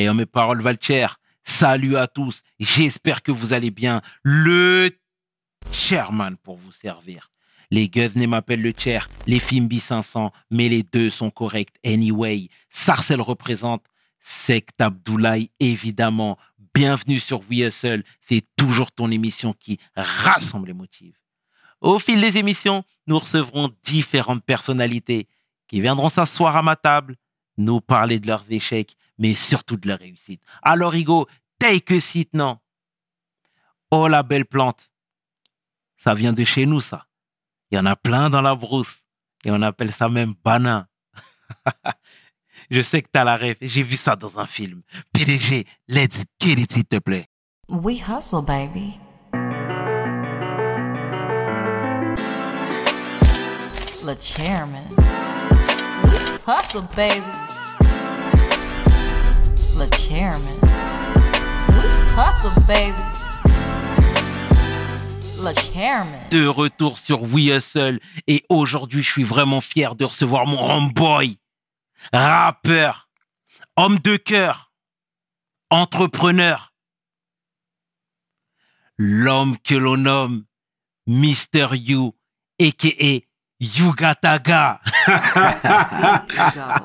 Hey, mes paroles Valcher, salut à tous. J'espère que vous allez bien. Le chairman pour vous servir. Les Guzney m'appellent le chair, les Fimbi 500, mais les deux sont corrects anyway. Sarcel représente Sect Abdoulaye, évidemment. Bienvenue sur We. C'est toujours ton émission qui rassemble les motifs. Au fil des émissions, nous recevrons différentes personnalités qui viendront s'asseoir à ma table, nous parler de leurs échecs, mais surtout de leurs réussites. Alors, Hugo, take a seat, non? Oh, la belle plante. Ça vient de chez nous, ça. Il y en a plein dans la brousse. Et on appelle ça même banin. Je sais que t'as la rêve. J'ai vu ça dans un film. PDG, let's get it, s'il te plaît. We hustle, baby. Le chairman. Hustle, baby. Le chairman. We hustle, baby. Le chairman. De retour sur We Hustle. Et aujourd'hui, je suis vraiment fier de recevoir mon homeboy. Rappeur. Homme de cœur. Entrepreneur. L'homme que l'on nomme Mr. You, a.k.a. Yugataga.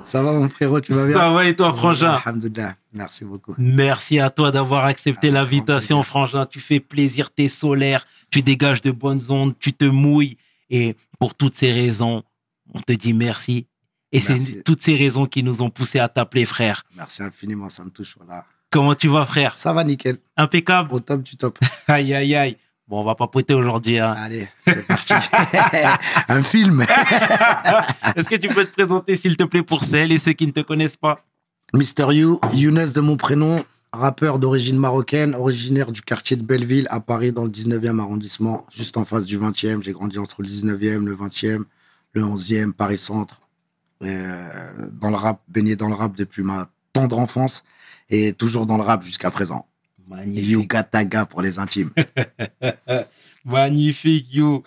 Ça va mon frérot, tu vas bien? Ça va et toi, frangin? Alhamdoulilah, merci beaucoup. Merci à toi d'avoir accepté l'invitation, frangin. Tu fais plaisir, t'es solaire, tu dégages de bonnes ondes, tu te mouilles. Et pour toutes ces raisons, on te dit merci. Et c'est toutes ces raisons qui nous ont poussé à t'appeler frère. Merci infiniment, ça me touche. Voilà. Comment tu vas, frère? Ça va nickel, Impeccable. au top du top. Aïe, aïe, aïe. Bon, on va pas poter aujourd'hui. hein. Allez, c'est parti. Un film. Est-ce que tu peux te présenter, s'il te plaît, pour celles et ceux qui ne te connaissent pas? Mister You, Younes de mon prénom, rappeur d'origine marocaine, originaire du quartier de Belleville à Paris dans le 19e arrondissement, juste en face du 20e. J'ai grandi entre le 19e, le 20e, le 11e, Paris Centre. Euh, dans le rap, baigné dans le rap depuis ma tendre enfance et toujours dans le rap jusqu'à présent. Magnifique. Yuga Taga pour les intimes. Magnifique, you.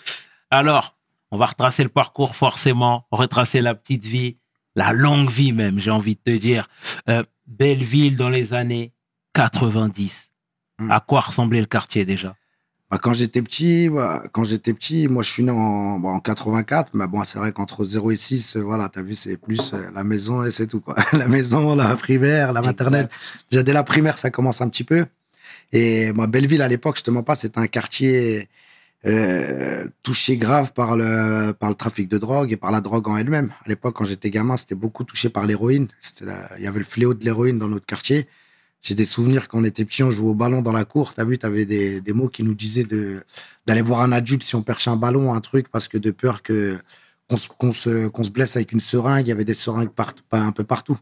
Alors, on va retracer le parcours forcément, retracer la petite vie, la longue vie même, j'ai envie de te dire. Euh, Belleville dans les années 90. Hmm. À quoi ressemblait le quartier déjà? Bah, quand j'étais petit, bah, quand j'étais petit, moi je suis né en, bon, en 84, mais bon, c'est vrai qu'entre 0 et 6, euh, voilà, t'as vu, c'est plus euh, la maison et c'est tout, quoi. la maison, la primaire, la maternelle. Déjà dès la primaire, ça commence un petit peu. Et moi, Belleville, à l'époque, je te mens pas, c'était un quartier euh, touché grave par le, par le trafic de drogue et par la drogue en elle-même. À l'époque, quand j'étais gamin, c'était beaucoup touché par l'héroïne. Il y avait le fléau de l'héroïne dans notre quartier. J'ai des souvenirs quand on était petit, on jouait au ballon dans la cour. T'as vu, t'avais des, des mots qui nous disaient d'aller voir un adulte si on perchait un ballon, un truc, parce que de peur que qu'on se, se, blesse avec une seringue. Il y avait des seringues un peu partout.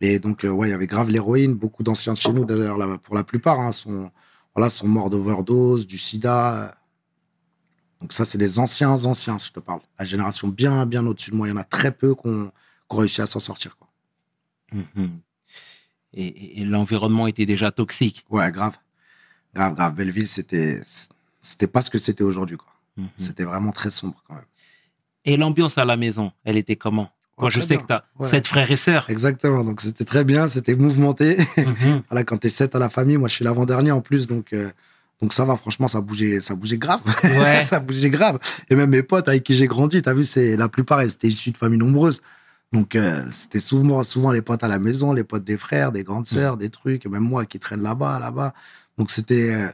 Et donc, euh, ouais, il y avait grave l'héroïne. Beaucoup d'anciens de chez nous, d'ailleurs, pour la plupart, hein, sont, sont morts d'overdose, du sida. Donc ça, c'est des anciens, anciens, je te parle. La génération bien, bien au-dessus de moi. Il y en a très peu qu'on qu'on réussit à s'en sortir. Quoi. Mhm. Et, et- et l'environnement était déjà toxique. Ouais, grave. Grave, grave. Belleville, c'était c'était pas ce que c'était aujourd'hui. quoi. Mhm. C'était vraiment très sombre quand même. Et l'ambiance à la maison, elle était comment? Moi, Ouais, je sais bien. que tu as Ouais. sept frères et sœurs. Exactement. Donc c'était très bien, c'était mouvementé. Voilà, quand t'es sept à la famille, moi je suis l'avant-dernier en plus, donc euh, donc ça va. Franchement, ça bougeait, ça bougeait grave. Ouais. ça bougeait grave. Et même mes potes avec qui j'ai grandi, t'as vu, c'est la plupart, ils étaient issus de familles nombreuses. Donc euh, c'était souvent, souvent les potes à la maison, les potes des frères, des grandes sœurs, des trucs. Et même moi qui traîne là-bas, là-bas. Donc c'était euh,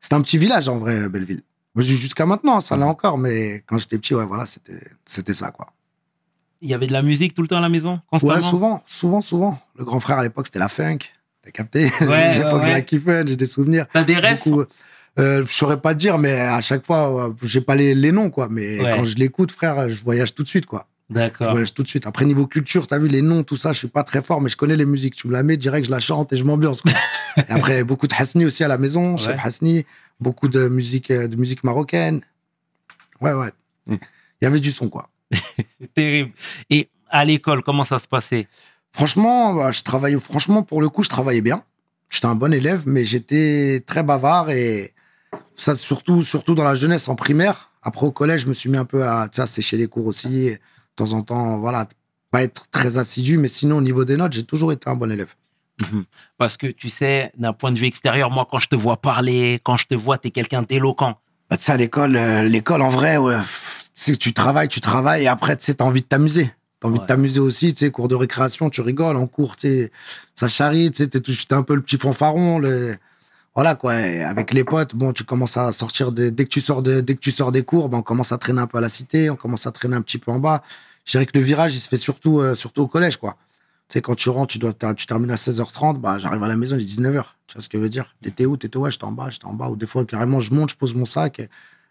c'était un petit village en vrai, Belleville. Jusqu'à maintenant, ça l'est encore, mais quand j'étais petit, ouais, voilà, c'était c'était ça quoi. Il y avait de la musique tout le temps à la maison, constamment? Ouais, souvent, souvent, souvent. Le grand frère à l'époque, c'était la funk. T'as capté? Ouais, de la. Kiffen, j'ai des souvenirs. T'as des rêves euh, je saurais pas te dire, mais à chaque fois, euh, j'ai pas les, les noms, quoi. Mais Ouais. quand je l'écoute, frère, je voyage tout de suite, quoi. Je D'accord. voyage tout de suite. Après, niveau culture, t'as vu les noms, tout ça, je suis pas très fort, mais je connais les musiques. Tu me la mets direct, je la chante et je m'ambiance, quoi. et après, beaucoup de Hasni aussi à la maison, Ouais. Cheb Hasni, beaucoup de musique, euh, de musique marocaine. Ouais, ouais. Il Mm. y avait du son, quoi. Terrible. Et à l'école, comment ça se passait? Franchement, bah, je travaillais, franchement, pour le coup, je travaillais bien. J'étais un bon élève, mais j'étais très bavard et ça, surtout, surtout dans la jeunesse, en primaire. Après, au collège, je me suis mis un peu à, sécher les cours aussi. Et de temps en temps, voilà, pas être très assidu, mais sinon, au niveau des notes, j'ai toujours été un bon élève. Mhm. Parce que tu sais, d'un point de vue extérieur, moi, quand je te vois parler, quand je te vois, tu es quelqu'un d'éloquent. Bah, tu sais, à l'école, euh, l'école, en vrai, ouais, tu travailles, tu travailles, et après, tu sais, t'as envie de t'amuser. T'as envie Ouais. de t'amuser aussi, tu sais, cours de récréation, tu rigoles, en cours, tu sais, ça charrie, tu sais, t'es t'es un peu le petit fanfaron, le... Voilà, quoi. Avec les potes, bon, tu commences à sortir de, dès que tu sors dès que tu sors des cours, ben, on commence à traîner un peu à la cité, on commence à traîner un petit peu en bas. Je dirais que le virage, il se fait surtout, euh, surtout au collège, quoi. Tu sais, quand tu rentres, tu dois, tu termines à 16h30, bah, j'arrive à la maison, il est 19h. Tu vois ce que je veux dire? T'étais où? T'étais ouais, j'étais en bas, j'étais en bas. Ou des fois, carrément, je monte, je pose mon sac et,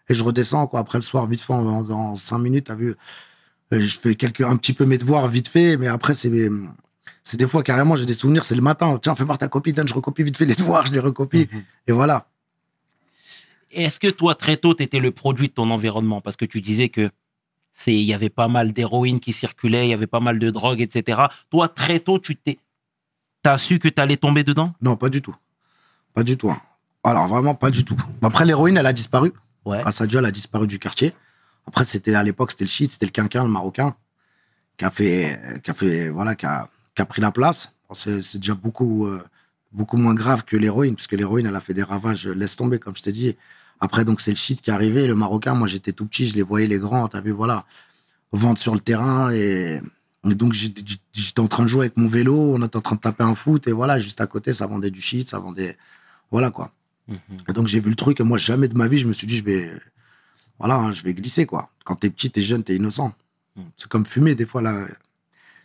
et je redescends, quoi. Après le soir, vite fait, en, en, en 5 minutes, t'as vu, euh, je fais quelques, un petit peu mes devoirs vite fait, mais après, c'est, c'est des fois, carrément, j'ai des souvenirs, c'est le matin. Tiens, fais voir ta copie, donne, je recopie vite fait les devoirs, je les recopie. Et voilà. Est-ce que toi, très tôt, tu étais le produit de ton environnement? Parce que tu disais que c'est, il y avait pas mal d'héroïne qui circulait, il y avait pas mal de drogue, etc. Toi, très tôt, tu t'es, t'as su que tu allais tomber dedans? Non, pas du tout. Pas du tout. hein. Alors, vraiment, pas du tout. Après, l'héroïne, elle a disparu. Ouais. Grâce à Dieu, elle a disparu du quartier. Après, c'était à l'époque, c'était le shit, c'était le quinquin, le marocain, qui a fait, qui a fait, voilà, qui a, qui a pris la place. C'est déjà beaucoup, euh, beaucoup moins grave que l'héroïne, puisque l'héroïne, elle a fait des ravages, euh, laisse tomber, comme je t'ai dit. Après, donc, c'est le shit qui est arrivé. Le marocain, moi, j'étais tout petit, je les voyais, les grands, t'as vu, voilà, vendre sur le terrain. Et, et donc, j'étais en train de jouer avec mon vélo, on était en train de taper un foot, et voilà, juste à côté, ça vendait du shit, ça vendait, voilà, quoi. Mhm. Et donc j'ai vu le truc et moi jamais de ma vie je me suis dit je vais voilà hein, je vais glisser quoi. Quand t'es petit t'es jeune t'es innocent. Mm. C'est comme fumer des fois là.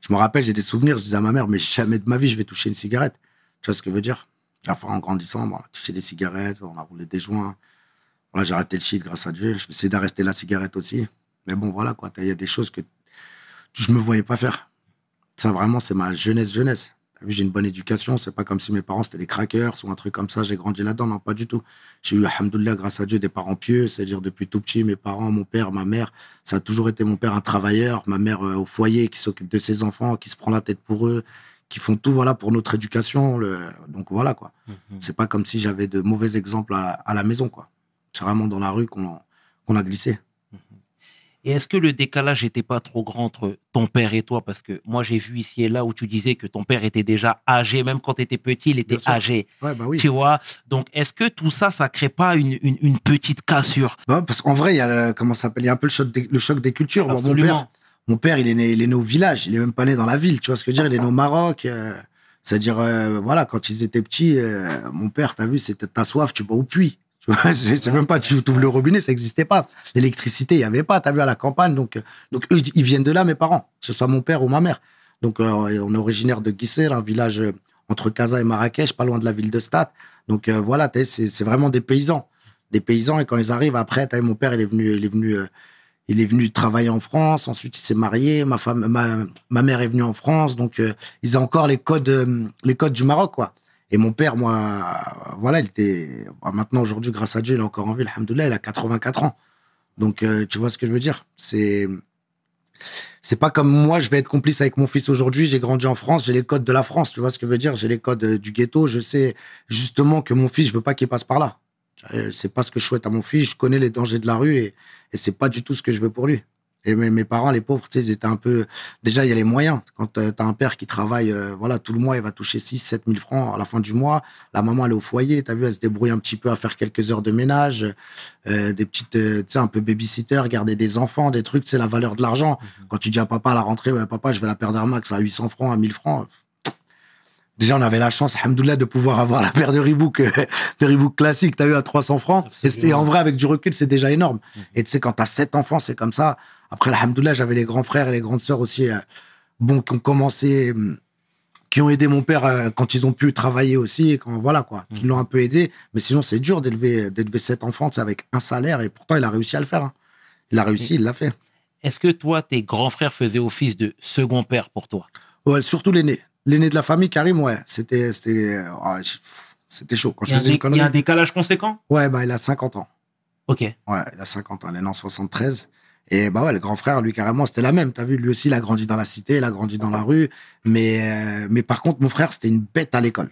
Je me rappelle j'ai des souvenirs je disais à ma mère mais jamais de ma vie je vais toucher une cigarette. Tu vois ce que je veux dire? Enfin en grandissant on a touché des cigarettes on a roulé des joints. Voilà j'ai arrêté le shit grâce à Dieu. Je vais essayer d'arrêter la cigarette aussi. Mais bon voilà quoi il y a des choses que je me voyais pas faire. Ça vraiment c'est ma jeunesse jeunesse. J'ai une bonne éducation. C'est pas comme si mes parents c'était des crackers ou un truc comme ça. J'ai grandi là-dedans. Non, pas du tout. J'ai eu, alhamdoulilah, grâce à Dieu, des parents pieux. C'est-à-dire, depuis tout petit, mes parents, mon père, ma mère, ça a toujours été mon père un travailleur, ma mère euh, au foyer qui s'occupe de ses enfants, qui se prend la tête pour eux, qui font tout, voilà, pour notre éducation. Le... Donc, voilà, quoi. Mhm. C'est pas comme si j'avais de mauvais exemples à la, à la maison, quoi. C'est vraiment dans la rue qu'on qu'on a glissé. Et est-ce que le décalage n'était pas trop grand entre ton père et toi? Parce que moi, j'ai vu ici et là où tu disais que ton père était déjà âgé, même quand tu étais petit, il était âgé. Ouais, bah oui. Tu vois? Donc, est-ce que tout ça, ça crée pas une, une, une petite cassure? Bah, parce qu'en vrai, il y a, comment ça s'appelle, il y a un peu le choc des, le choc des cultures. Bon, mon père, Absolument. Mon père, il est né, il est né au village. Il est même pas né dans la ville. Tu vois ce que je veux dire? Il est né au Maroc. euh, C'est-à-dire, euh, voilà, quand ils étaient petits, euh, mon père, t'as vu, c'était ta soif, tu bois au puits. Tu c'est même pas, tu ouvres le robinet, ça n'existait pas. L'électricité, il y avait pas, t'as vu, à la campagne. Donc, euh, donc eux, ils viennent de là, mes parents, que ce soit mon père ou ma mère. Donc, euh, on est originaire de Guisser, un village euh, entre Casa et Marrakech, pas loin de la ville de Stade. Donc, euh, voilà, vu, c'est vraiment des paysans. Des paysans, et quand ils arrivent après, vu, mon père, il est venu, il est venu, il est venu travailler en France. Ensuite, il s'est marié. Ma ma, mère est venue en France. Donc, ils ont encore les codes, les codes du Maroc, quoi. Et mon père, moi, voilà, il était. bah, Maintenant, aujourd'hui, grâce à Dieu, il est encore en vie. Alhamdoulilah, il a 84 ans. Donc, euh, tu vois ce que je veux dire? C'est. C'est pas comme moi, je vais être complice avec mon fils aujourd'hui. J'ai grandi en France, j'ai les codes de la France. Tu vois ce que je veux dire? J'ai les codes euh, du ghetto. Je sais justement que mon fils, je veux pas qu'il passe par là. Euh, C'est pas ce que je souhaite à mon fils. Je connais les dangers de la rue et, et c'est pas du tout ce que je veux pour lui. Et mes, mes parents, les pauvres, tu sais, ils étaient un peu. Déjà, il y a les moyens. Quand tu as un père qui travaille, euh, voilà, tout le mois, il va toucher 6, 7 000 francs à la fin du mois. La maman, elle est au foyer, tu as vu, elle se débrouille un petit peu à faire quelques heures de ménage, euh, des petites, euh, tu sais, un peu babysitter, garder des enfants, des trucs, c'est la valeur de l'argent. Quand tu dis à papa à la rentrée, ouais, papa, je vais la perdre à max à 800 francs, à 1000 francs. Déjà, on avait la chance, alhamdoulilah, de pouvoir avoir la paire de Reebok, euh, de Reebok classique, t'as vu, à 300 francs. Et Absolument. en vrai, avec du recul, c'est déjà énorme. Mhm. Et tu sais, quand t'as sept enfants, c'est comme ça. Après, alhamdoulilah, j'avais les grands frères et les grandes sœurs aussi, euh, bon, qui ont commencé, hum, qui ont aidé mon père euh, quand ils ont pu travailler aussi, et quand, voilà, quoi, qui Mhm. l'ont un peu aidé. Mais sinon, c'est dur d'élever, d'élever sept enfants, avec un salaire, et pourtant, il a réussi à le faire. hein. Il a réussi, il l'a fait. Est-ce que toi, tes grands frères faisaient office de second père pour toi? Ouais, surtout l'aîné. L'aîné de la famille, Karim, ouais, c'était, c'était, ah, c'était chaud. Quand il je y, a un faisais une dé- il y connerie. a un décalage conséquent? Ouais, bah, il a 50 ans. Ok. Ouais, il a 50 ans. Il est né en 73. Et bah ouais, le grand frère, lui, carrément, c'était la même. T'as vu, lui aussi, il a grandi dans la cité, il a grandi dans la rue. Mais, euh, mais par contre, mon frère, c'était une bête à l'école.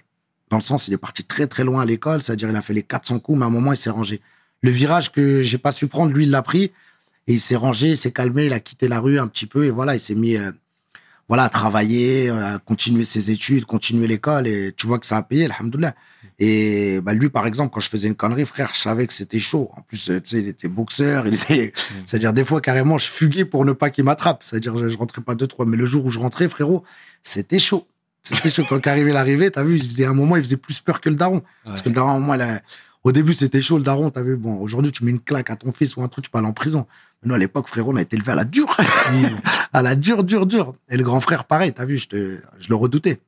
Dans le sens, il est parti très, très loin à l'école. C'est-à-dire, il a fait les 400 coups, mais à un moment, il s'est rangé. Le virage que j'ai pas su prendre, lui, il l'a pris. Et il s'est rangé, il s'est calmé, il a quitté la rue un petit peu. Et voilà, il s'est mis, euh, voilà, travailler, euh, continuer ses études, continuer l'école, et tu vois que ça a payé, alhamdoulilah. Et bah, lui, par exemple, quand je faisais une connerie, frère, je savais que c'était chaud. En plus, euh, tu sais, il était boxeur, il était... c'est-à-dire des fois, carrément, je fuguais pour ne pas qu'il m'attrape. C'est-à-dire, je, je rentrais pas deux, trois, mais le jour où je rentrais, frérot, c'était chaud. C'était chaud. Quand arrivait l'arrivée, t'as vu, il faisait un moment, il faisait plus peur que le daron. Parce que le daron, là, au début, c'était chaud, le daron, t'as vu. Bon, aujourd'hui, tu mets une claque à ton fils ou un truc, tu peux aller en prison. Nous, à l'époque, frérot, on a été élevé à la dure. à la dure, dure, dure. Et le grand frère, pareil, t'as vu, je, te, je le redoutais.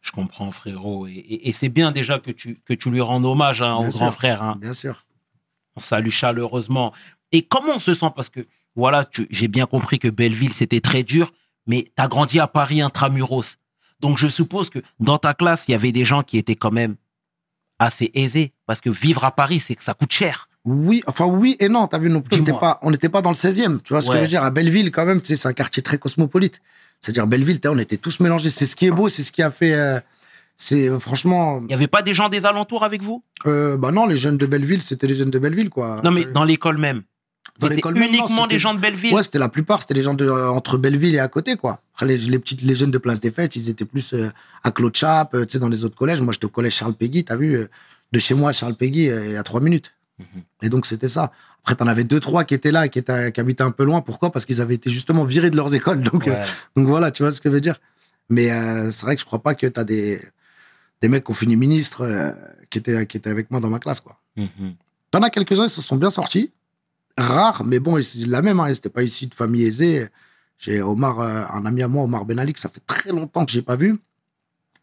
Je comprends, frérot. Et, et- et c'est bien déjà que tu, que tu lui rendes hommage hein, au grand frère. hein. Bien sûr. On salue chaleureusement. Et comment on se sent? Parce que, voilà, j'ai bien compris que Belleville, c'était très dur, mais tu as grandi à Paris intramuros. Donc, je suppose que dans ta classe, il y avait des gens qui étaient quand même assez aisés. Parce que vivre à Paris, c'est que ça coûte cher. Oui, enfin oui et non. T'as vu, nous, on n'était pas, on n'était pas dans le 16e. Tu vois ce que je veux dire? À Belleville, quand même, tu sais, c'est un quartier très cosmopolite. C'est-à-dire Belleville, on était tous mélangés. C'est ce qui est beau, c'est ce qui a fait. euh, c'est euh, franchement, Il n'y avait pas des gens des alentours avec vous? Euh, bah non, les jeunes de Belleville, c'était les jeunes de Belleville, quoi. Non, mais dans l'école même. Dans l'école uniquement des gens de Belleville. Ouais, c'était la plupart, c'était les gens de, euh, entre Belleville et à côté, quoi. Après, les, les petites, les jeunes de Place des Fêtes, ils étaient plus euh, à Claude Chap, euh, tu sais, dans les autres collèges. Moi, j'étais au collège Charles Péguy, t'as vu, de chez moi à Charles Péguy, euh, à trois minutes. Mhm. Et donc, c'était ça. Après, t'en avais deux, trois qui étaient là, qui, étaient, qui habitaient un peu loin. Pourquoi? Parce qu'ils avaient été justement virés de leurs écoles. Donc, euh, donc voilà, tu vois ce que je veux dire. Mais euh, c'est vrai que je crois pas que t'as des, des mecs qui ont fini ministre euh, qui, étaient, qui étaient avec moi dans ma classe, quoi. Mhm. T'en as quelques-uns, ils se sont bien sortis. Rares, mais bon, c'est la même. Hein, ils n'étaient pas issus de famille aisée. J'ai Omar, un ami à moi, Omar Ben Ali, que ça fait très longtemps que j'ai pas vu.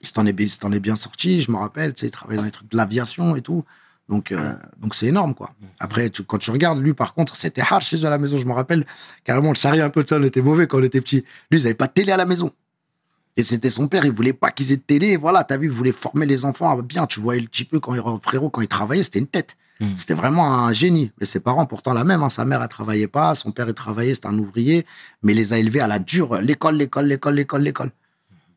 Il s'en est, bien sorti, je me rappelle. Il travaille dans les trucs de l'aviation et tout. Donc, euh, donc c'est énorme, quoi. Après, tu- quand tu regardes, lui, par contre, c'était hard chez eux à la maison. Je me rappelle carrément, le charriait un peu de ça. On était mauvais quand on était petit. Lui, ils n'avaient pas de télé à la maison. Et c'était son père, il voulait pas qu'ils aient de télé. Voilà, t'as vu, il voulait former les enfants bien. Tu voyais le petit peu quand il, frérot, quand il travaillait, c'était une tête. Mm. C'était vraiment un génie. Et ses parents, pourtant, la même. hein. Sa mère, elle travaillait pas. Son père, il travaillait, c'était un ouvrier. Mais il les a élevés à la dure. L'école, l'école, l'école, l'école, l'école.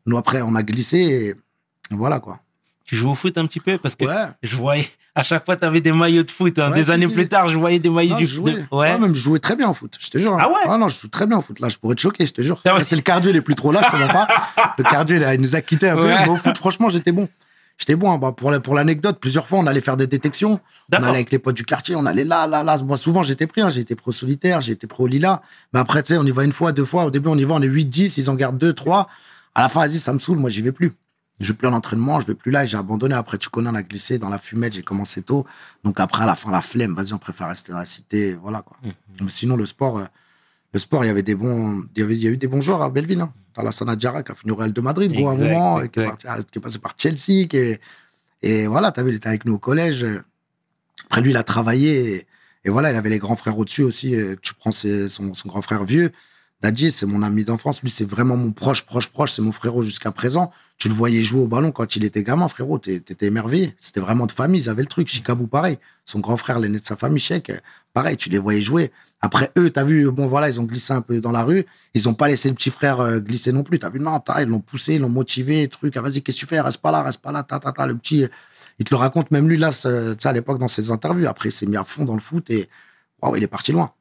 Nous, après, on a glissé. Et voilà, quoi. Tu joues au foot un petit peu? Parce que Ouais. je voyais, à chaque fois, tu avais des maillots de foot. hein. Ouais, des si, années si. plus tard, je voyais des maillots Non, du foot. Ouais. Ouais, même, je jouais très bien au foot, je te jure. hein. Ah ouais non, je joue très bien au foot. Là, je pourrais te choquer, je te jure. Ah ouais. C'est le cardio, il est plus trop là, je mens pas. Le cardio, il nous a quittés un peu. Mais au foot, franchement, j'étais bon. J'étais bon. hein. Bah, pour la- pour l'anecdote, plusieurs fois, on allait faire des détections. On allait avec les potes du quartier, on allait là, là, là. Moi, souvent, j'étais pris. hein. Été pro solitaire, été pro lila. Mais après, tu sais, on y va une fois, deux fois. Au début, on y va, on est 8, 10, ils en gardent 2, 3. À la fin, vas-y, ça me saoule, moi, j'y vais plus. Je vais plus en entraînement, je vais plus là et j'ai abandonné. Après, tu connais, on a glissé dans la fumette, j'ai commencé tôt. Donc après, à la fin, la flemme, vas-y, on préfère rester dans la cité. Voilà, quoi. Mhm. Mais sinon, le sport, euh, le sport, il y avait des bons, il y avait, il y a eu des bons joueurs à Belleville. Hein. T'as la Sana Diarra qui a fini au Real de Madrid, gros, à un Exact, moment, et qui, est exact. parti- qui est passé par Chelsea. Qui est- et voilà, t'as vu, il était avec nous au collège. Après, lui, il a travaillé. Et, et voilà, il avait les grands frères au-dessus aussi. Tu prends ses- son, son grand frère vieux. Dadji, c'est mon ami d'enfance. Lui, c'est vraiment mon proche, proche, proche. C'est mon frérot jusqu'à présent. Tu le voyais jouer au ballon quand il était gamin, frérot. T'étais émerveillé. C'était vraiment de famille. Ils avaient le truc. Chicabou, pareil. Son grand frère, l'aîné de sa famille, Cheikh, pareil. Tu les voyais jouer. Après, eux, t'as vu, bon, voilà, ils ont glissé un peu dans la rue. Ils ont pas laissé le petit frère euh, glisser non plus. T'as vu, non, t'as- ils l'ont poussé, ils l'ont motivé, truc. Ah, vas-y, qu'est-ce que tu fais? Reste pas là, reste pas là, ta, ta, ta. Le petit, euh, il te le raconte même lui, là, à l'époque, dans ses interviews. Après, il s'est mis à fond dans le foot et, waouh, il est parti loin.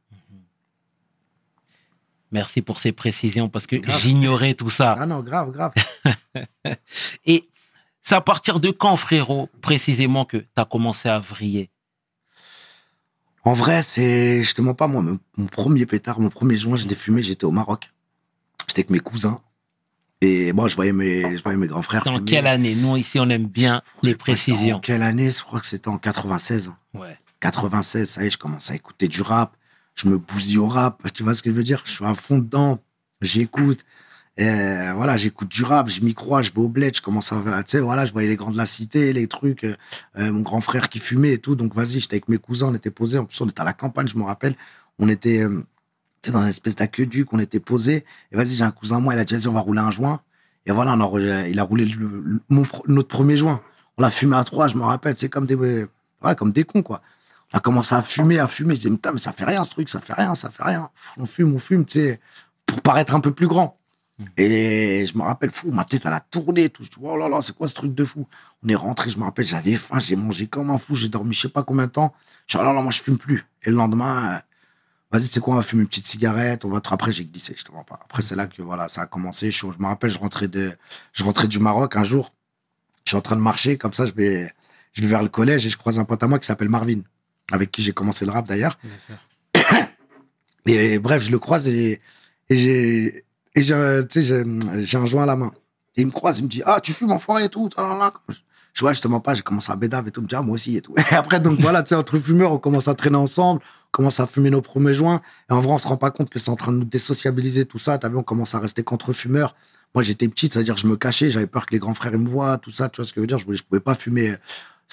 Merci pour ces précisions parce que j'ignorais tout ça. Ah non, grave, grave. Et c'est à partir de quand, frérot, précisément, que tu as commencé à vriller? En vrai, c'est, je te mens pas, moi, mon, premier pétard, mon premier joint, je l'ai fumé, j'étais au Maroc. J'étais avec mes cousins. Et moi, je voyais mes, je voyais mes grands frères. Dans fumer. quelle année? Nous, ici, on aime bien les En précisions. quelle année? Je crois que c'était en 96. Ouais. 96, ça y est, je commence à écouter du rap. Je me bousille au rap. Tu vois ce que je veux dire? Je suis à fond dedans. J'écoute. Voilà, j'écoute du rap, je m'y crois, je vais au bled, je commence à, tu sais, voilà, je voyais les grands de la cité, les trucs, euh, euh, mon grand frère qui fumait et tout. Donc, vas-y, j'étais avec mes cousins, on était posés. En plus, on était à la campagne, je me rappelle. On était, euh, dans une espèce d'aqueduc, on était posés. Et vas-y, j'ai un cousin, moi, il a dit, vas-y, on va rouler un joint. Et voilà, il a roulé notre premier joint. On l'a fumé à trois, je me rappelle, c'est comme des, comme des cons, quoi. A commencé à fumer, à fumer. Je disais, putain, mais ça fait rien, ce truc, ça fait rien, ça fait rien. On fume, on fume, tu sais, pour paraître un peu plus grand. Et je me rappelle, fou, ma tête, elle a tourné, tout. Je dis, oh là là, c'est quoi ce truc de fou? On est rentré, je me rappelle, j'avais faim, j'ai mangé comme un fou, j'ai dormi je sais pas combien de temps. Je dis, oh là là, moi, je fume plus. Et le lendemain, euh, vas-y, tu sais quoi, on va fumer une petite cigarette, on va. Après, j'ai glissé, je te mens pas. Après, c'est là que voilà, ça a commencé. Je, je me rappelle, je rentrais de, je rentrais du Maroc un jour. Je suis en train de marcher, comme ça, je vais, je vais vers le collège et je croise un pote à moi qui s'appelle Marvin, avec qui j'ai commencé le rap d'ailleurs. Et bref, je le croise et, et j'ai, et j'ai, tu sais, j'ai, j'ai un joint à la main. Et il me croise, il me dit, ah, tu fumes enfoiré et tout. Je vois, je te mens pas, j'ai commencé à bédave et tout. Il me dit, ah, moi aussi et tout. Et après, donc voilà, tu sais, entre fumeurs, on commence à traîner ensemble, on commence à fumer nos premiers joints. Et en vrai, on se rend pas compte que c'est en train de nous désociabiliser, tout ça. T'as vu, on commence à rester qu'entre fumeurs. Moi, j'étais petit, c'est-à-dire, je me cachais, j'avais peur que les grands frères ils me voient, tout ça, tu vois ce que je veux dire. Je voulais, je pouvais pas fumer.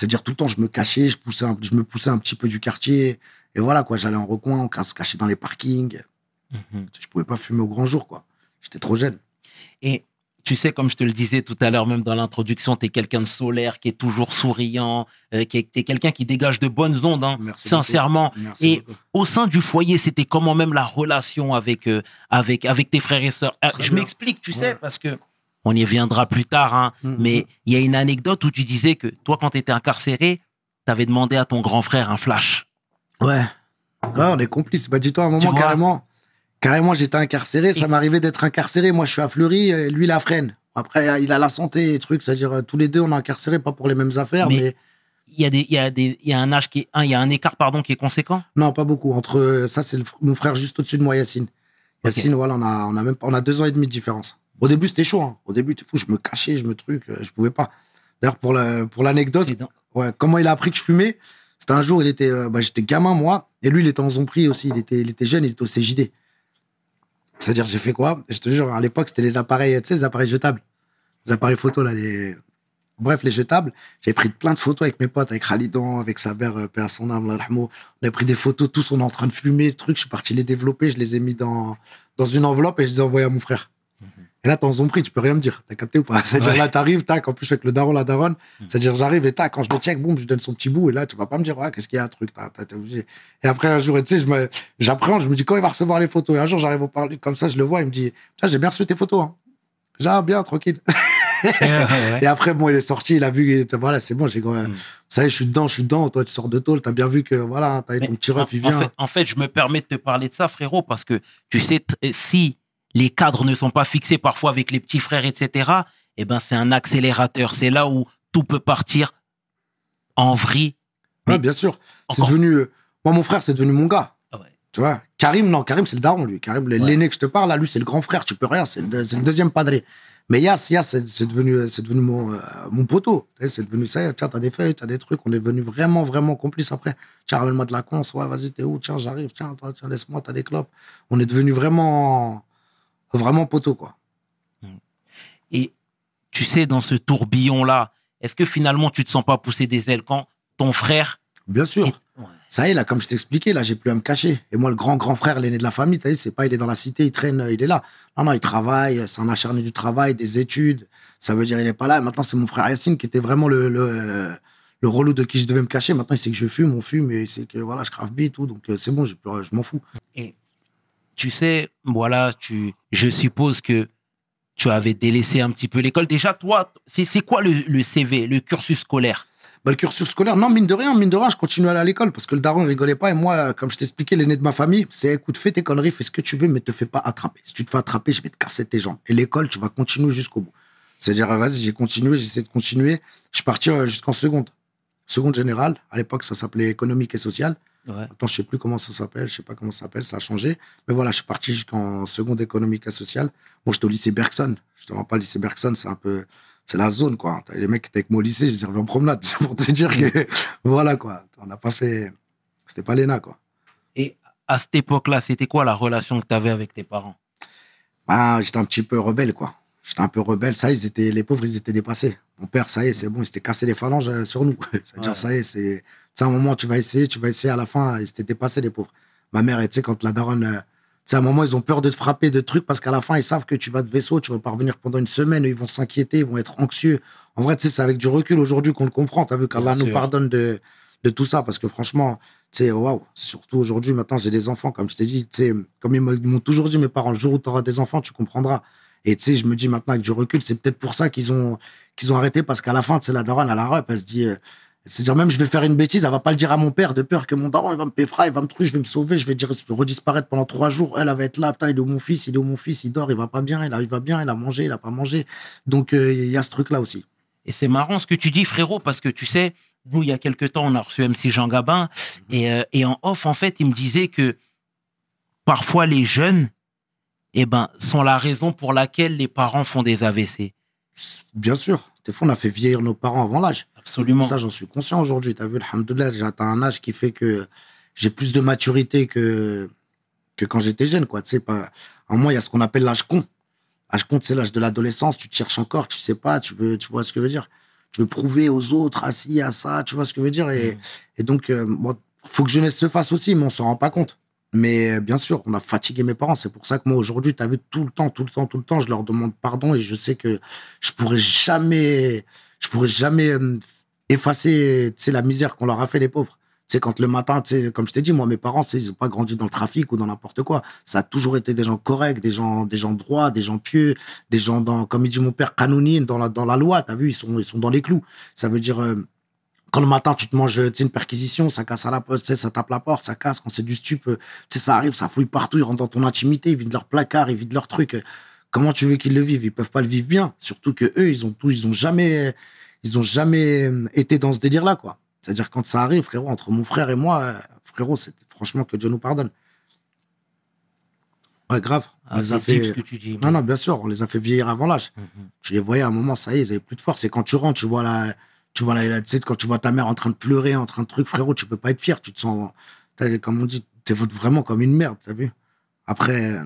C'est-à-dire, tout le temps, je me cachais, je poussais, un- je me poussais un petit peu du quartier. Et voilà, quoi, j'allais en recoin, on se cachait dans les parkings. Mhm. Je pouvais pas fumer au grand jour, quoi. J'étais trop jeune. Et tu sais, comme je te le disais tout à l'heure, même dans l'introduction, tu es quelqu'un de solaire, qui est toujours souriant, euh, qui est, t'es quelqu'un qui dégage de bonnes ondes, hein, Merci sincèrement. Merci Et beaucoup. au sein du foyer, c'était comment même la relation avec, euh, avec, avec tes frères et sœurs? Euh, Je m'explique, tu Ouais. sais, parce que on y reviendra plus tard, hein, Mhm. mais il y a une anecdote où tu disais que toi, quand tu étais incarcéré, tu avais demandé à ton grand frère un flash. Ouais. Ouais, on est complices. Bah, dis-toi, à un moment, carrément, carrément, j'étais incarcéré. Ça m'arrivait d'être incarcéré. Moi, je suis à Fleury, euh, lui, il a Fresnes. Après, il a la santé et trucs. C'est-à-dire, euh, tous les deux, on est incarcérés, pas pour les mêmes affaires, Mais- mais, Il y a des, il y a des, il y a un âge qui est, un, il y a un écart, pardon, qui est conséquent? non, pas beaucoup. Entre, euh, ça, c'est mon frère juste au-dessus de moi, Yacine. Yacine, voilà, on a, on a même on a deux ans et demi de différence. Au début, c'était chaud. hein. Au début, fou, je me cachais, je me truc, euh, je pouvais pas. D'ailleurs, pour la, pour l'anecdote, C'est dans- Ouais, comment il a appris que je fumais C'était un jour, il était, euh, bah, j'étais gamin moi, et lui il était en zombrie aussi. Il était, il était jeune, il était au CJD. C'est-à-dire, j'ai fait quoi? Je te jure, à l'époque c'était les appareils, tu sais, les appareils jetables, les appareils photos là, les, bref, les jetables. J'ai pris plein de photos avec mes potes, avec Khalidan, avec sa mère, euh, à son âme. On a pris des photos, tous on est en train de fumer, le truc. Je suis parti les développer, je les ai mis dans dans une enveloppe et je les ai envoyés à mon frère. Et là, t'es en zombrie, tu peux rien me dire. T'as capté ou pas? C'est-à-dire Ouais. là, t'arrives, tac, en plus avec le daron, la daronne. C'est-à-dire, j'arrive et tac, quand je le check, boum, je donne son petit bout. Et là, tu vas pas me dire, ouais, qu'est-ce qu'il y a, un truc, t'es obligé. Et après, un jour, tu sais, j'appréhende, je me dis, quand il va recevoir les photos? Et un jour, j'arrive au parler comme ça, je le vois, il me dit, tiens, j'ai bien reçu tes photos. Hein. Ah, bien, tranquille. Et après, bon, il est sorti, il a vu, voilà, c'est bon, j'ai Mm. ça y est, je suis dedans, je suis dedans. Toi, tu sors de tôle, t'as bien vu que, voilà, t'as ton petit en, ref, il en vient. fait, en fait, je me permets de te parler de ça, frérot, parce que tu sais, si les cadres ne sont pas fixés parfois avec les petits frères, etc., eh ben, c'est un accélérateur. C'est là où tout peut partir en vrille. Mais- bien sûr. C'est devenu, euh, moi, mon frère, c'est devenu mon gars. Ah ouais. Tu vois, Karim, non, Karim, c'est le daron, lui. Karim, Ouais. l'aîné que je te parle, là, lui, c'est le grand frère, tu peux rien, c'est le, deuxième padré. Mais Yass, Yass, c'est devenu, c'est devenu mon, euh, mon poteau. C'est devenu ça, tiens, t'as des feuilles, t'as des trucs, on est devenu vraiment, vraiment complices après. Tiens, ramène-moi de la cons, ouais, vas-y, t'es où? Tiens, j'arrive, tiens, tiens, laisse-moi, t'as des clopes. On est devenu vraiment, vraiment poteau, quoi. Et tu sais, dans ce tourbillon-là, est-ce que finalement, tu te sens pas pousser des ailes quand ton frère. Bien sûr. est- Ouais. Ça y est, là, comme je t'expliquais, là, j'ai plus à me cacher. Et moi, le grand, grand frère, l'aîné de la famille, tu sais, c'est pas, il est dans la cité, il traîne, il est là. Non, non, il travaille, c'est un acharné du travail, des études. Ça veut dire, il est pas là. Et maintenant, c'est mon frère Yacine qui était vraiment le, le, le relou de qui je devais me cacher. Maintenant, il sait que je fume, on fume, et il sait que, voilà, je crave bien et tout. Donc, euh, c'est bon, plus- je m'en fous. Et tu sais, voilà, tu, je suppose que tu avais délaissé un petit peu l'école. Déjà, toi, c'est quoi le, CV, le cursus scolaire? Bah, le cursus scolaire, non, mine de rien, mine de rien, je continue à aller à l'école parce que le daron, rigolait pas. Et moi, comme je t'expliquais, l'aîné de ma famille, c'est écoute, fais tes conneries, fais ce que tu veux, mais te fais pas attraper. Si tu te fais attraper, je vais te casser tes jambes. Et l'école, tu vas continuer jusqu'au bout. C'est-à-dire, vas-y, j'ai continué, j'ai essayé de continuer. Je suis parti euh, jusqu'en seconde. Seconde générale. À l'époque, ça s'appelait économique et sociale. Ouais. Maintenant, je sais plus comment ça s'appelle, je sais pas comment ça s'appelle, ça a changé. Mais voilà, je suis parti jusqu'en seconde économique et sociale. Moi, j'étais au lycée Bergson. Je te rends pas le lycée Bergson, c'est un peu, c'est la zone, quoi. Les mecs qui étaient avec moi au lycée, je les en promenade. C'est pour te dire que, voilà, quoi. On n'a pas fait, c'était pas l'ENA, quoi. Et à cette époque-là, c'était quoi la relation que tu avais avec tes parents? Bah, j'étais un petit peu rebelle, quoi. J'étais un peu rebelle. Ça y est, ils étaient, les pauvres, ils étaient dépassés. Mon père, ça y est, c'est bon, il s'était cassé les phalanges euh, sur nous. C'est-à-dire, Ouais. ça y est, c'est, c'est un moment, tu vas essayer, tu vas essayer, à la fin, ils s'étaient dépassés, les pauvres. Ma mère, tu sais, quand la daronne, euh, tu sais, à un moment, ils ont peur de te frapper de trucs parce qu'à la fin, ils savent que tu vas de vaisseau, tu vas pas revenir pendant une semaine, ils vont s'inquiéter, ils vont être anxieux. En vrai, tu sais, c'est avec du recul aujourd'hui qu'on le comprend. T'as vu qu'Allah nous pardonne de, de tout ça parce que franchement, tu sais, waouh, surtout aujourd'hui, maintenant, j'ai des enfants, comme je t'ai dit, tu sais, comme ils m'ont ils m'ont toujours dit, mes parents, le jour où tu auras des enfants, tu comprendras. Et tu sais, je me dis maintenant avec du recul, c'est peut-être pour ça qu'ils ont, qu'ils ont arrêté parce qu'à la fin, tu sais, la daronne, elle a rep, elle se dit, euh, C'est-à-dire, même, je vais faire une bêtise, elle va pas le dire à mon père, de peur que mon daron, il va me péfra, il va me trouver, je vais me sauver, je vais dire, redisparaître pendant trois jours. Elle, elle va être là, putain, il est où mon fils, il est où mon fils, il dort, il va pas bien, il, a- il va bien, il a mangé, il a pas mangé. Donc, euh, il y a ce truc-là aussi. Et c'est marrant ce que tu dis, frérot, parce que tu sais, nous, il y a quelques temps, on a reçu MC Jean Gabin, et, euh, et en off, en fait, il me disait que parfois les jeunes, eh ben, sont la raison pour laquelle les parents font des AVC. Bien sûr. Des fois, on a fait vieillir nos parents avant l'âge. Absolument. Ça, j'en suis conscient aujourd'hui. T'as vu, alhamdoulilah, j'ai atteint un âge qui fait que j'ai plus de maturité que, que quand j'étais jeune, quoi. Tu pas, en moi, il y a ce qu'on appelle l'âge con. L'âge con, c'est l'âge de l'adolescence. Tu te cherches encore, tu sais pas, tu veux, tu vois ce que je veux dire. Tu veux prouver aux autres, à ci, à ça, tu vois ce que je veux dire. Et, et donc, euh, bon, faut que jeunesse se fasse aussi, mais on s'en rend pas compte. Mais euh, bien sûr, on a fatigué mes parents. C'est pour ça que moi, aujourd'hui, tu as vu tout le temps, tout le temps, tout le temps, je leur demande pardon et je sais que je pourrais jamais, je pourrais jamais effacer, tu la misère qu'on leur a fait, les pauvres. Tu sais, quand le matin, tu comme je t'ai dit, moi, mes parents, tu ils n'ont pas grandi dans le trafic ou dans n'importe quoi. Ça a toujours été des gens corrects, des gens, des gens droits, des gens pieux, des gens dans, comme il dit mon père, canonine, dans la, dans la loi. T'as vu, ils sont, ils sont dans les clous. Ça veut dire, quand le matin tu te manges sais, une perquisition, ça casse à la sais, ça tape la porte, ça casse. Quand c'est du stup, euh, ça arrive, ça fouille partout, ils rentrent dans ton intimité, ils vident leur placard, ils vident leur truc. Euh, Comment tu veux qu'ils le vivent? Ils peuvent pas le vivre bien. Surtout que eux, ils ont tout, ils ont jamais, ils ont jamais euh, été dans ce délire-là, quoi. C'est-à-dire quand ça arrive, frérot, entre mon frère et moi, euh, frérot, c'est franchement que Dieu nous pardonne. Ouais, grave. On Ah, les a fait. ce que tu dis. Non, non, bien sûr, on les a fait vieillir avant l'âge. Mhm. Tu les voyais à un moment, ça y est, ils avaient plus de force. Et quand tu rentres, tu vois la, tu vois la- tu sais, quand tu vois ta mère en train de pleurer, en train de truc, frérot, tu peux pas être fier. Tu te sens, comme on dit, t'es vraiment comme une merde, t'as vu? Après,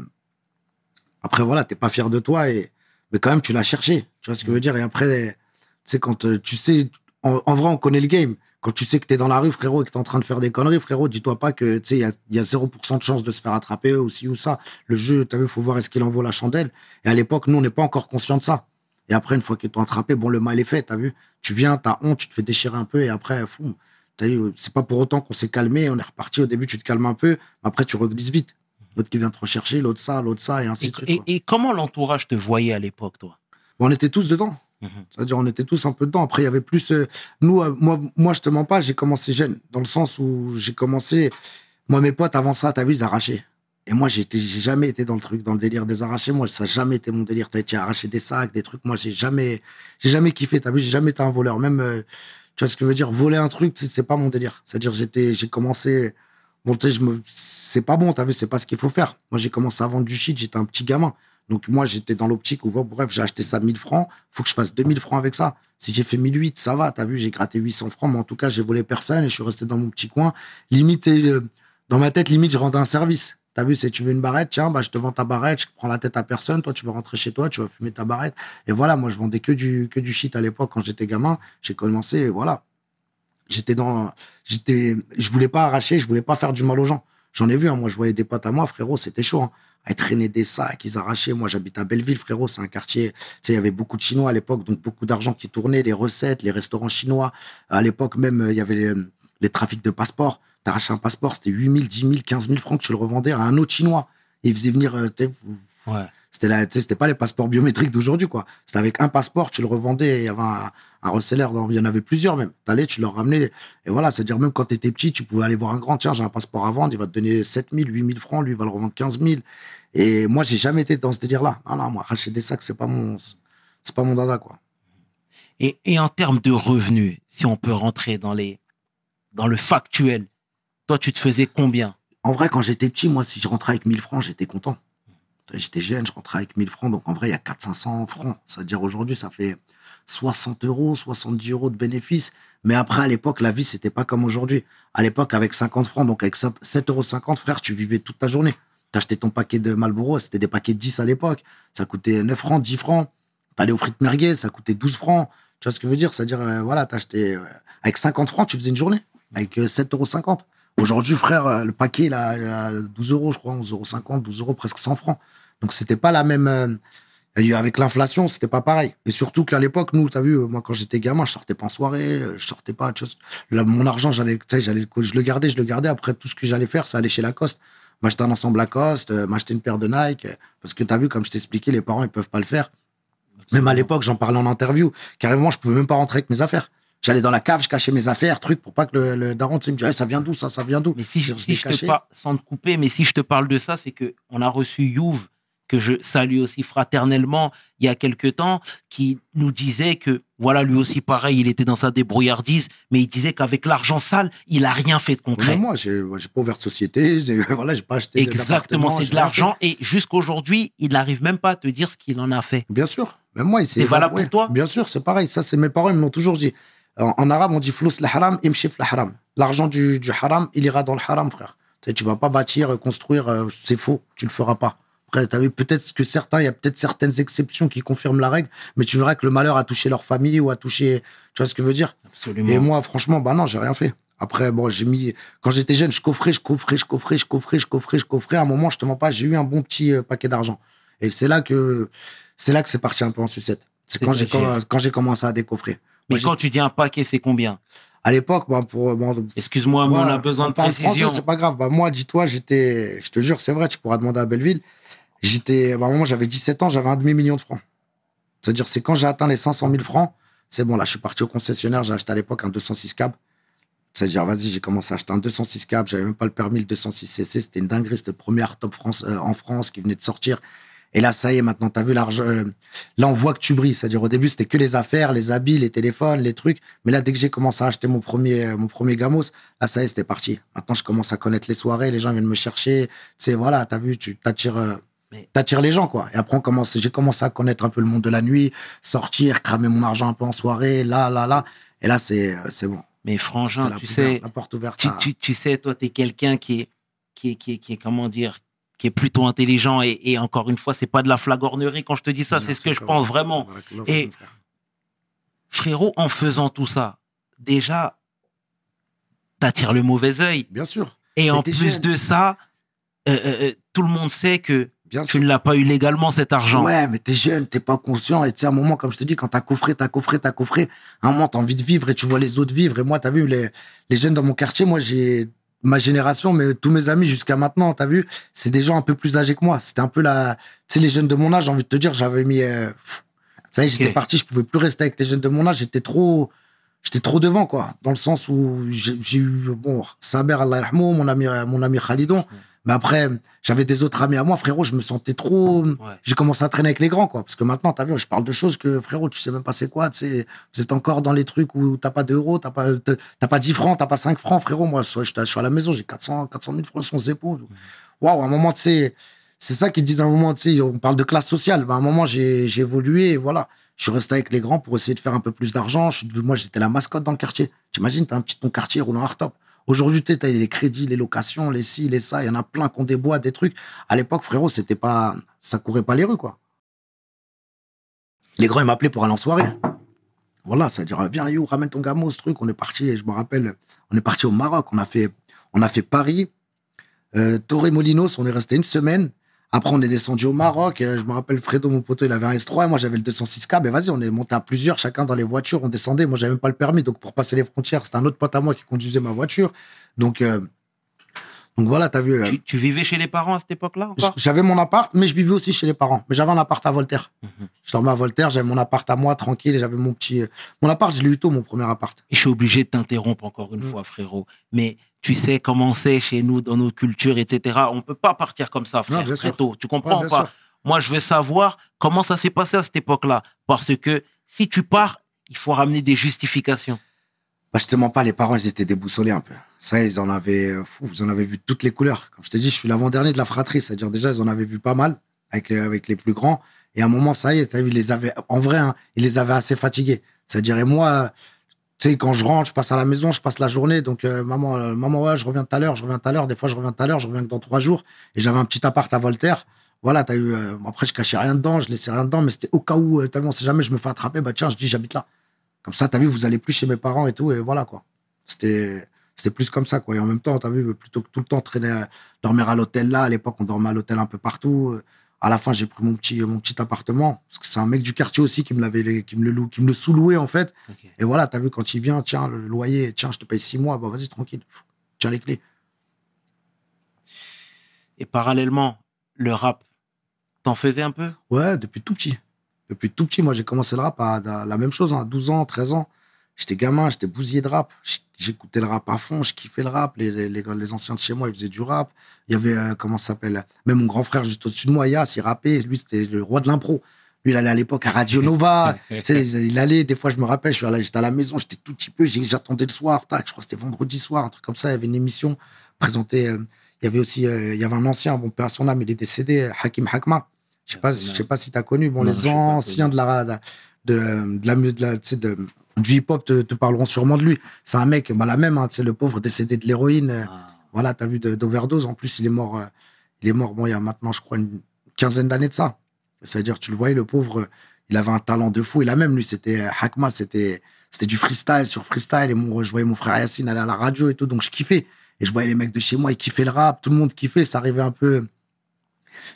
après voilà, t'es pas fier de toi et, mais quand même, tu l'as cherché. Tu vois ce que je veux dire? Et après, tu sais, quand euh, tu sais, en, en vrai, on connaît le game. Quand tu sais que t'es dans la rue, frérot, et que t'es en train de faire des conneries, frérot, dis-toi pas que, tu sais, il y a, y a 0% de chance de se faire attraper aussi ou ça. Le jeu, t'as vu, faut voir est-ce qu'il en vaut la chandelle. Et à l'époque, nous, on n'est pas encore conscient de ça. Et après, une fois qu'ils t'ont attrapé, bon, le mal est fait, t'as vu. Tu viens, t'as honte, tu te fais déchirer un peu, et après, fou. C'est pas pour autant qu'on s'est calmé, on est reparti. Au début, tu te calmes un peu, mais après, tu reglisses vite. L'autre qui vient te rechercher, l'autre ça, l'autre ça, et ainsi Et, de suite. et- comment l'entourage te voyait à l'époque, toi? Bon, on était tous dedans. Mhm. C'est-à-dire, on était tous un peu dedans. Après, il y avait plus. euh, nous, euh, moi, moi, je te mens pas, j'ai commencé jeune, dans le sens où j'ai commencé. Moi, mes potes, avant ça, t'as vu, ils arrachaient. Et moi, j'ai jamais été dans le truc, dans le délire des arrachés. Moi, ça n'a jamais été mon délire. T'as été arraché des sacs, des trucs. Moi, j'ai jamais, j'ai jamais kiffé. T'as vu, j'ai jamais été un voleur. Même, euh, tu vois ce que je veux dire, voler un truc, c'est pas mon délire. C'est-à-dire, j'étais, j'ai commencé. Bon, tu sais, me, c'est pas bon, t'as vu, c'est pas ce qu'il faut faire. Moi, j'ai commencé à vendre du shit, j'étais un petit gamin. Donc, moi, j'étais dans l'optique où, bref, j'ai acheté ça 1000 francs, faut que je fasse 2000 francs avec ça. Si j'ai fait 1008, ça va, t'as vu, j'ai gratté 800 francs, mais en tout cas, j'ai volé personne et je suis resté dans mon petit coin. Limite, euh, dans ma tête, limite, je rendais un service. T'as vu, c'est tu veux une barrette, tiens, bah, je te vends ta barrette, je prends la tête à personne, toi, tu vas rentrer chez toi, tu vas fumer ta barrette. Et voilà, moi, je vendais que du, que du shit à l'époque quand j'étais gamin. J'ai commencé, voilà. J'étais dans, j'étais, je voulais pas arracher, je voulais pas faire du mal aux gens. J'en ai vu, hein, moi, je voyais des potes à moi, frérot, c'était chaud, hein. À traîner des sacs, ils arrachaient. Moi, j'habite à Belleville, frérot, c'est un quartier, tu sais, il y avait beaucoup de Chinois à l'époque, donc beaucoup d'argent qui tournait, les recettes, les restaurants chinois. À l'époque, même, euh, il y avait les trafics de passeports. T'arrachais un passeport, c'était 8 000, 10 000, 15 000 francs que tu le revendais à un autre Chinois. Et il faisait venir, euh, Ouais. c'était pas les passeports biométriques d'aujourd'hui, quoi. C'était avec un passeport, tu le revendais, il y avait un, un reseller, il y en avait plusieurs même. T'allais, tu leur ramenais, et voilà, c'est-à-dire même quand t'étais petit, tu pouvais aller voir un grand, tiens, j'ai un passeport à vendre, il va te donner 7 000, 8 000 francs, lui, il va le revendre 15 000. Et moi, j'ai jamais été dans ce délire-là. Non, non, moi, racheter des sacs, c'est pas mon, c'est pas mon dada, quoi. Et, et en termes de revenus, si on peut rentrer dans, les, dans le factuel, toi, tu te faisais combien En vrai, quand j'étais petit, moi, si je rentrais avec 1000 francs, j'étais content. J'étais jeune, je rentrais avec 1000 francs. Donc, en vrai, il y a 400-500 francs. C'est-à-dire, aujourd'hui, ça fait 60 euros, 70 euros de bénéfices. Mais après, à l'époque, la vie, c'était pas comme aujourd'hui. À l'époque, avec 50 francs, donc avec 7,50 euros, frère, tu vivais toute ta journée. T'achetais ton paquet de Marlboro, c'était des paquets de 10 à l'époque. Ça coûtait 9 francs, 10 francs. T'allais aux frites merguez, ça coûtait 12 francs. Tu vois ce que je veux dire? C'est-à-dire, euh, voilà, t'achetais... euh, avec 50 francs, tu faisais une journée. Avec euh, 7,50 euros. Aujourd'hui, frère, euh, le paquet, là, il a 12 euros, je crois, 11,50 euros, 12 euros, presque 100 francs. Donc, c'était pas la même. euh, avec l'inflation, c'était pas pareil. Et surtout qu'à l'époque, nous, t'as vu, euh, moi, quand j'étais gamin, je sortais pas en soirée, je sortais pas. Tu vois, mon argent, j'allais, je le gardais, je le gardais. Après, tout ce que j'allais faire, c'est aller chez Lacoste, m'acheter un ensemble Lacoste, m'acheter une paire de Nike. Parce que t'as vu, comme je t'ai expliqué, les parents, ils peuvent pas le faire. Même à l'époque, j'en parlais en interview. Carrément, je pouvais même pas rentrer avec mes affaires. J'allais dans la cave, je cachais mes affaires, truc, pour pas que le, le daron, me dise, Eh, ça vient d'où, ça, ça vient d'où? Mais si je, si je te parle, sans te couper, mais si je te parle de ça, c'est que on a reçu Youve, que je salue aussi fraternellement, il y a quelque temps, qui nous disait que, voilà, lui aussi pareil, il était dans sa débrouillardise, mais il disait qu'avec l'argent sale, il a rien fait de concret. Mais moi, j'ai pas ouvert de société, j'ai voilà, j'ai pas acheté Exactement, c'est de l'argent. Et jusqu'aujourd'hui, il n'arrive même pas à te dire ce qu'il en a fait. Bien sûr. Même moi, C'est valable pour toi? Bien sûr, c'est pareil. Ça, c'est mes parents, ils me l'ont toujours dit. En, en arabe, on dit flous le haram, imshif le haram. L'argent du, du haram, il ira dans le haram, frère. Tu sais, tu vas pas bâtir, euh, construire, euh, c'est faux, tu le feras pas. Après, t'as vu peut-être que certains, il y a peut-être certaines exceptions qui confirment la règle, mais tu verras que le malheur a touché leur famille ou a touché, tu vois ce que je veux dire? Absolument. Et moi, franchement, bah non, j'ai rien fait. Après, bon, j'ai mis. Quand j'étais jeune, je coffrais, je coffrais, je coffrais, je coffrais, je coffrais, je coffrais. À un moment, je te mens pas, j'ai eu un bon petit euh, paquet d'argent. Et c'est là que c'est là que c'est parti un peu en sucette. C'est quand j'ai quand j'ai commencé à décoffrer. Mais Moi, quand tu dis un paquet, c'est combien? À l'époque, bon, pour bon, Excuse-moi, mais moi, on a besoin de précision. français, c'est pas grave. Bah, moi, dis-toi, j'étais, je te jure, c'est vrai, tu pourras demander à Belleville. J'étais, bah, à un moment, j'avais 17 ans, j'avais un demi-million de francs. C'est-à-dire, c'est quand j'ai atteint les 500 000 francs, c'est bon, là, je suis parti au concessionnaire, j'ai acheté à l'époque un 206 cab. C'est-à-dire, vas-y, j'ai commencé à acheter un 206 cab, j'avais même pas le permis, le 206 CC, c'était une dinguerie, c'était le premier top France, euh, en France qui venait de sortir. Et là, ça y est, maintenant, t'as vu l'argent. euh, là, on voit que tu brilles. C'est-à-dire, au début, c'était que les affaires, les habits, les téléphones, les trucs. Mais là, dès que j'ai commencé à acheter mon premier, euh, mon premier gamos, là, ça y est, c'était parti. Maintenant, je commence à connaître les soirées, les gens viennent me chercher. Tu sais, voilà, t'as vu, tu t'attires, euh, t'attires les gens, quoi. Et après, on commence, j'ai commencé à connaître un peu le monde de la nuit, sortir, cramer mon argent un peu en soirée, là, là, là. Et là, c'est, c'est bon. Mais frangin, la, tu porte sais, ouverte- la porte ouverte. tu, à- tu, tu sais, toi, tu es quelqu'un qui est, qui, est, qui, est, qui est, comment dire, qui est plutôt intelligent. Et, et encore une fois, c'est pas de la flagornerie quand je te dis ça, c'est ce que je pense vraiment. Et-. Frérot, en faisant tout ça, déjà, t'attires le mauvais œil. Bien sûr. Et en plus de ça, euh, euh, euh, tout le monde sait que Bien tu sûr. ne l'as pas eu légalement, cet argent. Ouais, mais t'es jeune, t'es pas conscient. Et tu sais, à un moment, comme je te dis, quand t'as coffré, t'as coffré, t'as coffré, à un moment, t'as envie de vivre et tu vois les autres vivre. Et moi, t'as vu, les, les jeunes dans mon quartier, moi, j'ai ma génération, mais tous mes amis jusqu'à maintenant, t'as vu, c'est des gens un peu plus âgés que moi. C'était un peu la. Tu sais, les jeunes de mon âge, j'ai envie de te dire, j'avais mis. euh, ça y est, j'étais parti, je pouvais plus rester avec les jeunes de mon âge. J'étais trop. J'étais trop devant, quoi. Dans le sens où j'ai eu, bon, Saber, Allah yarhamou, mon ami, mon ami Khalidon. Mais après, j'avais des autres amis à moi, frérot, je me sentais trop. Ouais. J'ai commencé à traîner avec les grands, quoi. Parce que maintenant, t'as vu, je parle de choses que, frérot, tu sais même pas c'est quoi. Tu sais, vous êtes encore dans les trucs où t'as pas d'euros, t'as pas, t'as pas 10 francs, t'as pas 5 francs, frérot. Moi, je, je suis à la maison, j'ai 400, 400 000 francs sur les épaules. Waouh, à un moment, tu sais, c'est ça qu'ils disent à un moment, tu sais, on parle de classe sociale. Ben, à un moment, j'ai j'ai évolué et voilà. Je suis resté avec les grands pour essayer de faire un peu plus d'argent. Je Moi, j'étais la mascotte dans le quartier. T'imagines, t'as un petit ton quartier roulant hardtop. Aujourd'hui, tu t'as les crédits, les locations, les ci, les ça. Il y en a plein qui ont des trucs. À l'époque, frérot, c'était pas, ça courait pas les rues. Les grands, ils m'appelaient pour aller en soirée. Voilà, c'est-à-dire, viens, you, ramène ton gamin, ce truc. On est parti, je me rappelle, on est parti au Maroc. On a fait, on a fait Paris, euh, Torremolinos. On est resté une semaine. Après, on est descendu au Maroc. Euh, Je me rappelle, Fredo, mon poteau, il avait un S3. Et moi, j'avais le 206K. Mais vas-y, on est monté à plusieurs, chacun dans les voitures. On descendait. Moi, j'avais même pas le permis. Donc, pour passer les frontières, c'était un autre pote à moi qui conduisait ma voiture. Donc, euh, donc voilà, t'as vu. euh, Tu, tu vivais chez les parents à cette époque-là encore? J'avais mon appart, mais je vivais aussi chez les parents. Mais j'avais un appart à Voltaire. Mhm. Je dormais à Voltaire, j'avais mon appart à moi, tranquille, et j'avais mon petit. euh, Mon appart, je l'ai eu tôt, mon premier appart. Je suis obligé de t'interrompre encore une Mm. fois, frérot. Mais tu sais comment c'est chez nous, dans nos cultures, etc. On peut pas partir comme ça, frère, bien très sûr. tôt. Tu Ouais, comprends bien ou pas? sûr. Moi, je veux savoir comment ça s'est passé à cette époque-là. Parce que si tu pars, il faut ramener des justifications. Bah, je te mens pas, les parents, ils étaient déboussolés un peu. Ça, ils en avaient, euh, fou, en vu toutes les couleurs. Comme je te dis, je suis l'avant-dernier de la fratrie. C'est-à-dire, déjà, ils en avaient vu pas mal avec les, avec les plus grands. Et à un moment, ça y est, vu, ils les avaient, en vrai, hein, ils les avaient assez fatigués. C'est-à-dire, et moi, tu sais, quand je rentre, je passe à la maison, je passe la journée. Donc, euh, maman, euh, maman, ouais, je reviens tout à l'heure, je reviens tout à l'heure. Des fois, je reviens tout à l'heure, je reviens que dans trois jours. Et j'avais un petit appart à Voltaire. Voilà, t'as eu, euh, après, je cachais rien dedans, je laissais rien dedans, mais c'était au cas où, euh, t'as vu, on sait jamais, je me fais attraper, bah, tiens, je dis, j'habite là. Comme ça, t'as vu, vous allez plus chez mes parents et tout, et voilà, quoi. C'était, c'était plus comme ça, quoi. Et en même temps, t'as vu, plutôt que tout le temps traîner, dormir à l'hôtel là, à l'époque, on dormait à l'hôtel un peu partout. À la fin, j'ai pris mon petit, mon petit appartement, parce que c'est un mec du quartier aussi qui me l'avait, qui me le loue, qui me le sous-louait, en fait. Et voilà, t'as vu, quand il vient, tiens, le loyer, tiens, je te paye six mois, bah, vas-y, tranquille. Tiens les clés. Et parallèlement, le rap, t'en faisais un peu? Ouais, depuis tout petit. Depuis tout petit, moi, j'ai commencé le rap à, à la même chose, hein, à 12 ans, 13 ans. J'étais gamin, j'étais bousillé de rap. J'écoutais le rap à fond, je kiffais le rap. Les, les, les anciens de chez moi, ils faisaient du rap. Il y avait, euh, comment ça s'appelle Même mon grand frère juste au-dessus de moi, Yas, il rappait. Lui, c'était le roi de l'impro. Lui, il allait à l'époque à Radio Nova. il allait, des fois, je me rappelle, j'étais à la maison, j'étais tout petit peu, j'attendais le soir, tac, je crois que c'était vendredi soir, un truc comme ça. Il y avait une émission présentée. euh, il y avait aussi, euh, il y avait un ancien, bon, à son âme, il est décédé, Hakim Hakma. Je sais pas, je sais pas si tu as connu. Bon, Non, les anciens de la, de la, de la, de la, du hip-hop te, te parleront sûrement de lui. C'est un mec, bah, la même, hein, le pauvre décédé de l'héroïne. euh, Ah. voilà, t'as vu d'overdose. En plus, il est mort, euh, il est mort, bon, il y a maintenant, je crois, une quinzaine d'années de ça. C'est-à-dire, tu le voyais, le pauvre, euh, il avait un talent de fou. Il a même, lui, c'était Hakma, c'était c'était du freestyle sur freestyle. Et mon, je voyais mon frère Yacine aller à la radio et tout, donc je kiffais. Et je voyais les mecs de chez moi, ils kiffaient le rap, tout le monde kiffait. Ça arrivait un peu.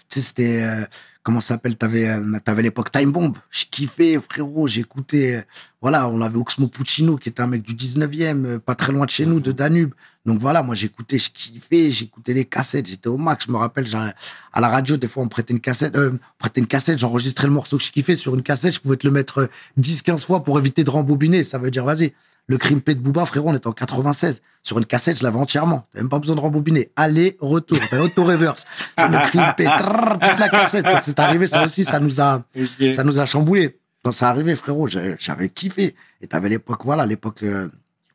Tu sais, c'était. Comment ça s'appelle T'avais euh, t'avais l'époque Time Bomb. Je kiffais, frérot. J'écoutais. euh, voilà, on avait Oxmo Puccino, qui était un mec du 19e, euh, pas très loin de chez nous, de Danube. Donc voilà, moi j'écoutais, je kiffais, j'écoutais les cassettes, j'étais au max. Je me rappelle, à la radio, des fois on me prêtait une cassette, euh, on prêtait une cassette, j'enregistrais le morceau que je kiffais sur une cassette, je pouvais te le mettre euh, 10-15 fois pour éviter de rembobiner. Ça veut dire, vas-y, le crime de Booba, frérot, on était en 96. Sur une cassette, je l'avais entièrement. T'as même pas besoin de rembobiner. Aller, retour. T'as auto-reverse. C'est le crime toute la cassette. Quand c'est arrivé, ça aussi, ça nous a, ça nous a chamboulé. Quand ça arrivait, frérot, j'avais kiffé. Et t'avais l'époque, voilà, l'époque euh,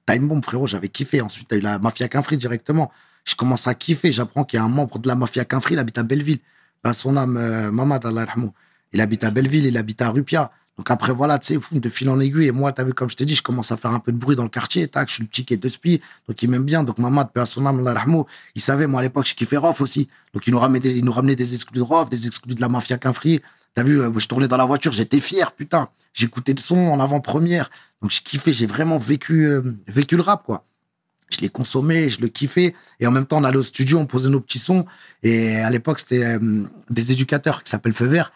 Time Bomb, frérot, j'avais kiffé. Ensuite, t'as eu la Mafia Quinfri directement. Je commence à kiffer. J'apprends qu'il y a un membre de la Mafia Quinfri, il habite à Belleville. Ben, son âme, euh, Mamad, Allah il habite à Belleville, il habite à Rupia. Donc après, voilà, tu sais, de fil en aiguille. Et moi, t'as vu, comme je t'ai dit, je commence à faire un peu de bruit dans le quartier. Tac, je suis le petit qui est de spi. Donc il m'aime bien. Donc paix à son âme, il savait, moi, à l'époque, je kiffais Rof aussi. Donc il nous ramenait des, il nous ramenait des exclus de Rof, des exclus de la Mafia Quinfri. T'as vu, euh, je tournais dans la voiture, j'étais fier, putain. J'écoutais le son en avant-première. Donc je kiffais, j'ai vraiment vécu, euh, vécu le rap, quoi. Je l'ai consommé, je le kiffais. Et en même temps, on allait au studio, on posait nos petits sons. Et à l'époque, c'était euh, des éducateurs qui s'appellent Feu Vert.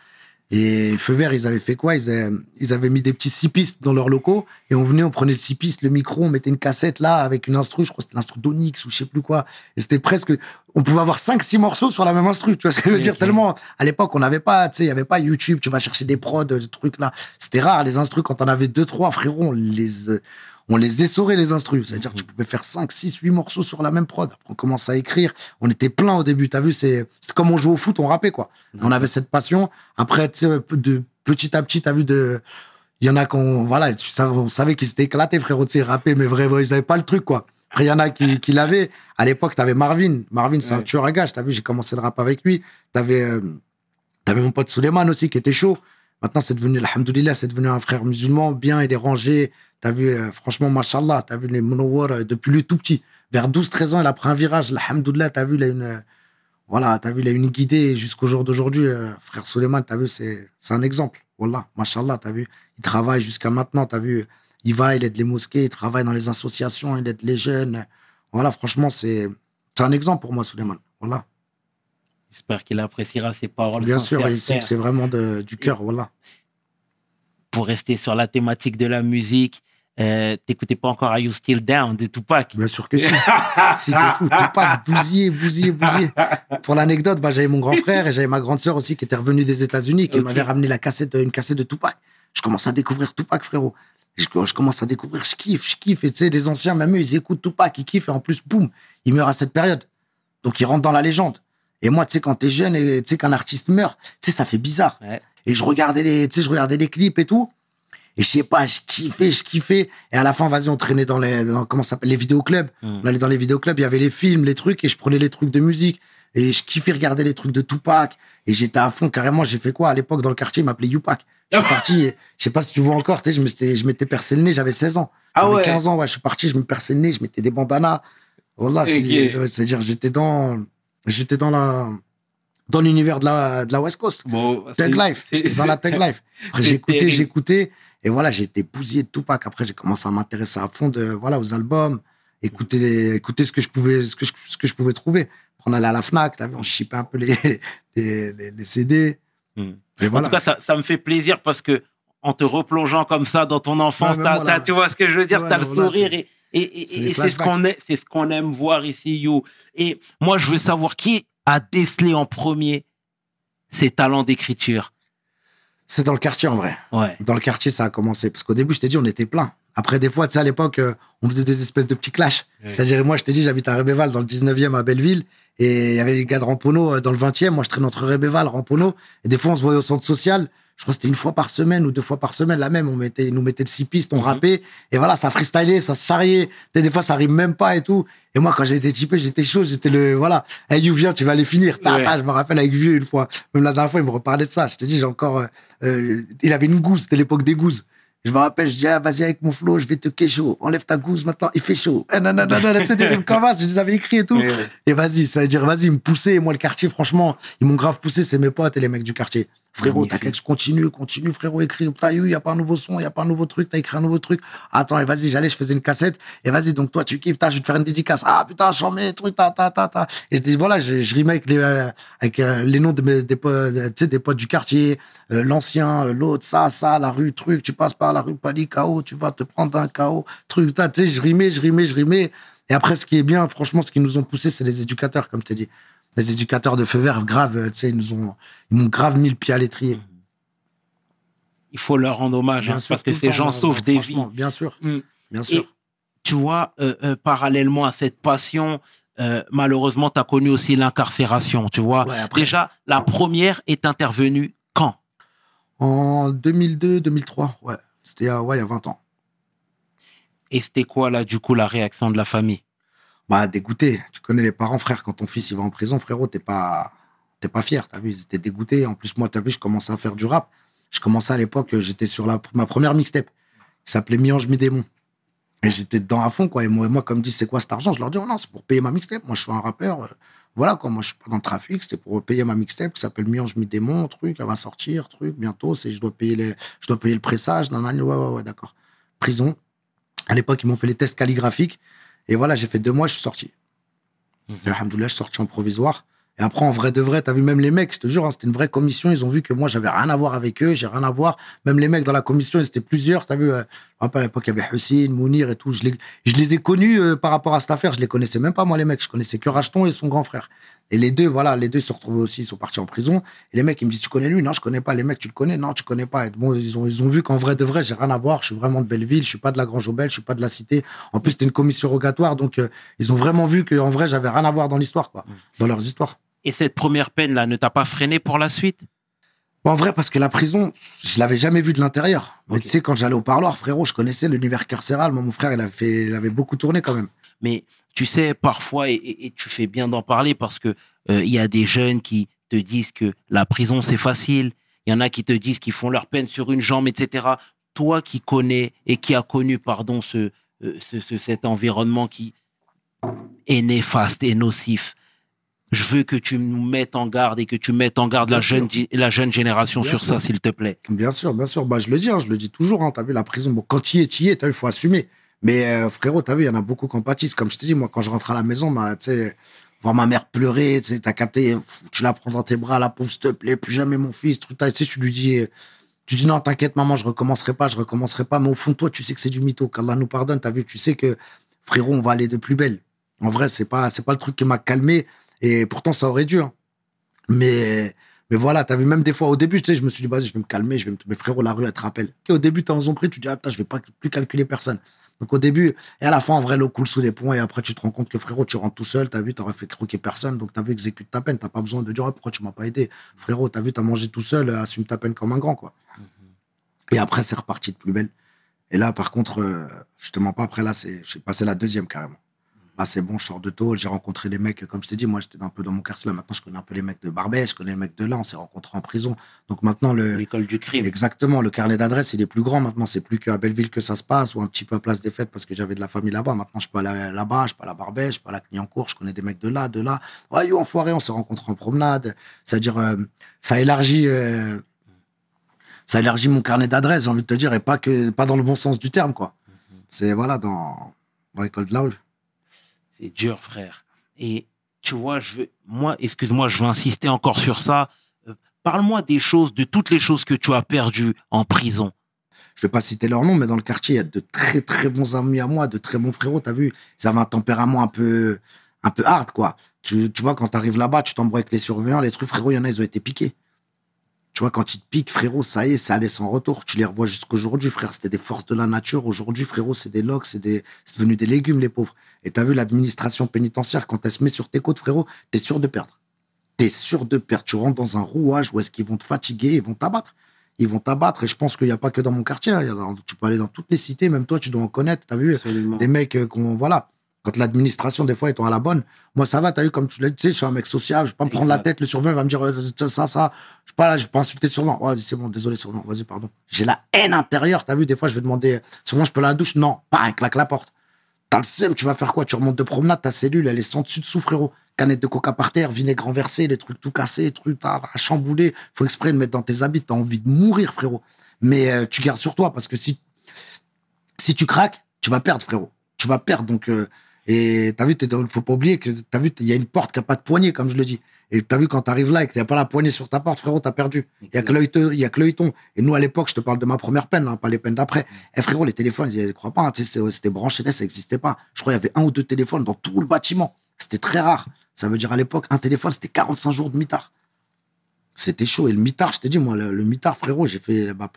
Et Feu Vert, ils avaient fait quoi? Ils avaient, ils avaient mis des petits six pistes dans leurs locaux. Et on venait, on prenait le six pistes, le micro, on mettait une cassette là avec une instru. Je crois que c'était l'instru d'Onyx ou je sais plus quoi. Et c'était presque. On pouvait avoir cinq, six morceaux sur la même instru. Tu vois ce que je veux dire? Tellement. À l'époque, on n'avait pas, tu sais, il y avait pas YouTube. Tu vas chercher des prods, des trucs là. C'était rare les instrus. Quand on avait deux, trois, frérot, on les. On les essorait les instrus. C'est-à-dire que tu pouvais faire 5, 6, 8 morceaux sur la même prod. Après, on commence à écrire. On était plein au début. T'as vu, c'est comme on jouait au foot, on rappait, quoi. On avait cette passion. Après, tu sais, de petit à petit, t'as vu de. Il y en a qu'on. Voilà, tu savais- on savait qu'ils s'étaient éclatés, frérot, tu sais, rapper, mais vraiment, ils avaient pas le truc, quoi. Après, il y en a qui, qui l'avaient. À l'époque, t'avais Marvin. Marvin, c'est un Ouais. tueur à gage. T'as vu, j'ai commencé le rap avec lui. T'avais, euh, t'avais mon pote Suleiman aussi, qui était chaud. Maintenant, c'est devenu, alhamdoulilah, c'est devenu un frère musulman, bien, il est rangé. T'as vu, euh, franchement, mashallah, t'as vu les monowar euh, depuis lui tout petit. Vers 12-13 ans, il a pris un virage, alhamdoulilah, t'as vu, il a une, euh, voilà, t'as vu, il a une guidée jusqu'au jour d'aujourd'hui. euh, frère Suleiman, t'as vu, c'est, c'est un exemple. Wallah, mashallah, t'as vu. Il travaille jusqu'à maintenant, t'as vu. Il va, il aide les mosquées, il travaille dans les associations, il aide les jeunes. Voilà, franchement, c'est, c'est un exemple pour moi, Suleiman. Voilà. J'espère qu'il appréciera ces paroles. Bien sûr, il sait que c'est vraiment de- du cœur, voilà. Pour rester sur la thématique de la musique, euh, t'écoutais pas encore Are You Still Down de Tupac? Bien sûr que si. si t'es fou, Tupac, bousillé, bousillé, bousillé. Pour l'anecdote, bah, j'avais mon grand frère et j'avais ma grande sœur aussi qui était revenue des États-Unis, qui m'avait ramené la cassette, une cassette de Tupac. Je commence à découvrir Tupac, frérot. Je, je commence à découvrir, je kiffe, je kiffe. Et tu sais, les anciens, même eux, ils écoutent Tupac, ils kiffent. Et en plus, boum, il meurt à cette période. Donc, il rentre dans la légende. Et moi, tu sais, quand t'es jeune et tu sais qu'un artiste meurt, tu sais, ça fait bizarre. Ouais. Et je regardais les, tu sais, je regardais les clips et tout. Et je sais pas, je kiffais, je kiffais. Et à la fin, vas-y, on traînait dans les, dans- comment ça s'appelle, les vidéoclubs. Hmm. On allait dans les vidéoclubs, il y avait les films, les trucs, et je prenais les trucs de musique. Et je kiffais regarder les trucs de Tupac. Et j'étais à fond, carrément, j'ai fait quoi? À l'époque, dans le quartier, ils m'appelaient Youpac. Je suis parti, et je sais pas si tu vois encore, tu sais, je m'étais, percé le nez, j'avais 16 ans. Ah ouais. 15 ans, ouais, je suis parti, je me perçais le nez, je mettais des bandanas. Voilà, ouais, c'est-à-dire, j'étais dans, j'étais dans la, dans l'univers de la, de la West Coast. Bon, c'est- Life. J'étais dans la Tug Life. J'écoutais, j'écoutais. Et voilà, j'ai été bousillé de Tupac. Après, j'ai commencé à m'intéresser à fond de, voilà, aux albums, écouter les, écouter ce que je pouvais, ce que je, ce que je pouvais trouver. On allait à la Fnac, vu, on chipait un peu les, les, les, les CD. Hmm. Et En voilà. tout cas, ça, ça me fait plaisir parce que en te replongeant comme ça dans ton enfance, Ouais, voilà. tu vois ce que je veux dire, Ouais, t'as le voilà, sourire et, et, et- c'est ce qu'on est, c'est ce qu'on aime voir ici, You. Et moi, je veux savoir qui a décelé en premier ses talents d'écriture? C'est dans le quartier, en vrai. Ouais. Dans le quartier, ça a commencé. Parce qu'au début, je t'ai dit, on était plein. Après, des fois, tu sais, à l'époque, euh, on faisait des espèces de petits clashs. Ouais. C'est-à-dire, moi, je t'ai dit, j'habite à Rébéval, dans le 19e à Belleville. Et il y avait les gars de Rampono euh, dans le 20e. Moi, je traîne entre Rébéval, Rampono. Et des fois, on se voyait au centre social. Je crois que c'était une fois par semaine ou deux fois par semaine, la même. On mettait, nous mettait de six pistes, on rappait. Et voilà, ça freestylait, ça se charriait. Des fois, ça rime même pas et tout. Et moi, quand j'ai été typé, j'étais chaud. J'étais le, voilà. Hey, you, viens, tu vas les finir. Ta, Ouais. ta, je me rappelle avec Vieux une fois. Même la dernière fois, il me reparlait de ça. Je te dis, j'ai encore, euh, euh, il avait une gousse. C'était l'époque des gousses. Je me rappelle, je dis, ah, vas-y avec mon flow, je vais te chaud. Enlève ta gousse maintenant, il fait chaud. Eh, non, non, non, non, c'est des rimes comme ça, je les avais écrits et tout. Et vas-y, ça veut dire, vas-y, ils me poussaient. Moi, le quartier, franchement, ils m'ont grave poussé, c'est mes potes et les mecs du quartier. Frérot, Magnifique. t'inquiète, je continue, continue, frérot, écris. Putain, il y a pas un nouveau son, il y a pas un nouveau truc, t'as écrit un nouveau truc. Attends, et vas-y, j'allais, je faisais une cassette. Et vas-y, donc toi, tu kiffes, putain, je vais te faire une dédicace. Ah, putain, j'en mets, truc, ta, ta, ta, ta. Et je dis, voilà, je, je rimais avec les, euh, avec euh, les noms de mes, des, potes, euh, des potes du quartier, euh, l'ancien, l'autre, ça, ça, la rue, truc, tu passes par la rue Pali, KO, tu vas te prendre un KO, truc, ta, tu sais, je rimais, je rimais, je rimais. Et après, ce qui est bien, franchement, ce qui nous ont poussé, c'est les éducateurs, comme je t'ai dit. Les éducateurs de feu vert, grave, euh, tu sais, ils nous ont, ils m'ont grave mis le pied à l'étrier. Il faut leur rendre hommage, Bien hein, sûr, parce que ces gens non, sauvent des vies. Bien sûr, Mm. bien Et sûr. tu vois, euh, euh, parallèlement à cette passion, euh, malheureusement, tu as connu aussi l'incarcération, tu vois. Ouais, après, Déjà, la première est intervenue quand? En 2002, 2003, ouais. C'était, euh, ouais, il y a 20 ans. Et c'était quoi, là, du coup, la réaction de la famille? Bah, dégoûté. Tu connais les parents, frère, quand ton fils, il va en prison, frérot, t'es pas, t'es pas fier, t'as vu, ils étaient dégoûtés. En plus, moi, t'as vu, je commençais à faire du rap. Je commençais à l'époque, euh, j'étais sur la, ma première mixtape, qui s'appelait Mi-Ange, Mi-Démon. Et j'étais dedans à fond, quoi. Et moi, moi comme dit, c'est quoi cet argent? Je leur dis, oh non, c'est pour payer ma mixtape. Moi, je suis un rappeur. euh, voilà, quoi. Moi, je suis pas dans le trafic. C'était pour payer ma mixtape qui s'appelle Mi-Ange, Mi-Démon. Truc, elle va sortir, truc, bientôt. C'est, je dois payer les, je dois payer le pressage. Non, ouais, ouais, ouais, d'accord. Prison. À l'époque, ils m'ont fait les tests calligraphiques. Et voilà, j'ai fait deux mois, je suis sorti. Alhamdoulilah, je suis sorti en provisoire. Et après, en vrai de vrai, t'as vu même les mecs, je te jure, hein, c'était une vraie commission. Ils ont vu que moi, j'avais rien à voir avec eux, j'ai rien à voir. Même les mecs dans la commission, ils étaient plusieurs. T'as vu, euh, je me rappelle à l'époque, il y avait Hussein, Mounir et tout. Je les, je les ai connus euh, par rapport à cette affaire. Je les connaissais même pas, moi, les mecs. Je connaissais que Racheton et son grand frère. Et les deux, voilà, les deux se retrouvaient aussi, ils sont partis en prison. Et les mecs, ils me disent, tu connais lui? Non, je connais pas. Les mecs, tu le connais? Non, tu connais pas. Et bon, ils ont, ils ont vu qu'en vrai de vrai, j'ai rien à voir. Je suis vraiment de Belleville. Je suis pas de la Grange Aubel. Je suis pas de la cité. En plus, c'était une commission rogatoire. Donc, euh, ils ont vraiment vu qu'en vrai, j'avais rien à voir dans l'histoire, quoi. Dans leurs histoires. Et cette première peine-là ne t'a pas freiné pour la suite? Bon, en vrai, parce que la prison, je l'avais jamais vue de l'intérieur. Tu sais, quand j'allais au parloir, frérot, je connaissais l'univers carcéral. Moi, mon frère, il avait, fait, il avait beaucoup tourné quand même. Mais tu sais, parfois, et, et- et tu fais bien d'en parler parce que euh, il y a des jeunes qui te disent que la prison, c'est facile. Il y en a qui te disent qu'ils font leur peine sur une jambe, etc. Toi qui connais et qui as connu, pardon, ce, euh, ce- ce- cet environnement qui est néfaste et nocif, je veux que tu nous mettes en garde et que tu mettes en garde la sûr. jeune, la jeune génération Bien sur sûr. ça, s'il te plaît. Bien sûr, bien sûr. Bah, je le dis, hein, je le dis toujours. Hein, t'as vu la prison. Bon, quand tu y es, tu y es. Il faut assumer. Mais euh, frérot, t'as vu, il y en a beaucoup qui en pâtissent. Comme je te dis, moi, quand je rentre à la maison, tu sais, voir ma mère pleurer, t'as capté, tu la prends dans tes bras, la pauvre, s'il te plaît, plus jamais mon fils. Tout, tu sais, tu lui dis, tu dis non, t'inquiète, maman, je recommencerai pas, je recommencerai pas. Mais au fond toi, tu sais que c'est du mytho. Qu'Allah nous pardonne. T'as vu, tu sais que frérot, on va aller de plus belle. En vrai, c'est pas, c'est pas le truc qui m'a calmé. Et pourtant, ça aurait dû. hein. Mais, mais voilà, t'as vu, même des fois, au début, tu sais, je me suis dit, vas-y, je vais me calmer, je vais me. Mais frérot, la rue, elle te rappelle. Au début, t'es en pris, tu dis, ah putain, je vais pas plus calculer personne. Donc au début, et à la fin, en vrai, l'eau coule sous les ponts, et après, tu te rends compte que frérot, tu rentres tout seul, t'as vu, t'aurais fait croquer personne, donc t'as vu, exécute ta peine, t'as pas besoin de dire, ah, pourquoi tu m'as pas aidé? Frérot, t'as vu, t'as mangé tout seul, euh, assume ta peine comme un grand, quoi. Et après, c'est reparti de plus belle. Et là, par contre, euh, je te mens pas, après, là, c'est, j'ai passé la deuxième carrément. Là, c'est bon, je sors de tôle, j'ai rencontré des mecs, comme je t'ai dit, moi, j'étais un peu dans mon quartier, là, maintenant, je connais un peu les mecs de Barbès, je connais les mecs de là, on s'est rencontrés en prison. Donc maintenant, le, L'école du crime. Exactement, le carnet d'adresse, il est plus grand maintenant. C'est plus qu'à Belleville que ça se passe ou un petit peu à Place des Fêtes parce que j'avais de la famille là-bas. Maintenant, je peux aller là-bas, je peux aller à Barbès, je peux aller à Clignancourt, je connais des mecs de là, de là. Ouais, yo, enfoiré, on s'est rencontrés en promenade. C'est-à-dire, euh, ça élargit, euh, ça élargit mon carnet d'adresse, j'ai envie de te dire, et pas que, pas dans le bon sens du terme, quoi. C'est, voilà, dans, dans l'école de Laoul. C'est dur, frère. Et tu vois, je veux, moi, excuse-moi, je veux insister encore sur ça. Euh, Parle-moi des choses, de toutes les choses que tu as perdues en prison. je vais pas citer leur nom, mais dans le quartier, il y a de très très bons amis à moi, de très bons frérots, t'as vu? Ils avaient un tempérament un peu, un peu hard, quoi. Tu, tu vois, quand t'arrives là-bas, tu t'embrouilles avec les surveillants, les trucs, frérot, il y en a, ils ont été piqués. Tu vois, quand ils te piquent, frérot, ça y est, ça allait sans retour. Tu les revois jusqu'aujourd'hui, frère. C'était des forces de la nature. Aujourd'hui, frérot, c'est des locs, c'est des... c'est devenu des légumes, les pauvres. Et t'as vu l'administration pénitentiaire, quand elle se met sur tes côtes, frérot, t'es sûr de perdre. T'es sûr de perdre. Tu rentres dans un rouage où est-ce qu'ils vont te fatiguer, ils vont t'abattre. Ils vont t'abattre. Et je pense qu'il n'y a pas que dans mon quartier. hein. Tu peux aller dans toutes les cités, même toi, tu dois en connaître. T'as vu? Absolument. des mecs euh, qu'on. Voilà. Quand l'administration, des fois, étant à la bonne, moi, ça va, t'as vu, comme tu l'as dit, je suis un mec social, je vais pas me prendre la tête, le surveillant va me dire euh, ça, ça, ça. Je sais pas, là, je vais pas insulter le surveillant. Vas-y, c'est bon, désolé, surveillant, vas-y, pardon. J'ai la haine intérieure, t'as vu, des fois, je vais demander, euh, surveillant, je peux aller à la douche? Non, pas, un claque la porte. T'as le seum, tu vas faire quoi? Tu remontes de promenade, ta cellule, elle est sans dessus dessous, frérot. Canette de coca par terre, vinaigre renversé, les trucs tout cassés, trucs à à chambouler. Faut exprès de mettre dans tes habits, t'as envie de mourir, frérot. Mais euh, tu gardes sur toi, parce que si si tu craques, tu vas perdre, frérot. Tu vas perdre. Donc, euh, et t'as vu, t'es dans- faut pas oublier que t'as vu, il y a une porte qui a pas de poignée, comme je le dis. Et t'as vu, quand t'arrives là et n'y a pas la poignée sur ta porte, frérot, t'as perdu. Il y a que l'œil, te- il y a que l'œil ton. Et nous, à l'époque, je te parle de ma première peine, hein, pas les peines d'après. Eh, frérot, les téléphones, je crois pas, hein, tu sais, c'est- c'était branché, ça existait pas. Je crois qu'il y avait un ou deux téléphones dans tout le bâtiment. C'était très rare. Ça veut dire, à l'époque, un téléphone, c'était 45 jours de mitard. C'était chaud. Et le mitard, je t'ai dit, moi, le, le mitard, frérot, j'ai fait ma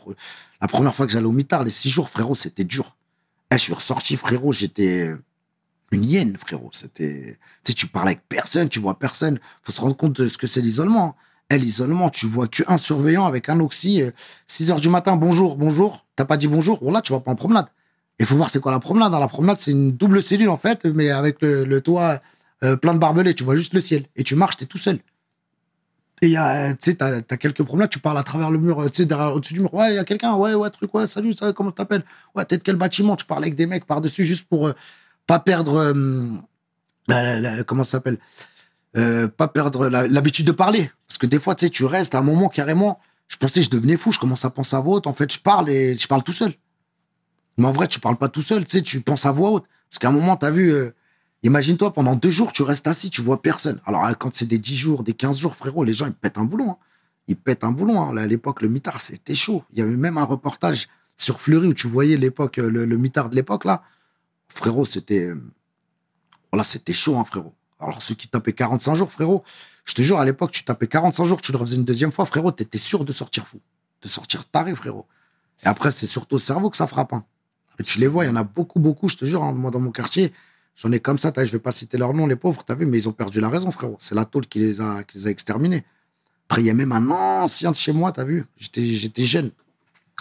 la première fois que j'allais au mitard, les six jours, frérot, c'était dur. Eh, je suis ressorti, frérot, j'étais une hyène, frérot. C'était, tu sais, tu parles avec personne, tu vois personne. Faut se rendre compte de ce que c'est l'isolement. Eh, l'isolement, tu vois qu'un surveillant avec un oxy, euh, 6 heures du matin, bonjour, bonjour. T'as pas dit bonjour, bon là, tu vas pas en promenade. Il faut voir c'est quoi la promenade. hein. La promenade, c'est une double cellule, en fait, mais avec le, toit euh, plein de barbelés. Tu vois juste le ciel. Et tu marches, t'es tout seul. Et euh, tu sais, t'as, t'as quelques promenades, tu parles à travers le mur, euh, tu sais, au-dessus du mur. Ouais, il y a quelqu'un, ouais, ouais, truc, ouais, salut, ça, comment tu t'appelles? Ouais, t'es de quel bâtiment? Tu parles avec des mecs par-dessus juste pour euh, pas perdre. euh, comment ça s'appelle Euh, Pas perdre l'habitude de parler. Parce que des fois, tu sais, tu restes à un moment carrément. Je pensais que je devenais fou, je commence à penser à voix haute. En fait, je parle et je parle tout seul. Mais en vrai, tu parles pas tout seul, tu sais, tu penses à voix haute. Parce qu'à un moment, t'as vu. euh, Imagine-toi, pendant deux jours, tu restes assis, tu vois personne. Alors, hein, quand c'est des 10 jours, des 15 jours, frérot, les gens, ils pètent un boulon. hein. Ils pètent un boulon. hein. À l'époque, le mitard, c'était chaud. Il y avait même un reportage sur Fleury où tu voyais l'époque, le mitard de l'époque, là. Frérot, c'était. Voilà, c'était chaud, hein, frérot. Alors, ceux qui tapaient 45 jours, frérot, je te jure, à l'époque, tu tapais 45 jours, tu le refaisais une deuxième fois, frérot, t'étais sûr de sortir fou. De sortir taré, frérot. Et après, c'est surtout au cerveau que ça frappe. hein. Et tu les vois, il y en a beaucoup, beaucoup, je te jure, hein, moi, dans mon quartier, j'en ai comme ça, je vais pas citer leur nom, les pauvres, t'as vu, mais ils ont perdu la raison, frérot. C'est la tôle qui les a, qui les exterminés. Après, il y a même un ancien de chez moi, t'as vu, j'étais j'étais jeune.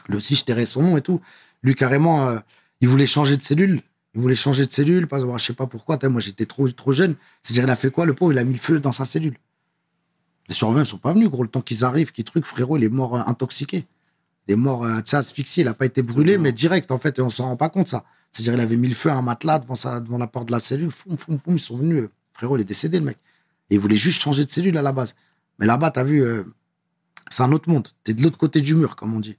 Lui aussi, je tairais son nom et tout. Lui, carrément, euh, il voulait changer de cellule. Il voulait changer de cellule, parce que je sais pas pourquoi. vu, Moi, j'étais trop, trop jeune. C'est-à-dire, il a fait quoi, le pauvre? Il a mis le feu dans sa cellule. Les surveillants, ils sont pas venus, gros. Le temps qu'ils arrivent, qu'ils truc, frérot, il est mort euh, intoxiqué. Il est mort, euh, tu sais, asphyxié. Il a pas été brûlé, mais direct, en fait, et on s'en rend pas compte, ça. C'est-à-dire, il avait mis le feu à un matelas devant, sa, devant la porte de la cellule. Foum, foum, foum, ils sont venus. euh, Frérot, il est décédé, le mec. Et il voulait juste changer de cellule à la base. Mais là-bas, t'as vu, euh, c'est un autre monde. T'es de l'autre côté du mur, comme on dit.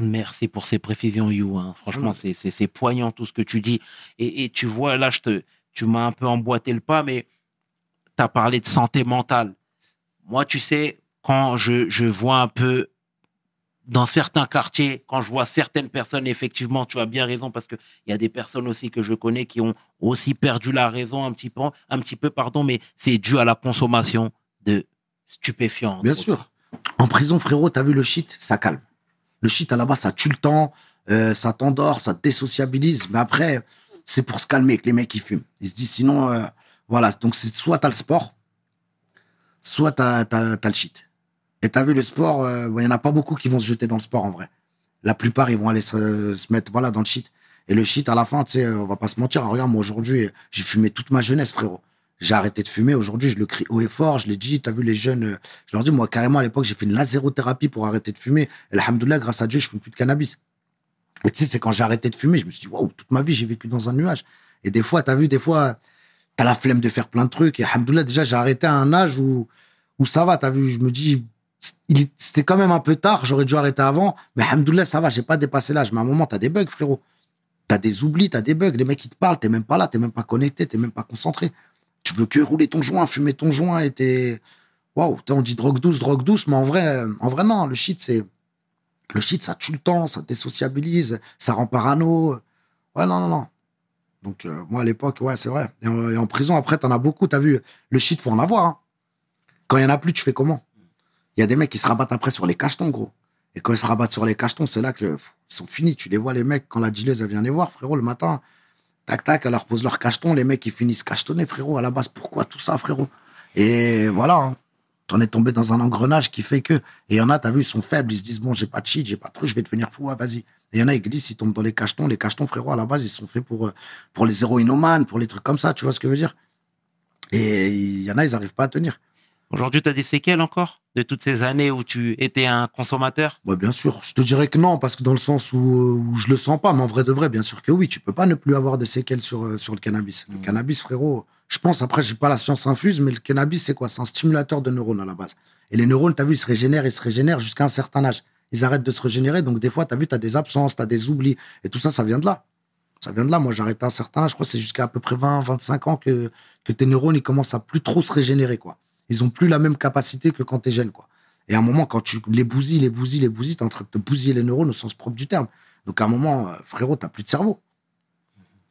Merci pour ces précisions, You. hein. Franchement, c'est- c'est c'est poignant tout ce que tu dis. Et, et tu vois, là, je te, tu m'as un peu emboîté le pas, mais tu as parlé de santé mentale. Moi, tu sais, quand je, je vois un peu dans certains quartiers, quand je vois certaines personnes, effectivement, tu as bien raison, parce qu'il y a des personnes aussi que je connais qui ont aussi perdu la raison un petit peu, un petit peu pardon, mais c'est dû à la consommation de stupéfiants. Bien autres. sûr. En prison, frérot, t'as vu le shit, ça calme. Le shit, à la base, ça tue le temps, euh, ça t'endort, ça te désociabilise. Mais après, c'est pour se calmer que les mecs, ils fument. Ils se disent, sinon, euh, voilà. Donc, c'est soit t'as le sport, soit t'as, t'as, le shit. Et t'as vu le sport, euh, il y en a pas beaucoup qui vont se jeter dans le sport, en vrai. La plupart, ils vont aller se, se mettre, voilà, dans le shit. Et le shit, à la fin, tu sais, on va pas se mentir. Regarde, moi, aujourd'hui, j'ai fumé toute ma jeunesse, frérot. J'ai arrêté de fumer. Aujourd'hui, je le crie haut et fort. Je l'ai dit. T'as vu les jeunes. euh, Je leur dis, moi, carrément, à l'époque, j'ai fait une lasérothérapie pour arrêter de fumer. Et alhamdoulilah, grâce à Dieu, je fume plus de cannabis. Et tu sais, c'est quand j'ai arrêté de fumer, je me suis dit, waouh, toute ma vie, j'ai vécu dans un nuage. Et des fois, t'as vu, des fois, t'as la flemme de faire plein de trucs. Et alhamdoulilah, déjà, j'ai arrêté à un âge où, où ça va. T'as vu, je me dis, c'était quand même un peu tard. J'aurais dû arrêter avant. Mais alhamdoulilah, ça va, j'ai pas dépassé l'âge. Mais à un moment, t'as des bugs, frérot. T'as des oublis, t'as des bugs. Les mecs, ils te parlent, t'es même pas là, t'es même pas connecté, t'es même pas concentré. Tu veux que rouler ton joint, fumer ton joint et t'es. Waouh, on dit drogue douce, drogue douce, mais en vrai, en vrai, non. Le shit, c'est. Le shit, ça tue le temps, ça désociabilise, ça rend parano. Ouais, non, non, non. Donc, euh, moi, à l'époque, ouais, c'est vrai. Et en, prison, après, t'en as beaucoup, t'as vu. Le shit, faut en avoir. hein. Quand il y en a plus, tu fais comment? Il y a des mecs qui se rabattent après sur les cachetons, gros. Et quand ils se rabattent sur les cachetons, c'est là que pff, ils sont finis. Tu les vois, les mecs, quand la dealeuse, elle vient les voir, frérot, le matin, tac, tac, elle leur pose leur cacheton, les mecs, ils finissent cachetonnés, frérot. À la base, pourquoi tout ça, frérot? Et voilà, hein. t'en es tombé dans un engrenage qui fait que. Et il y en a, t'as vu, ils sont faibles, ils se disent, bon, j'ai pas de cheat, j'ai pas de truc, je vais devenir fou, ah, vas-y. Et il y en a, ils glissent, ils tombent dans les cachetons. Les cachetons, frérot, à la base, ils sont faits pour, euh, pour les héroïnomanes, pour les trucs comme ça, tu vois ce que je veux dire? Et il y en a, ils arrivent pas à tenir. Aujourd'hui, tu as des séquelles encore de toutes ces années où tu étais un consommateur? Ouais, bien sûr. Je te dirais que non, parce que dans le sens où, où je le sens pas, mais en vrai de vrai, bien sûr que oui. Tu peux pas ne plus avoir de séquelles sur, euh, sur le cannabis. Le Mhm. cannabis, frérot, je pense, après, j'ai pas la science infuse, mais le cannabis, c'est quoi? C'est un stimulateur de neurones à la base. Et les neurones, tu as vu, ils se régénèrent, ils se régénèrent jusqu'à un certain âge. Ils arrêtent de se régénérer, donc des fois, tu as vu, tu as des absences, tu as des oublis. Et tout ça, ça vient de là. Ça vient de là. Moi, j'arrête à un certain âge, je crois que c'est jusqu'à à peu près 20, 25 ans que, que tes neurones, ils commencent à plus trop se régénérer, quoi. Ils ont plus la même capacité que quand tu es jeune, quoi. Et à un moment, quand tu les bousilles, les bousilles, les bousilles, t'es en train de te bousiller les neurones au sens propre du terme. Donc à un moment, euh, frérot, t'as plus de cerveau.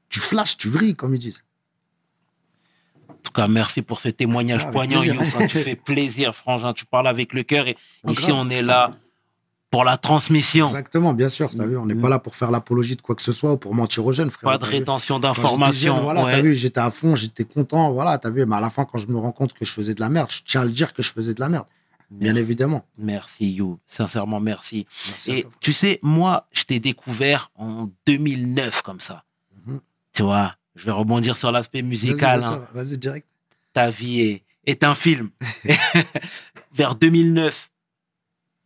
Tu flashes, tu vrilles, comme ils disent. En tout cas, merci pour ce témoignage Ah, poignant. Youssef. Tu fais plaisir, frangin. Tu parles avec le cœur. Et ici, grave. on est là pour la transmission. Exactement, bien sûr. T'as vu, on n'est pas là pour faire l'apologie de quoi que ce soit ou pour mentir aux jeunes, frérot. Pas de rétention d'informations. Voilà, Ouais. t'as vu, j'étais à fond, j'étais content, voilà, t'as vu. Mais à la fin, quand je me rends compte que je faisais de la merde, je tiens à le dire que je faisais de la merde. Bien Merci. évidemment. Merci, You. Sincèrement, merci. Et toi. tu sais, moi, je t'ai découvert en 2009 comme ça. Mhm. Tu vois, je vais rebondir sur l'aspect musical. hein. Vas-y, direct. Ta vie est, est un film. Vers 2009,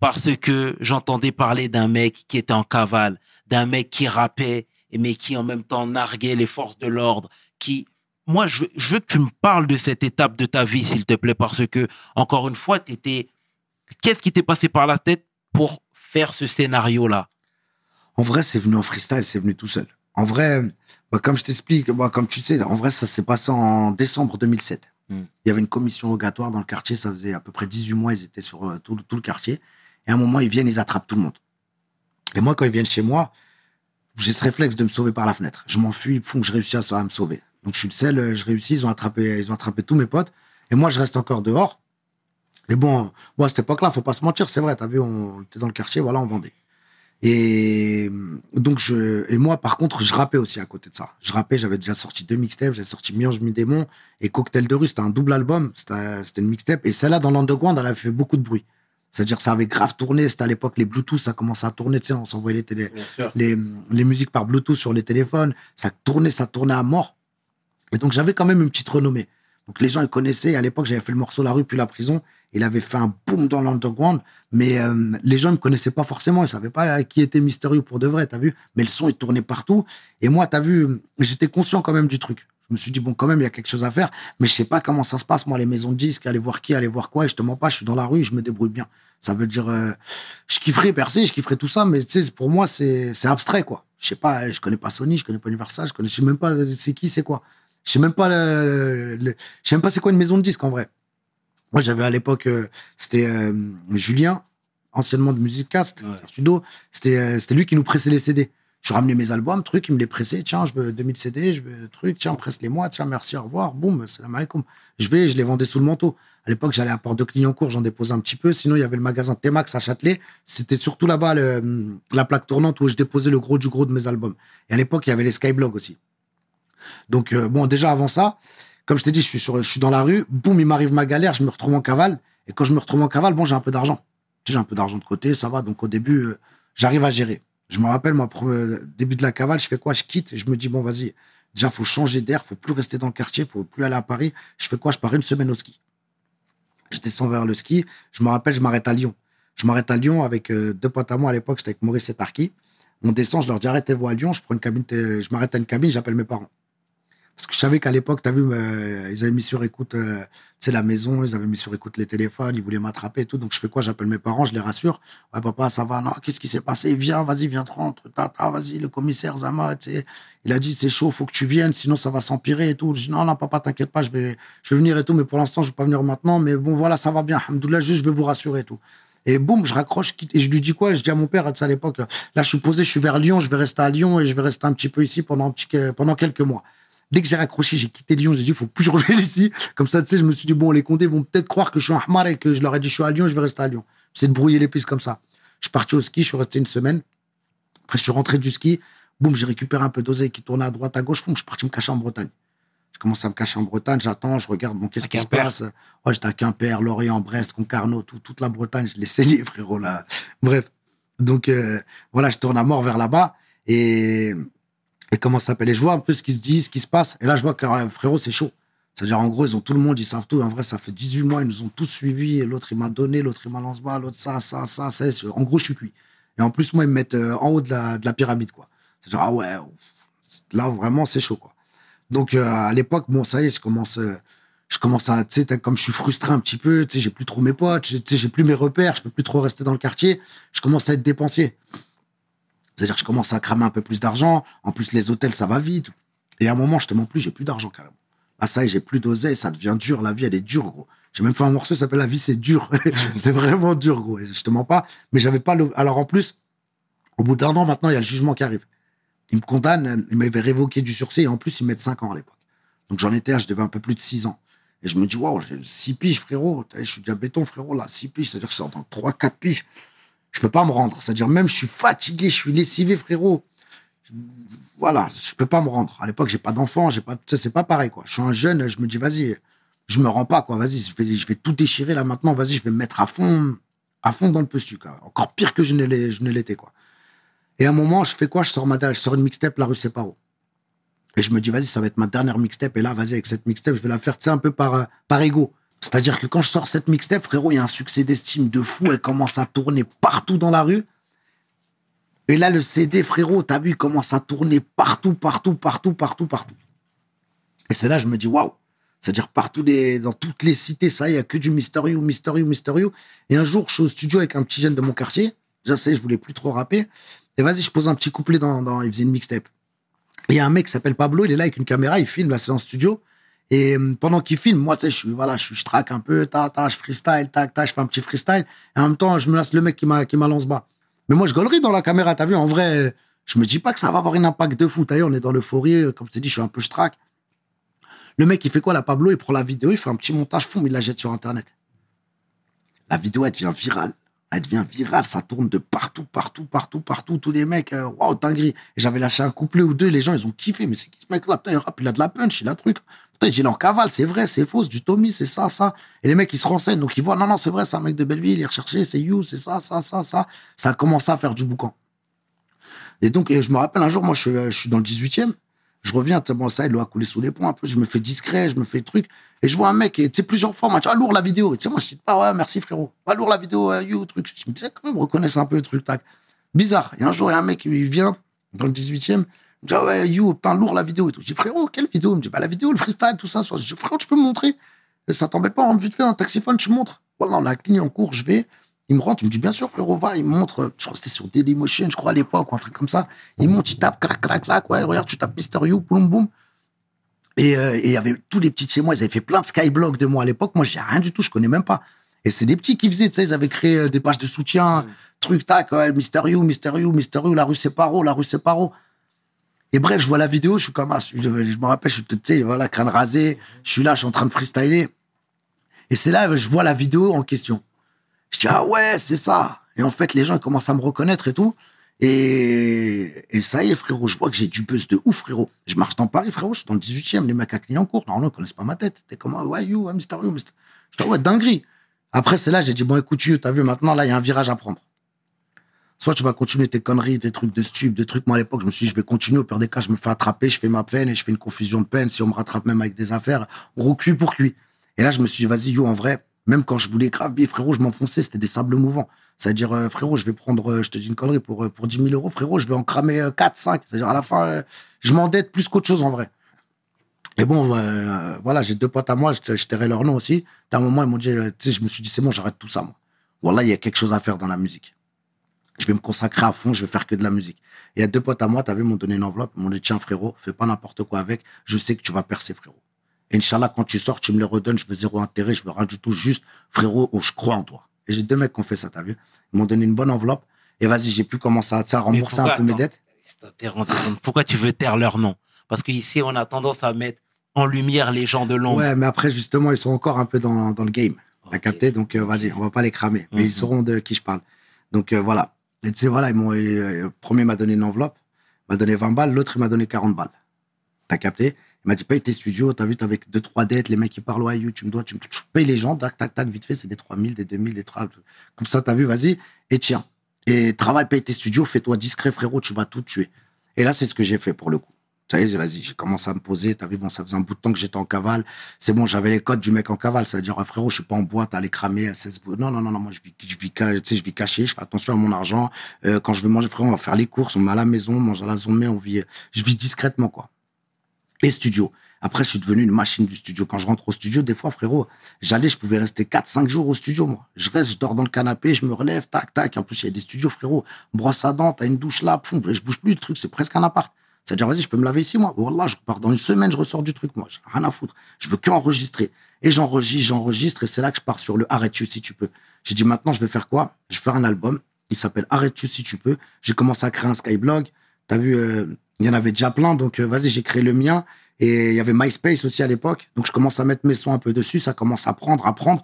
parce que j'entendais parler d'un mec qui était en cavale, d'un mec qui rappait, mais qui en même temps narguait les forces de l'ordre, qui... Moi, je veux, je veux que tu me parles de cette étape de ta vie, s'il te plaît, parce que, encore une fois, t'étais... Qu'est-ce qui t'est passé par la tête pour faire ce scénario-là? En vrai, c'est venu en freestyle, c'est venu tout seul. En vrai, bah, comme je t'explique, bah, comme tu sais, en vrai, ça s'est passé en décembre 2007. Mm. Il y avait une commission rogatoire dans le quartier, ça faisait à peu près 18 mois, ils étaient sur euh, tout le quartier. Et à un moment, ils viennent, ils attrapent tout le monde. Et moi, quand ils viennent chez moi, j'ai ce réflexe de me sauver par la fenêtre. Je m'enfuis, font que je réussis à, me sauver. Donc je suis le seul, euh, je réussis, ils ont attrapé, ils ont attrapé tous mes potes. Et moi, je reste encore dehors. Et bon, à cette époque-là, faut pas se mentir, c'est vrai, t'as vu, on était dans le quartier, voilà, on vendait. Et donc, je, et moi, par contre, je rappais aussi à côté de ça. Je rappais, j'avais déjà sorti deux mixtapes, j'avais sorti Miange Mi-Démon et Cocktail de rue, c'était un double album, c'était une mixtape. Et celle-là, dans l'underground, elle avait fait beaucoup de bruit. C'est-à-dire, ça avait grave tourné, c'était à l'époque, les Bluetooth, ça commençait à tourner, tu sais, on s'envoyait les, télé, les, les musiques par Bluetooth sur les téléphones, ça tournait, ça tournait à mort. Et donc, j'avais quand même une petite renommée. Donc, les gens, ils connaissaient. À l'époque, j'avais fait le morceau La rue, puis la prison. Il avait fait un boom dans l'underground. Mais euh, les gens ne me connaissaient pas forcément. Ils savaient pas qui était Mystérieux pour de vrai, t'as vu Mais le son, il tournait partout. Et moi, t'as vu, j'étais conscient quand même du truc. Je me suis dit, bon, quand même, il y a quelque chose à faire. Mais je sais pas comment ça se passe, moi, les maisons de disques, aller voir qui, aller voir quoi. Et je te mens pas, je suis dans la rue, je me débrouille bien. Ça veut dire, euh, je kifferais percer, je kifferais tout ça, mais tu sais, pour moi, c'est abstrait, quoi. Je sais pas, je connais pas Sony, je connais pas Universal, je connais, je sais même pas c'est qui, c'est quoi. Je sais même pas le, le- je sais même pas c'est quoi une maison de disques, en vrai. Moi, j'avais à l'époque, euh, c'était euh, Julien, anciennement de Musicast, Ouais. studio. C'était euh, c'était lui qui nous pressait les CD. Je ramenais mes albums, truc, il me les pressait. Tiens, je veux 2000 CD, je veux truc, tiens, presse-les moi, tiens, merci, au revoir, boum, salam alaikum. Je vais, je les vendais sous le manteau. À l'époque, j'allais à Port de Clignancourt, j'en déposais un petit peu. Sinon, il y avait le magasin T-Max à Châtelet. C'était surtout là-bas la plaque tournante où je déposais le gros du gros de mes albums. Et à l'époque, il y avait les Skyblogs aussi. Donc, euh, bon, déjà avant ça, comme je t'ai dit, je suis, sur, dans la rue, boum, il m'arrive ma galère, je me retrouve en cavale. Et quand je me retrouve en cavale, bon, j'ai un peu d'argent. J'ai un peu d'argent de côté, ça va. Donc, au début, euh, j'arrive à gérer. Je me rappelle, moi, euh, début de la cavale, je fais quoi? Je quitte je me dis, bon, vas-y, déjà, faut changer d'air, faut plus rester dans le quartier, faut plus aller à Paris. Je fais quoi? Je pars une semaine au ski. Je descends vers le ski. Je me rappelle, je m'arrête à Lyon. Je m'arrête à Lyon avec euh, deux potes à moi à l'époque, j'étais avec Maurice et Tarki. On descend, je leur dis arrêtez-vous à Lyon, je prends une cabine, t- je m'arrête à une cabine, j'appelle mes parents. Parce que je savais qu'à l'époque, tu as vu, euh, ils avaient mis sur écoute, euh, la maison, ils avaient mis sur écoute les téléphones, ils voulaient m'attraper et tout. Donc je fais quoi? J'appelle mes parents, je les rassure. Ouais, papa, ça va, non, qu'est-ce qui s'est passé? Viens, vas-y, viens, te. Tata, vas-y, le commissaire Zama, il a dit c'est chaud, faut que tu viennes, sinon ça va s'empirer et tout. Je dis non, non, papa, t'inquiète pas, je vais, je vais venir et tout, mais pour l'instant, je vais pas venir maintenant. Mais bon, voilà, ça va bien. Alhamdoulilah, juste, je vais vous rassurer et tout. Et boum, je raccroche, et je lui dis quoi? Je dis à mon père, à l'époque, là, je suis posé, je suis vers Lyon, je vais rester à Lyon et je vais rester un petit peu ici pendant, un petit- pendant quelques mois. Dès que j'ai raccroché, j'ai quitté Lyon, j'ai dit, faut plus que je revienne ici. Comme ça, tu sais, je me suis dit, bon, les Condés vont peut-être croire que je suis un Ahmar et que je leur ai dit, je suis à Lyon, je vais rester à Lyon. C'est de brouiller les pistes comme ça. Je suis parti au ski, je suis resté une semaine. Après, je suis rentré du ski. Boum, j'ai récupéré un peu d'oseille qui tournait à droite, à gauche. Boum, je suis parti me cacher en Bretagne. Je commence à me cacher en Bretagne, j'attends, je regarde, bon, qu'est-ce qui se passe? Ouais, j'étais à Quimper, Lorient, Brest, Concarneau, tout- toute la Bretagne, je l'ai saigné, frérot, là. Bref. Donc, euh, voilà, je tourne à mort vers là-bas. Et, et comment ça s'appelle? Et je vois un peu ce qui se dit, ce qui se passe. Et là, je vois que, euh, frérot, c'est chaud. C'est-à-dire, en gros, ils ont tout le monde, ils savent tout. En vrai, ça fait 18 mois, ils nous ont tous suivis. L'autre, il m'a donné, l'autre, il m'a lancé bas, l'autre, ça, ça, ça, ça. En gros, je suis cuit. Et en plus, moi, ils me mettent euh, en haut de la, de la pyramide, quoi. C'est-à-dire, ah ouais, là, vraiment, c'est chaud, quoi. Donc, euh, à l'époque, bon, ça y est, je commence, je commence à, tu sais, comme je suis frustré un petit peu, tu sais, j'ai plus trop mes potes, tu sais, j'ai plus mes repères, je peux plus trop rester dans le quartier, je commence à être dépensier. C'est-à-dire que je commence à cramer un peu plus d'argent. En plus, les hôtels, ça va vite. Et à un moment, je te mens plus, j'ai plus d'argent carrément. Là, ça y est, j'ai plus d'oseille, ça devient dur. La vie, elle est dure, gros. J'ai même fait un morceau qui s'appelle La vie, c'est dur. c'est vraiment dur, gros. Et je te mens pas. Mais j'avais pas le. Alors, en plus, au bout d'un an, maintenant, il y a le jugement qui arrive. Ils me condamnent, ils m'avaient révoqué du sursis et en plus, ils mettent 5 ans à l'époque. Donc, j'en étais, je devais un peu plus de 6 ans. Et je me dis, waouh, j'ai 6 piges, frérot. Je suis déjà béton, frérot, là, 6 piges. C'est-à-dire que je sors dans 3, 4 piges. Je peux pas me rendre. C'est-à-dire, même, je suis fatigué, je suis lessivé, frérot. Voilà, je peux pas me rendre. À l'époque, j'ai pas d'enfant, j'ai pas, c'est pas pareil, quoi. Je suis un jeune, je me dis, vas-y, je me rends pas, quoi. Vas-y, je vais, je vais tout déchirer, là, maintenant. Vas-y, je vais me mettre à fond, à fond dans le postu, quoi. Encore pire que je ne l'étais, quoi. Et à un moment, je fais quoi? Je sors ma, je sors une mixtape, La rue Séparo. Et je me dis, vas-y, ça va être ma dernière mixtape. Et là, vas-y, avec cette mixtape, je vais la faire, tu un peu par, euh, par ego. C'est-à-dire que quand je sors cette mixtape, frérot, il y a un succès d'estime de fou. Elle commence à tourner partout dans la rue. Et là, le CD, frérot, t'as vu, commence à tourner partout, partout, partout, partout, partout. Et c'est là, je me dis, waouh. C'est-à-dire, partout, dans toutes les cités, ça, il y a que du You, Mystery You. Et un jour, je suis au studio avec un petit jeune de mon quartier. Déjà, ça y est, je voulais plus trop rapper. Et vas-y, je pose un petit couplet dans, dans il faisait une mixtape. Et il y a un mec qui s'appelle Pablo, il est là avec une caméra, il filme, là, c'est en studio. Et euh, pendant qu'il filme, moi, tu sais, je suis, voilà, je, traque un peu, ta, ta, je freestyle, tac, tac, je fais un petit freestyle. Et en même temps, je me laisse le mec qui m'a, qui m'a lance bas. Mais moi, je gaulerie dans la caméra, t'as vu, en vrai, je me dis pas que ça va avoir un impact de fou. Vu, on est dans l'euphorie, comme je t'ai dit, je suis un peu je traque. Le mec, il fait quoi, la Pablo, il prend la vidéo, il fait un petit montage fou, mais il la jette sur Internet. La vidéo, elle devient virale. Elle devient virale, ça tourne de partout, partout, partout, partout. Tous les mecs, euh, waouh, dinguerie. Et j'avais lâché un couplet ou deux, les gens, ils ont kiffé. Mais c'est qui ce mec-là? Putain, il rappe, il a de la punch, il a truc. Putain, il cavale, c'est vrai, c'est faux, du Tommy, c'est ça, ça. Et les mecs, ils se renseignent, donc ils voient, non, non, c'est vrai, c'est un mec de Belleville, il est recherché, c'est You, c'est ça, ça, ça, ça. Ça a commencé à faire du boucan. Et donc, je me rappelle un jour, moi, je, euh, suis dans le 18e. Je reviens, bon, ça, il doit couler sous les ponts un peu. Je me fais discret, je me fais truc. Et je vois un mec, tu sais, plusieurs fois, moi, je dis, ah, lourd la vidéo. Tu sais, moi, je dis, ah ouais, merci frérot. Ah, lourd la vidéo, euh, you, truc. Je me disais, quand même, reconnaissent un peu truc, tac. Bizarre. Et un jour, il y a un mec, il vient dans le 18e. Me dit, ah ouais, you, putain, lourd la vidéo et tout. Je dis, frérot, quelle vidéo? Il me dit, bah, la vidéo, le freestyle, tout ça. Je dis, frérot, tu peux me montrer? Ça t'embête pas, rentre vite fait, un taxiphone, tu montres. Voilà, on a cligne en cours, je vais. Il me rentre, il me dit, bien sûr, frérot, va. Il me montre, je crois que c'était sur Dailymotion, je crois, à l'époque, ou un truc comme ça. Il monte, il tape, crac, crac, crac, ouais, regarde, tu tapes Mister You, boum, boum. Et euh, et il y avait tous les petits chez moi, ils avaient fait plein de skyblogs de moi à l'époque. Moi, j'ai rien du tout, je connais même pas. Et c'est des petits qui faisaient, tu sais, ils avaient créé euh, des pages de soutien, truc, tac, ouais, Mister You, Mister You, Mister You, la rue Séparo, la rue Séparo. Et bref, je vois la vidéo, je suis comme, ah, je, me rappelle, je suis, tu sais, voilà, crâne rasé, je suis là, je suis en train de freestyler. Et c'est là, je vois la vidéo en question. Je dis, ah ouais, c'est ça. Et en fait, les gens commencent à me reconnaître et tout. Et, et ça y est, frérot, je vois que j'ai du buzz de ouf, frérot. Je marche dans Paris, frérot, je suis dans le 18e, les mecs à Clignancourt. Normalement, ils connaissent pas ma tête. T'es comme, ah, ouais, you, ouais, Mister You, Mister... Je dis, ah ouais, dinguerie. Après, c'est là, j'ai dit, bon, écoute, you, t'as vu, maintenant, là, il y a un virage à prendre. Soit tu vas continuer tes conneries, tes trucs de stup, des trucs. Moi, à l'époque, je me suis dit, je vais continuer. Au pire des cas, je me fais attraper, je fais ma peine et je fais une confusion de peine. Si on me rattrape même avec des affaires, gros cul pour cuit. Et là, je me suis dit, vas-y, yo, en vrai, même quand je voulais grave, frérot, je m'enfonçais, c'était des sables mouvants. C'est-à-dire, euh, frérot, je vais prendre, euh, je te dis une connerie, pour, euh, pour 10 000 euros, frérot, je vais en cramer euh, 4, 5. C'est-à-dire, à la fin, je m'endette plus qu'autre chose, en vrai. Et bon, voilà, j'ai deux potes à moi, je, je tairai leur nom aussi. À un moment, ils m'ont dit, tu sais, je me suis dit, c'est bon, j'arrête tout ça, moi. Voilà, il y a quelque chose à faire dans la musique. Je vais me consacrer à fond, je vais faire que de la musique. Et il y a deux potes à moi, t'as vu, ils m'ont donné une enveloppe, ils m'ont dit, tiens, frérot, fais pas n'importe quoi avec, je sais que tu vas percer, frérot. Et Inch'Allah, quand tu sors, tu me les redonnes, je veux zéro intérêt, je veux rien du tout, juste, frérot, oh, je crois en toi. Et j'ai deux mecs qui ont fait ça, t'as vu Ils m'ont donné une bonne enveloppe, et vas-y, j'ai pu commencer à, tu rembourser un peu mes dettes. Pourquoi tu veux taire leur nom? Parce qu'ici, on a tendance à mettre en lumière les gens de l'ombre. Ouais, mais après, justement, ils sont encore un peu dans, dans le game. T'as capté? Donc, euh, vas-y, on va pas les cramer. Mais Mhm. ils sauront de qui je parle. Donc, euh, voilà. Et tu sais, voilà, m'ont, euh, le premier m'a donné une enveloppe, m'a donné 20 balles, l'autre, il m'a donné 40 balles. T'as capté? Il m'a dit, paye tes studios, t'as vu, t'as avec deux, trois dettes, les mecs, ils parlent, ouais, tu me dois, tu me payes les gens, tac, tac, tac, vite fait, c'est des 3000, des 2000, des 3000. Comme ça, t'as vu, vas-y, et tiens. Et travaille, paye tes studios, fais-toi discret, frérot, tu vas tout tuer. Et là, c'est ce que j'ai fait pour le coup. Ça y est, vas-y, j'ai commencé à me poser. T'as vu, bon, ça faisait un bout de temps que j'étais en cavale. C'est bon, j'avais les codes du mec en cavale. Ça veut dire, ah, frérot, je suis pas en boîte à aller cramer à 16 bouts. Non, non, non, non, moi, je vis, je vis, je vis caché, je fais attention à mon argent. Euh, quand je veux manger, frérot, on va faire les courses, on met à la maison, on mange à la zone, on vit, je vis discrètement, quoi. Et studio. Après, je suis devenu une machine du studio. Quand je rentre au studio, des fois, frérot, j'allais, je pouvais rester 4, 5 jours au studio, moi. Je reste, je dors dans le canapé, je me relève, tac, tac. En plus, il y a des studios, frérot. Brosse à dents, t'as une douche là, poum, je bouge plus, le truc, c'est presque un appart. C'est-à-dire, vas-y, je peux me laver ici, moi. Wallah, je repars dans une semaine, je ressors du truc, moi. J'ai rien à foutre. Je veux qu'enregistrer. Et j'enregistre, j'enregistre, et c'est là que je pars sur le Arrête-tu si tu peux. J'ai dit, maintenant, je vais faire quoi? Je vais faire un album. Il s'appelle Arrête-tu si tu peux. J'ai commencé à créer un Skyblog. T'as vu, euh, il y en avait déjà plein, donc euh, vas-y, j'ai créé le mien. Et il y avait MySpace aussi à l'époque. Donc je commence à mettre mes sons un peu dessus, ça commence à prendre, à prendre.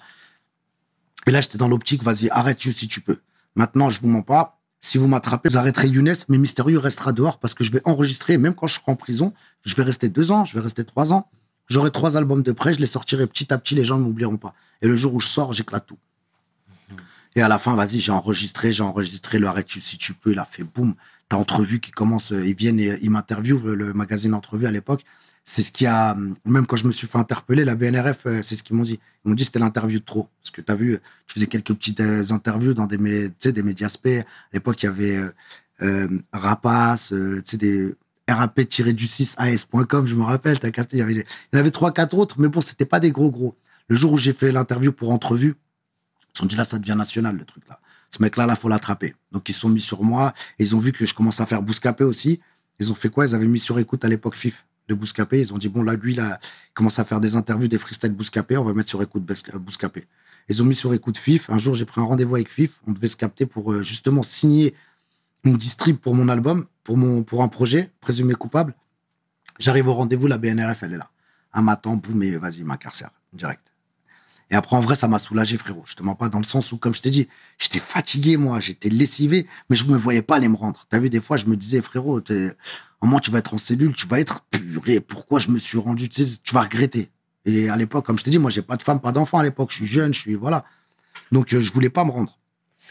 Et là, j'étais dans l'optique, vas-y, arrête-tu si tu peux. Maintenant, je vous mens pas. Si vous m'attrapez, vous arrêterez Younes, mais Mystérieux restera dehors parce que je vais enregistrer, même quand je serai en prison, je vais rester deux ans, je vais rester trois ans. J'aurai trois albums de près, je les sortirai petit à petit, les gens ne m'oublieront pas. Et le jour où je sors, j'éclate tout. Et à la fin, vas-y, j'ai enregistré, j'ai enregistré le Arrête-tu si tu peux, il a fait boum. T'as entrevue qui commence, euh, ils viennent et ils m'interviewent, le- magazine Entrevue à l'époque. C'est ce qui a, même quand je me suis fait interpeller, la BNRF, euh, c'est ce qu'ils m'ont dit. Ils m'ont dit c'était l'interview de trop. Parce que tu as vu, tu faisais quelques petites euh, interviews dans des, médias spé. À l'époque, il y avait euh, Rapace, tu des rap-du6as.com, je me rappelle, t'as capté. Il y, avait, il y en avait trois, quatre autres, mais bon, c'était pas des gros gros. Le jour où j'ai fait l'interview pour Entrevue, ils se sont dit là, ça devient national, le truc là. Ce mec-là, là, faut l'attraper. Donc, ils se sont mis sur moi. Et ils ont vu que je commençais à faire Bouscapé aussi. Ils ont fait quoi? Ils avaient mis sur écoute à l'époque FIF de Bouscapé. Ils ont dit, bon, là, lui, il commence à faire des interviews, des freestyle Bouscapé. On va mettre sur écoute Bes- Bouscapé. Ils ont mis sur écoute FIF. Un jour, j'ai pris un rendez-vous avec FIF. On devait se capter pour euh, justement signer une distrib pour mon album, pour, mon, pour un projet, présumé coupable. J'arrive au rendez-vous, la BNRF, elle est là. Un matin, boum, et vas-y, m'incarcère, direct. Et après, en vrai, ça m'a soulagé, frérot. Je te mens pas dans le sens où, comme je t'ai dit, j'étais fatigué, moi, j'étais lessivé, mais je me voyais pas aller me rendre. T'as vu, des fois, je me disais, frérot, un moment, tu vas être en cellule, tu vas être puré. Pourquoi je me suis rendu, tu sais, tu vas regretter. Et à l'époque, comme je t'ai dit, moi, j'ai pas de femme, pas d'enfant à l'époque. Je suis jeune, je suis, voilà. Donc, euh, je voulais pas me rendre.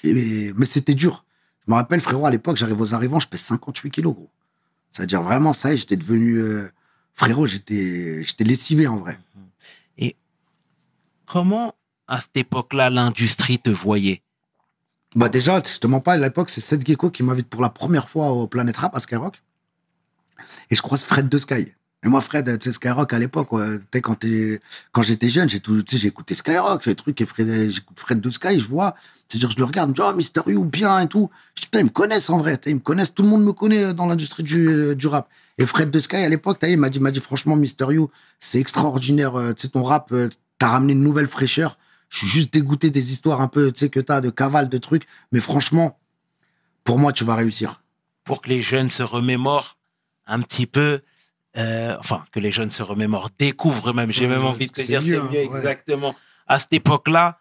Et- mais c'était dur. Je me rappelle, frérot, à l'époque, j'arrive aux arrivants, je pèse 58 kilos, gros. C'est-à-dire, vraiment, ça y est, j'étais devenu, euh, frérot, j'étais, j'étais lessivé, en vrai. Comment, à cette époque-là, l'industrie te voyait? Bah déjà, je te mens pas, à l'époque, c'est Seth Gecko qui m'invite pour la première fois au Planet Rap à Skyrock. Et je croise Fred de Sky. Et moi, Fred, tu sais, Skyrock à l'époque, quand, quand j'étais jeune, j'ai tout, écouté Skyrock, les trucs, et Fred, j'écoute Fred de Sky, je vois, c'est-à-dire, je le regarde, je me dis, oh, Mister You, bien et tout. Je dis, putain, ils me connaissent en vrai, ils me connaissent, tout le monde me connaît dans l'industrie du, du rap. Et Fred de Sky, à l'époque, il m'a dit, dit, franchement, Mister You, c'est extraordinaire, euh, tu sais, ton rap, euh, t'as ramené une nouvelle fraîcheur. Je suis juste dégoûté des histoires un peu, tu sais, que t'as de cavale, de trucs, mais franchement, pour moi, tu vas réussir. pour que les jeunes se remémorent un petit peu, euh, enfin, que les jeunes se remémorent, découvrent même, j'ai Ouais, même ouais, envie de te dire, c'est mieux, hein, ouais. exactement. À cette époque-là,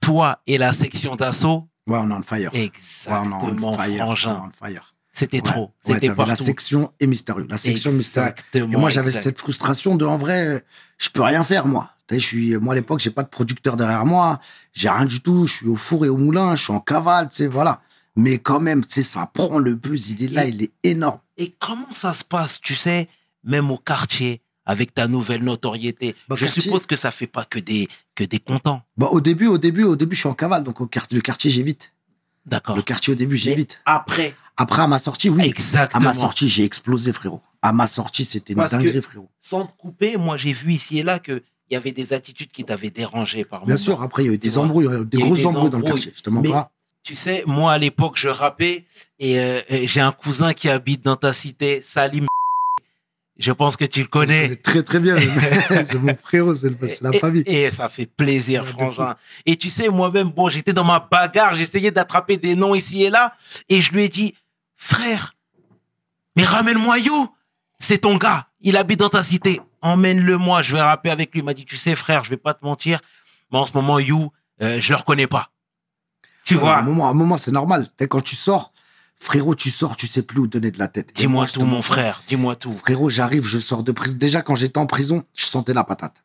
toi et la section d'assaut, Ouais, on est on fire. Ouais, est exactement, frangin. On est on fire. C'était Ouais. trop, Ouais, c'était t'as vu la partout. section et mystérieux. La section mystérieux. Exactement. Et moi, j'avais cette frustration de, en vrai, je peux rien faire, moi. Je suis, moi, à l'époque, j'ai pas de producteur derrière moi. J'ai rien du tout. Je suis au four et au moulin. Je suis en cavale, tu sais, voilà. Mais quand même, tu sais, ça prend le buzz. Il est là, il est énorme. Et comment ça se passe, tu sais, même au quartier, avec ta nouvelle notoriété? Bah, Je quartier- suppose que ça fait pas que des, que des contents. Bah, au début, au début, au début, je suis en cavale. Donc, au quartier, le quartier, j'évite. D'accord. Le quartier, au début, j'évite. Après, Après, à ma sortie, oui. À exactement. ma sortie, j'ai explosé, frérot. À ma sortie, c'était une que- dinguerie, frérot. Sans te couper, moi, j'ai vu ici et là qu'il y avait des attitudes qui t'avaient dérangé par Bien moment. sûr, après, il y a eu des embrouilles, il des Il y a eu gros des embrouilles dans le quartier. Je te mens pas. Tu sais, moi, à l'époque, je rappais et, euh, et j'ai un cousin qui habite dans ta cité, Salim. Je pense que tu le connais. connais Très, très bien. c'est mon frérot, c'est la famille. Et, ça fait plaisir, frangin. Et tu sais, moi-même, bon, j'étais dans ma bagarre, j'essayais d'attraper des noms ici et là, et je lui ai dit, frère, mais ramène-moi You. c'est ton gars, il habite dans ta cité, emmène-le moi, je vais rapper avec lui. Il m'a dit, tu sais frère, je vais pas te mentir, mais en ce moment, You, euh, je le reconnais pas. Tu Ouais, À un vois, moment, à un moment c'est normal. Quand tu sors, frérot, tu sors, tu sais plus où donner de la tête. Dis-moi moi, je tout mon frère, dis-moi tout. Frérot, j'arrive, je sors de prison. Déjà, quand j'étais en prison, je sentais la patate.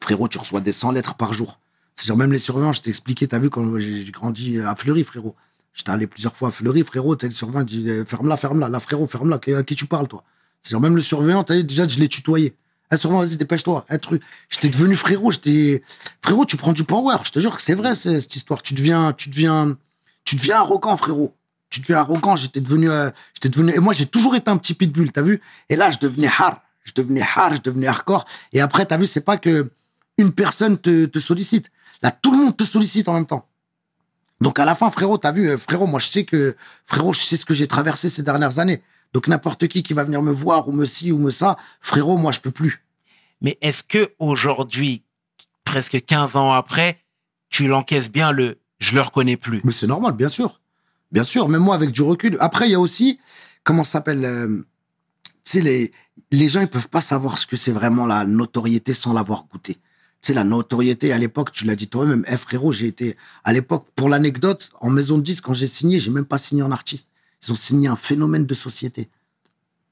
Frérot, tu reçois des 100 lettres par jour. C'est-à-dire, même les surveillants, je t'ai expliqué, t'as vu, quand j'ai grandi à Fleury, frérot. J'étais allé plusieurs fois à Fleury, frérot, t'as le surveillant, il disait, ferme-la, ferme-la. Là, frérot, ferme-la. À qui tu parles, toi? C'est-à-dire, même le surveillant, t'as déjà, je l'ai tutoyé. Eh, surveillant, vas-y, dépêche-toi. Un truc. J'étais devenu frérot, j'étais. Frérot, tu prends du power. Je te jure que c'est vrai, cette histoire. Tu deviens, tu deviens, tu deviens arrogant, frérot. Tu deviens arrogant. J'étais devenu, euh, j'étais devenu. Et moi, j'ai toujours été un petit pitbull, t'as vu? Et là, je devenais hard. Je devenais hard, je devenais hardcore. Et après, t'as vu, c'est pas que une personne te, te sollicite. Là, tout le monde te sollicite en même temps. Donc à la fin, frérot, t'as vu, euh, frérot, moi je sais que, frérot, je sais ce que j'ai traversé ces dernières années. Donc n'importe qui qui va venir me voir ou me ci ou me ça, frérot, moi je peux plus. Mais est-ce que aujourd'hui, presque 15 ans après, tu l'encaisses bien le je le reconnais plus Mais c'est normal, bien sûr. Bien sûr, même moi avec du recul. Après, il y a aussi, comment ça s'appelle euh, Tu sais, les, les gens, ils peuvent pas savoir ce que c'est vraiment la notoriété sans l'avoir goûté. Sais, la notoriété, à l'époque, tu l'as dit toi-même, eh, frérot, j'ai été, à l'époque, pour l'anecdote, en maison de disque, quand j'ai signé, j'ai même pas signé en artiste. Ils ont signé un phénomène de société.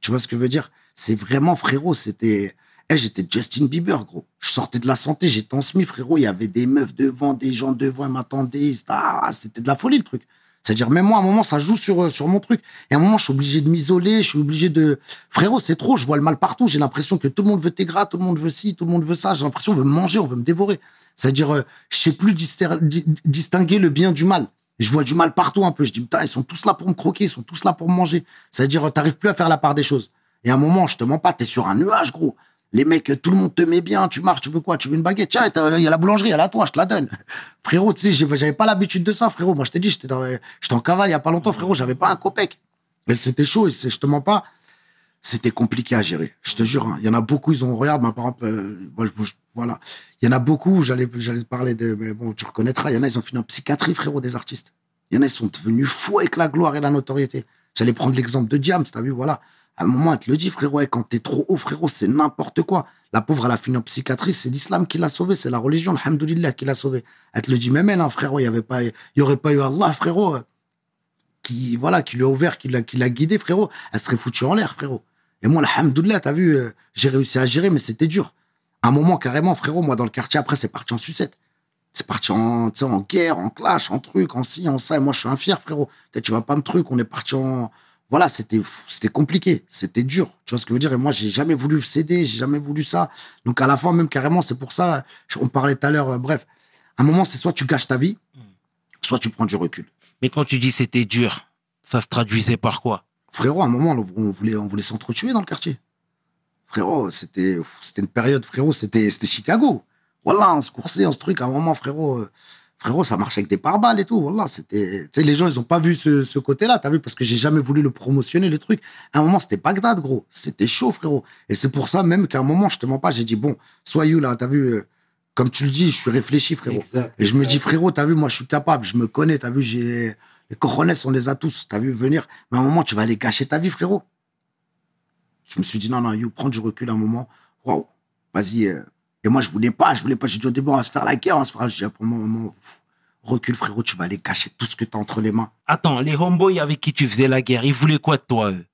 Tu vois ce que je veux dire? C'est vraiment, frérot, c'était... Eh, j'étais Justin Bieber, gros. Je sortais de la santé, j'étais en SMI, frérot. Il y avait des meufs devant, des gens devant, ils m'attendaient. Ah, c'était de la folie, le truc. C'est-à-dire, même moi, à un moment, ça joue sur, euh, sur mon truc. Et à un moment, je suis obligé de m'isoler, je suis obligé de... Frérot, c'est trop, je vois le mal partout. J'ai l'impression que tout le monde veut tes gras, tout le monde veut ci, tout le monde veut ça. J'ai l'impression qu'on veut me manger, on veut me dévorer. C'est-à-dire, euh, je sais plus distinguer le bien du mal. Je vois du mal partout un peu. Je dis, putain, ils sont tous là pour me croquer, ils sont tous là pour me manger. C'est-à-dire, t'arrives plus à faire la part des choses. Et à un moment, je te mens pas, t'es sur un nuage, gros. Les mecs, tout le monde te met bien, tu marches, tu veux quoi Tu veux une baguette? Tiens, il y a la boulangerie, elle est à toi, je te la donne. Frérot, tu sais, j'avais pas l'habitude de ça, frérot. Moi, je t'ai dit, j'étais dans les- en cavale il y a pas longtemps, frérot, j'avais pas un copec. Mais c'était chaud, et je te mens pas, c'était compliqué à gérer. Je te jure, hein. il y en a beaucoup, ils ont, regarde, ma par exemple, euh, moi, je- voilà. Il y en a beaucoup, j'allais, parler de, mais bon, tu reconnaîtras, il y en a, ils ont fini en psychiatrie, frérot, des artistes. Il y en a, ils sont devenus fous avec la gloire et la notoriété. J'allais prendre l'exemple de Diams, t'as vu, voilà. À un moment, elle te le dit, frérot, et quand t'es trop haut, frérot, c'est n'importe quoi. La pauvre, elle a fini en psychiatrie, c'est l'islam qui l'a sauvée, c'est la religion, alhamdoulilah, qui l'a sauvée. Elle te le dit même elle, hein, frérot, il y avait pas, il y aurait pas eu Allah, frérot, euh, qui, voilà, qui lui a ouvert, qui l'a, qui l'a guidé, frérot. Elle serait foutue en l'air, frérot. Et moi, alhamdoulilah, t'as vu, euh, j'ai réussi à gérer, mais c'était dur. Un moment, carrément, frérot, moi, dans le quartier, après, c'est parti en sucette. C'est parti en, en guerre, en clash, en truc, en ci, en ça. Et moi, je suis un fier, frérot. Tu vas pas me truc. On est parti en. Voilà, c'était, c'était compliqué. C'était dur. Tu vois ce que je veux dire? Et moi, j'ai jamais voulu céder. J'ai jamais voulu ça. Donc, à la fin, même carrément, c'est pour ça. On parlait tout à l'heure, euh, bref. À un moment, c'est soit tu gâches ta vie, soit tu prends du recul. Mais quand tu dis c'était dur, ça se traduisait par quoi? Frérot, à un moment, on voulait, on voulait s'entretuer dans le quartier. Frérot, c'était, c'était une période, frérot, c'était, c'était Chicago. Voilà, on se coursait, on se truc. À un moment, frérot, euh, frérot, ça marchait avec des pare-balles et tout. Voilà, c'était, tu sais, les gens, ils ont pas vu ce, ce côté-là, t'as vu, parce que j'ai jamais voulu le promotionner, les trucs. À un moment, c'était Bagdad, gros. C'était chaud, frérot. Et c'est pour ça même qu'à un moment, je te mens pas, j'ai dit, bon, sois you, là, t'as vu, euh, comme tu le dis, je suis réfléchi, frérot. Et je me dis, frérot, t'as vu, moi, je suis capable, je me connais, t'as vu, j'ai les cojones, on les a tous, t'as vu, venir. Mais à un moment, tu vas aller gâcher ta vie, frérot. Je me suis dit, non, non, you, prends du recul un moment. Waouh, vas-y. euh. Et moi, je voulais pas, je voulais pas. J'ai dit au début, on va se faire la guerre, on va se faire. J'ai dit, pour moi, moment, pff, recule, frérot, tu vas aller gâcher tout ce que t'as entre les mains. Attends, les homeboys avec qui tu faisais la guerre, ils voulaient quoi de toi eux?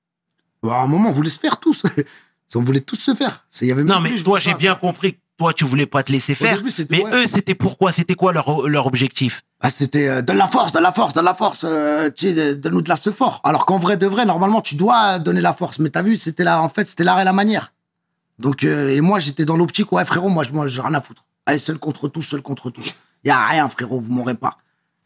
Alors, à un moment, on voulait se faire tous. on voulait tous se faire. Il y avait Non, mais toi, j'ai bien compris que toi, tu voulais pas te laisser faire. début, Mais ouais. eux, c'était pourquoi? C'était quoi leur, leur objectif? Ah, c'était euh, de la force, de la force, de la force. euh, tu sais, de- donne-nous de la ce fort. Alors qu'en vrai de vrai, normalement, tu dois donner la force. Mais t'as vu, c'était là, en fait, c'était l'art et la manière. Donc, euh, et moi, j'étais dans l'optique, ouais, frérot, moi, je- moi, j'ai rien à foutre. Allez, seul contre tous, seul contre tous. Y a rien, frérot, vous m'aurez pas.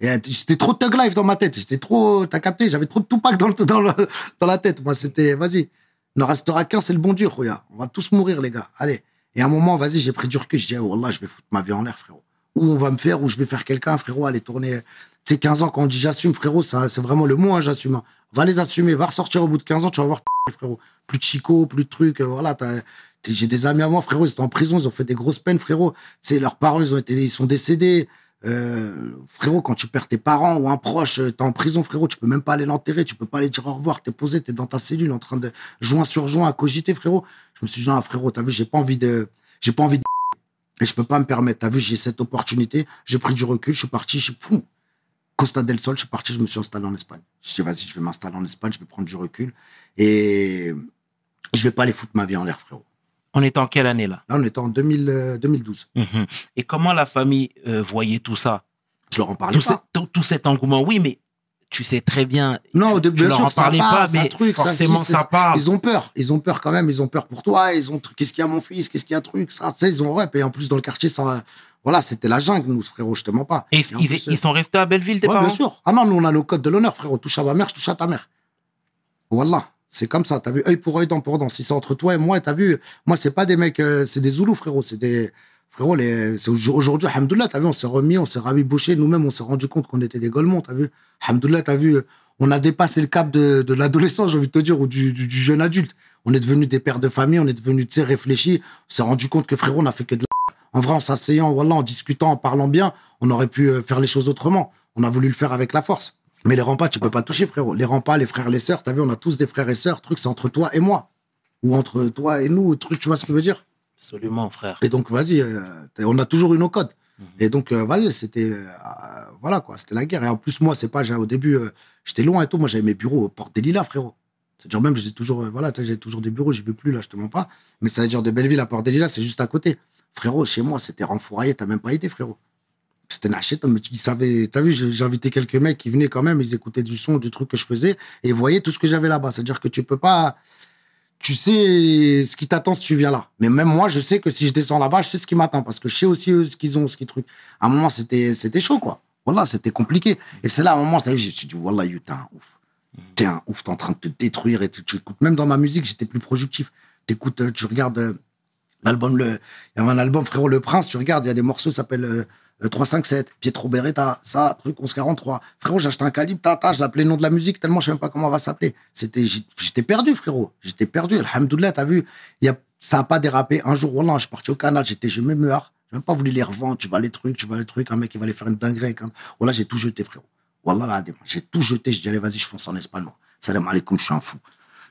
Euh, j'étais trop Thug Life dans ma tête. J'étais trop, t'as capté, j'avais trop de Tupac dans, le, dans, le- dans la tête. Moi, c'était, vas-y. N'en restera qu'un, c'est le bon Dieu, regarde. On va tous mourir, les gars. Allez. Et à un moment, vas-y, j'ai pris du recul. Je dis, oh, Wallah, je vais foutre ma vie en l'air, frérot. Ou on va me faire, ou je vais faire quelqu'un, frérot, aller tourner. Tu sais, 15 ans, quand on dit j'assume, frérot, c'est vraiment le mot, hein, j'assume. hein. Va les assumer, va ressortir au bout de 15 ans, tu vas voir, frérot. Plus de chico, plus de trucs, euh, voilà. J'ai des amis à moi, frérot, ils étaient en prison, ils ont fait des grosses peines, frérot. Tu leurs parents, ils ont été, ils sont décédés. Euh, frérot, quand tu perds tes parents ou un proche, euh, t'es en prison, frérot, tu peux même pas aller l'enterrer, tu peux pas aller dire au revoir, t'es posé, t'es dans ta cellule en train de joint sur joint à cogiter, frérot. Je me suis dit, non, frérot, t'as vu, j'ai pas envie de, j'ai pas envie de, et je peux pas me permettre. T'as vu, j'ai cette opportunité, j'ai pris du recul, je suis parti, je suis fou. Costa del Sol, je suis parti, je me suis installé en Espagne. Je dis, vas-y, je vais m'installer en Espagne, je vais prendre du recul et je vais pas aller foutre ma vie en l'air, frérot. On est en quelle année là? Là, on était en 2000, euh, 2012. Mhm. Et comment la famille euh, voyait tout ça? Je leur en parlais tout, pas. ce- tout- tout cet engouement, oui, mais tu sais très bien. Non, au début, tu bien leur sûr, en ça parlais part, pas, un mais truc, ça, si, ça, part. Ils ont peur, ils ont peur quand même, ils ont peur pour toi, ils ont qu'est-ce qu'il y a mon fils, qu'est-ce qu'il y a truc, ça, sais, ils ont rep. Et en plus, dans le quartier, ça, voilà, c'était la jungle, nous, frérot, je te mens pas. Et, ils, plus, ils sont restés à Belleville, tes Ouais, parents? bien sûr. Ah non, nous, on a le code de l'honneur, frérot. Touche à ma mère, je touche à ta mère. Voilà. C'est comme ça, t'as vu, œil pour œil, dent pour dent. Si c'est entre toi et moi, t'as vu, moi, c'est pas des mecs, euh, c'est des Zoulous, frérot. C'est des, frérot, les, aujourd'hui, Alhamdoulilah, t'as vu, on s'est remis, on s'est rabibouché. Nous-mêmes, on s'est rendu compte qu'on était des golemons, t'as vu. Alhamdoulilah, t'as vu, on a dépassé le cap de, de l'adolescence, j'ai envie de te dire, ou du, jeune adulte. On est devenus des pères de famille, on est devenus, tu sais, réfléchis. On s'est rendu compte que, frérot, on a fait que de la... En vrai, en s'asseyant, voilà, en discutant, en parlant bien, on aurait pu euh, faire les choses autrement. On a voulu le faire avec la force. Mais les rempas, tu peux pas toucher, frérot. Les rempas, les frères, les sœurs, t'as vu, on a tous des frères et sœurs. Truc, c'est entre toi et moi. Ou entre toi et nous, truc, tu vois ce que je veux dire? Absolument, frère. Et donc, vas-y, euh, on a toujours eu nos codes. Mhm. Et donc, euh, vas-y, c'était. euh, voilà, quoi, c'était la guerre. Et en plus, moi, c'est pas. Au début, j'étais loin et tout. Moi, j'avais mes bureaux au Porte des Lilas, frérot. C'est-à-dire, même, j'ai toujours. voilà, j'ai toujours des bureaux, je vais plus, là, je te mens pas. Mais ça veut dire de Belleville à Porte des Lilas, c'est juste à côté. Frérot, chez moi, c'était renfouraillé, t'as même pas été, frérot. C'était nachette, mais ils savaient. T'as vu, invité quelques mecs qui venaient quand même, ils écoutaient du son, du truc que je faisais, et ils voyaient tout ce que j'avais là-bas. C'est-à-dire que tu peux pas. Tu sais ce qui t'attend si tu viens là. Mais même moi, je sais que si je descends là-bas, je sais ce qui m'attend, parce que je sais aussi eux, ce qu'ils ont, ce qu'ils truc. À un moment, c'était c'était chaud, quoi. Voilà, c'était compliqué. Et c'est là, à un moment, je me suis dit, you, t'es un ouf. T'es un ouf, t'es en train de te détruire et tu, tu écoutes. Même dans ma musique, j'étais plus productif. T'écoutes, euh, tu regardes euh, l'album, le, il y avait un album, frérot, Le Prince, tu regardes, il y a des morceaux, ça s'appelle euh, euh, 357, Pietro Beretta, ça, truc 1143. Frérot, j'ai acheté un calibre, tata, je l'appelais le nom de la musique tellement je sais même pas comment on va s'appeler. C'était, j'étais perdu, frérot. J'étais perdu. Alhamdoulilah, t'as vu, il y a, ça a pas dérapé. Un jour, voilà, je suis parti au Canada, j'étais, je me meurs. J'ai même pas voulu les revendre, tu vas les trucs, tu vas les trucs, un mec qui va les faire une dinguerie. Comme... Voilà, j'ai tout jeté, frérot. Wallah, j'ai tout jeté. Je dis, allez, vas-y, je fonce en Espagne. moi. Salam alaikum, je suis un fou.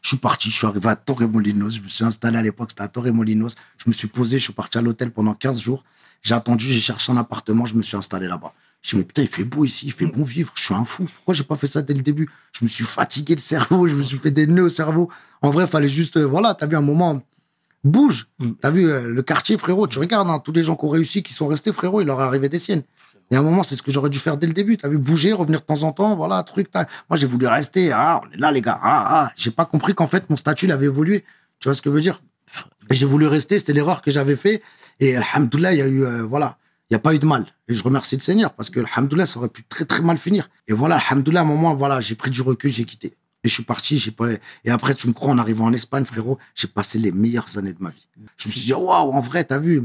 Je suis parti, je suis arrivé à Torremolinos. Je me suis installé à l'époque, c'était à Torremolinos. Je me suis posé, je suis parti à l'hôtel pendant 15 jours. J'ai attendu, j'ai cherché un appartement, je me suis installé là-bas. Je me suis dit, mais putain, il fait beau ici, il fait bon vivre. Je suis un fou. Pourquoi j'ai pas fait ça dès le début? Je me suis fatigué le cerveau, je me suis fait des nœuds au cerveau. En vrai, il fallait juste, euh, voilà, t'as vu un moment, bouge. Mm. T'as vu euh, le quartier, frérot, tu regardes, hein, tous les gens qui ont réussi, qui sont restés, frérot, il leur est arrivé des siennes. Et à un moment, c'est ce que j'aurais dû faire dès le début. T'as vu bouger, revenir de temps en temps, voilà, truc. Moi, j'ai voulu rester. Ah, on est là, les gars. Ah, ah. J'ai pas compris qu'en fait, mon statut il avait évolué. Tu vois ce que je veux dire? J'ai voulu rester. C'était l'erreur que j'avais fait. Et alhamdoulilah, il y a eu, euh, voilà, il y a pas eu de mal. Et je remercie le Seigneur parce que alhamdoulilah, ça aurait pu très très mal finir. Et voilà, alhamdoulilah, à un moment, voilà, j'ai pris du recul, j'ai quitté. Et je suis parti, j'ai pas. Et après, tu me crois, en arrivant en Espagne, frérot, j'ai passé les meilleures années de ma vie. Je me suis dit, waouh, en vrai, t'as vu,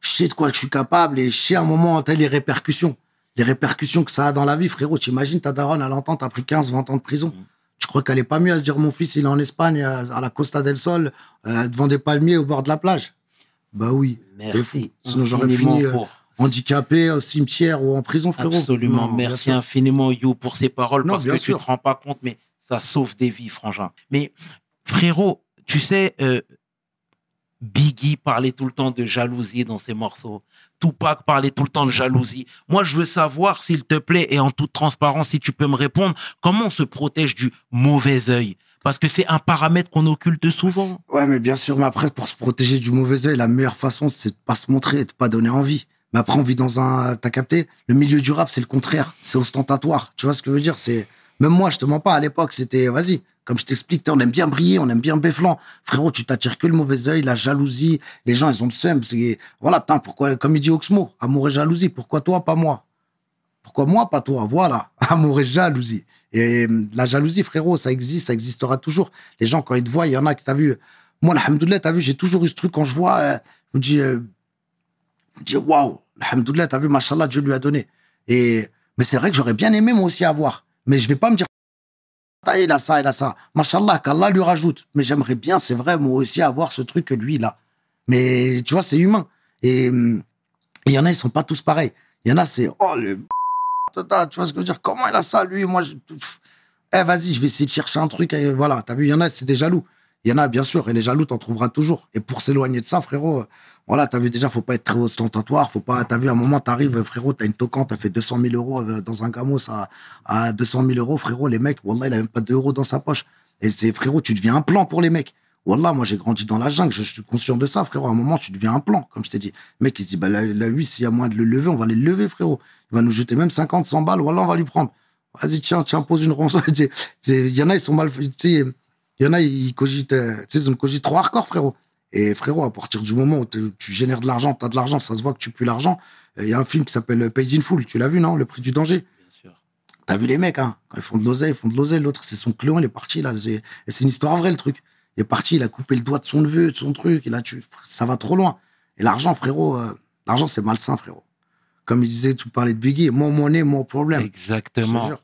je sais de quoi je suis capable et je sais à un moment, t'as les répercussions. Les répercussions que ça a dans la vie, frérot. T'imagines, ta daronne, à l'entente, t'as pris 15, 20 ans de prison. Tu crois qu'elle est pas mieux à se dire, mon fils, il est en Espagne, à la Costa del Sol, euh, devant des palmiers au bord de la plage? Bah oui. T'es fou. Merci. Sinon, j'aurais fini, euh, handicapé au cimetière ou en prison, frérot. Absolument. Non, Merci infiniment, You, pour ces paroles, Non, parce que sûr. tu te rends pas compte, mais ça sauve des vies, frangin. Mais frérot, tu sais, euh, Biggie parlait tout le temps de jalousie dans ses morceaux. Tupac parlait tout le temps de jalousie. Moi, je veux savoir, s'il te plaît, et en toute transparence, si tu peux me répondre, comment on se protège du mauvais œil? Parce que c'est un paramètre qu'on occulte souvent. Ouais, mais bien sûr, mais après, pour se protéger du mauvais œil, la meilleure façon, c'est de pas se montrer, de pas donner envie. Mais après, on vit dans un, t'as capté? Le milieu du rap, c'est le contraire. C'est ostentatoire. Tu vois ce que je veux dire? C'est, même moi, je te mens pas, à l'époque, c'était, vas-y. Comme je t'explique, on aime bien briller, on aime bien béflant. Frérot, tu t'attires que le mauvais œil, la jalousie. Les gens, ils ont le seum. Voilà, pourquoi, comme il dit Oxmo, amour et jalousie. Pourquoi toi, pas moi? Pourquoi moi, pas toi? Voilà. Amour et jalousie. Et euh, la jalousie, frérot, ça existe, ça existera toujours. Les gens, quand ils te voient, il y en a qui t'as vu. Moi, alhamdoulilah, t'as vu, j'ai toujours eu ce truc quand je vois, euh, je me dis, euh, je me dis, waouh, alhamdoulilah, t'as vu, machallah, Dieu lui a donné. Et, mais c'est vrai que j'aurais bien aimé, moi aussi, avoir. Mais je vais pas me dire, il a ça, il a ça. Machallah, qu'Allah lui rajoute. Mais j'aimerais bien, c'est vrai, moi aussi, avoir ce truc que lui, il a. Mais, tu vois, c'est humain. Et, il y en a, ils sont pas tous pareils. Il y en a, c'est, oh, le tata, tu vois ce que je veux dire? Comment il a ça, lui? Moi, je... eh, vas-y, je vais essayer de chercher un truc. et voilà, t'as vu, il y en a, c'est des jaloux. Il y en a, bien sûr, et les jaloux, t'en trouveras toujours. Et pour s'éloigner de ça, frérot, euh, voilà, t'as vu, déjà, faut pas être très ostentatoire, faut pas, t'as vu, à un moment, t'arrives, frérot, t'as une tocante, t'as fait 200 000 euros euh, dans un gamos à, à 200 000 euros, frérot, les mecs, wallah, il a même pas d'euros dans sa poche. Et c'est, frérot, tu deviens un plan pour les mecs. Wallah, moi, j'ai grandi dans la jungle, je, suis conscient de ça, frérot. À un moment, tu deviens un plan, comme je t'ai dit. Le mec, il se dit, bah, la, la 8, s'il y a moyen de le lever, on va les lever, frérot. Il va nous jeter même 50, 100 balles, wallah, on va lui prendre. Vas-y, tiens, tiens, pose une ronçon. Il y en a, ils sont mal, il y en a, ils cogitent, euh, tu sais, ils ont cogité trop hardcore, frérot. Et frérot, à partir du moment où tu, génères de l'argent, tu as de l'argent, ça se voit que tu pues l'argent. Il y a un film qui s'appelle Paid in Full, tu l'as vu, non? Le prix du danger. Bien sûr. T'as vu les mecs, hein? Quand ils font de l'oseille, ils font de l'oseille. L'autre, c'est son cléon, il est parti, là. c'est- Et c'est une histoire vraie, le truc. Il est parti, il a coupé le doigt de son neveu, de son truc. Il a tué. Ça va trop loin. Et l'argent, frérot, euh, l'argent, c'est malsain, frérot. Comme il disait, tu parlais de Biggie, mon monnaie, mon problème. Je te Exactement. jure.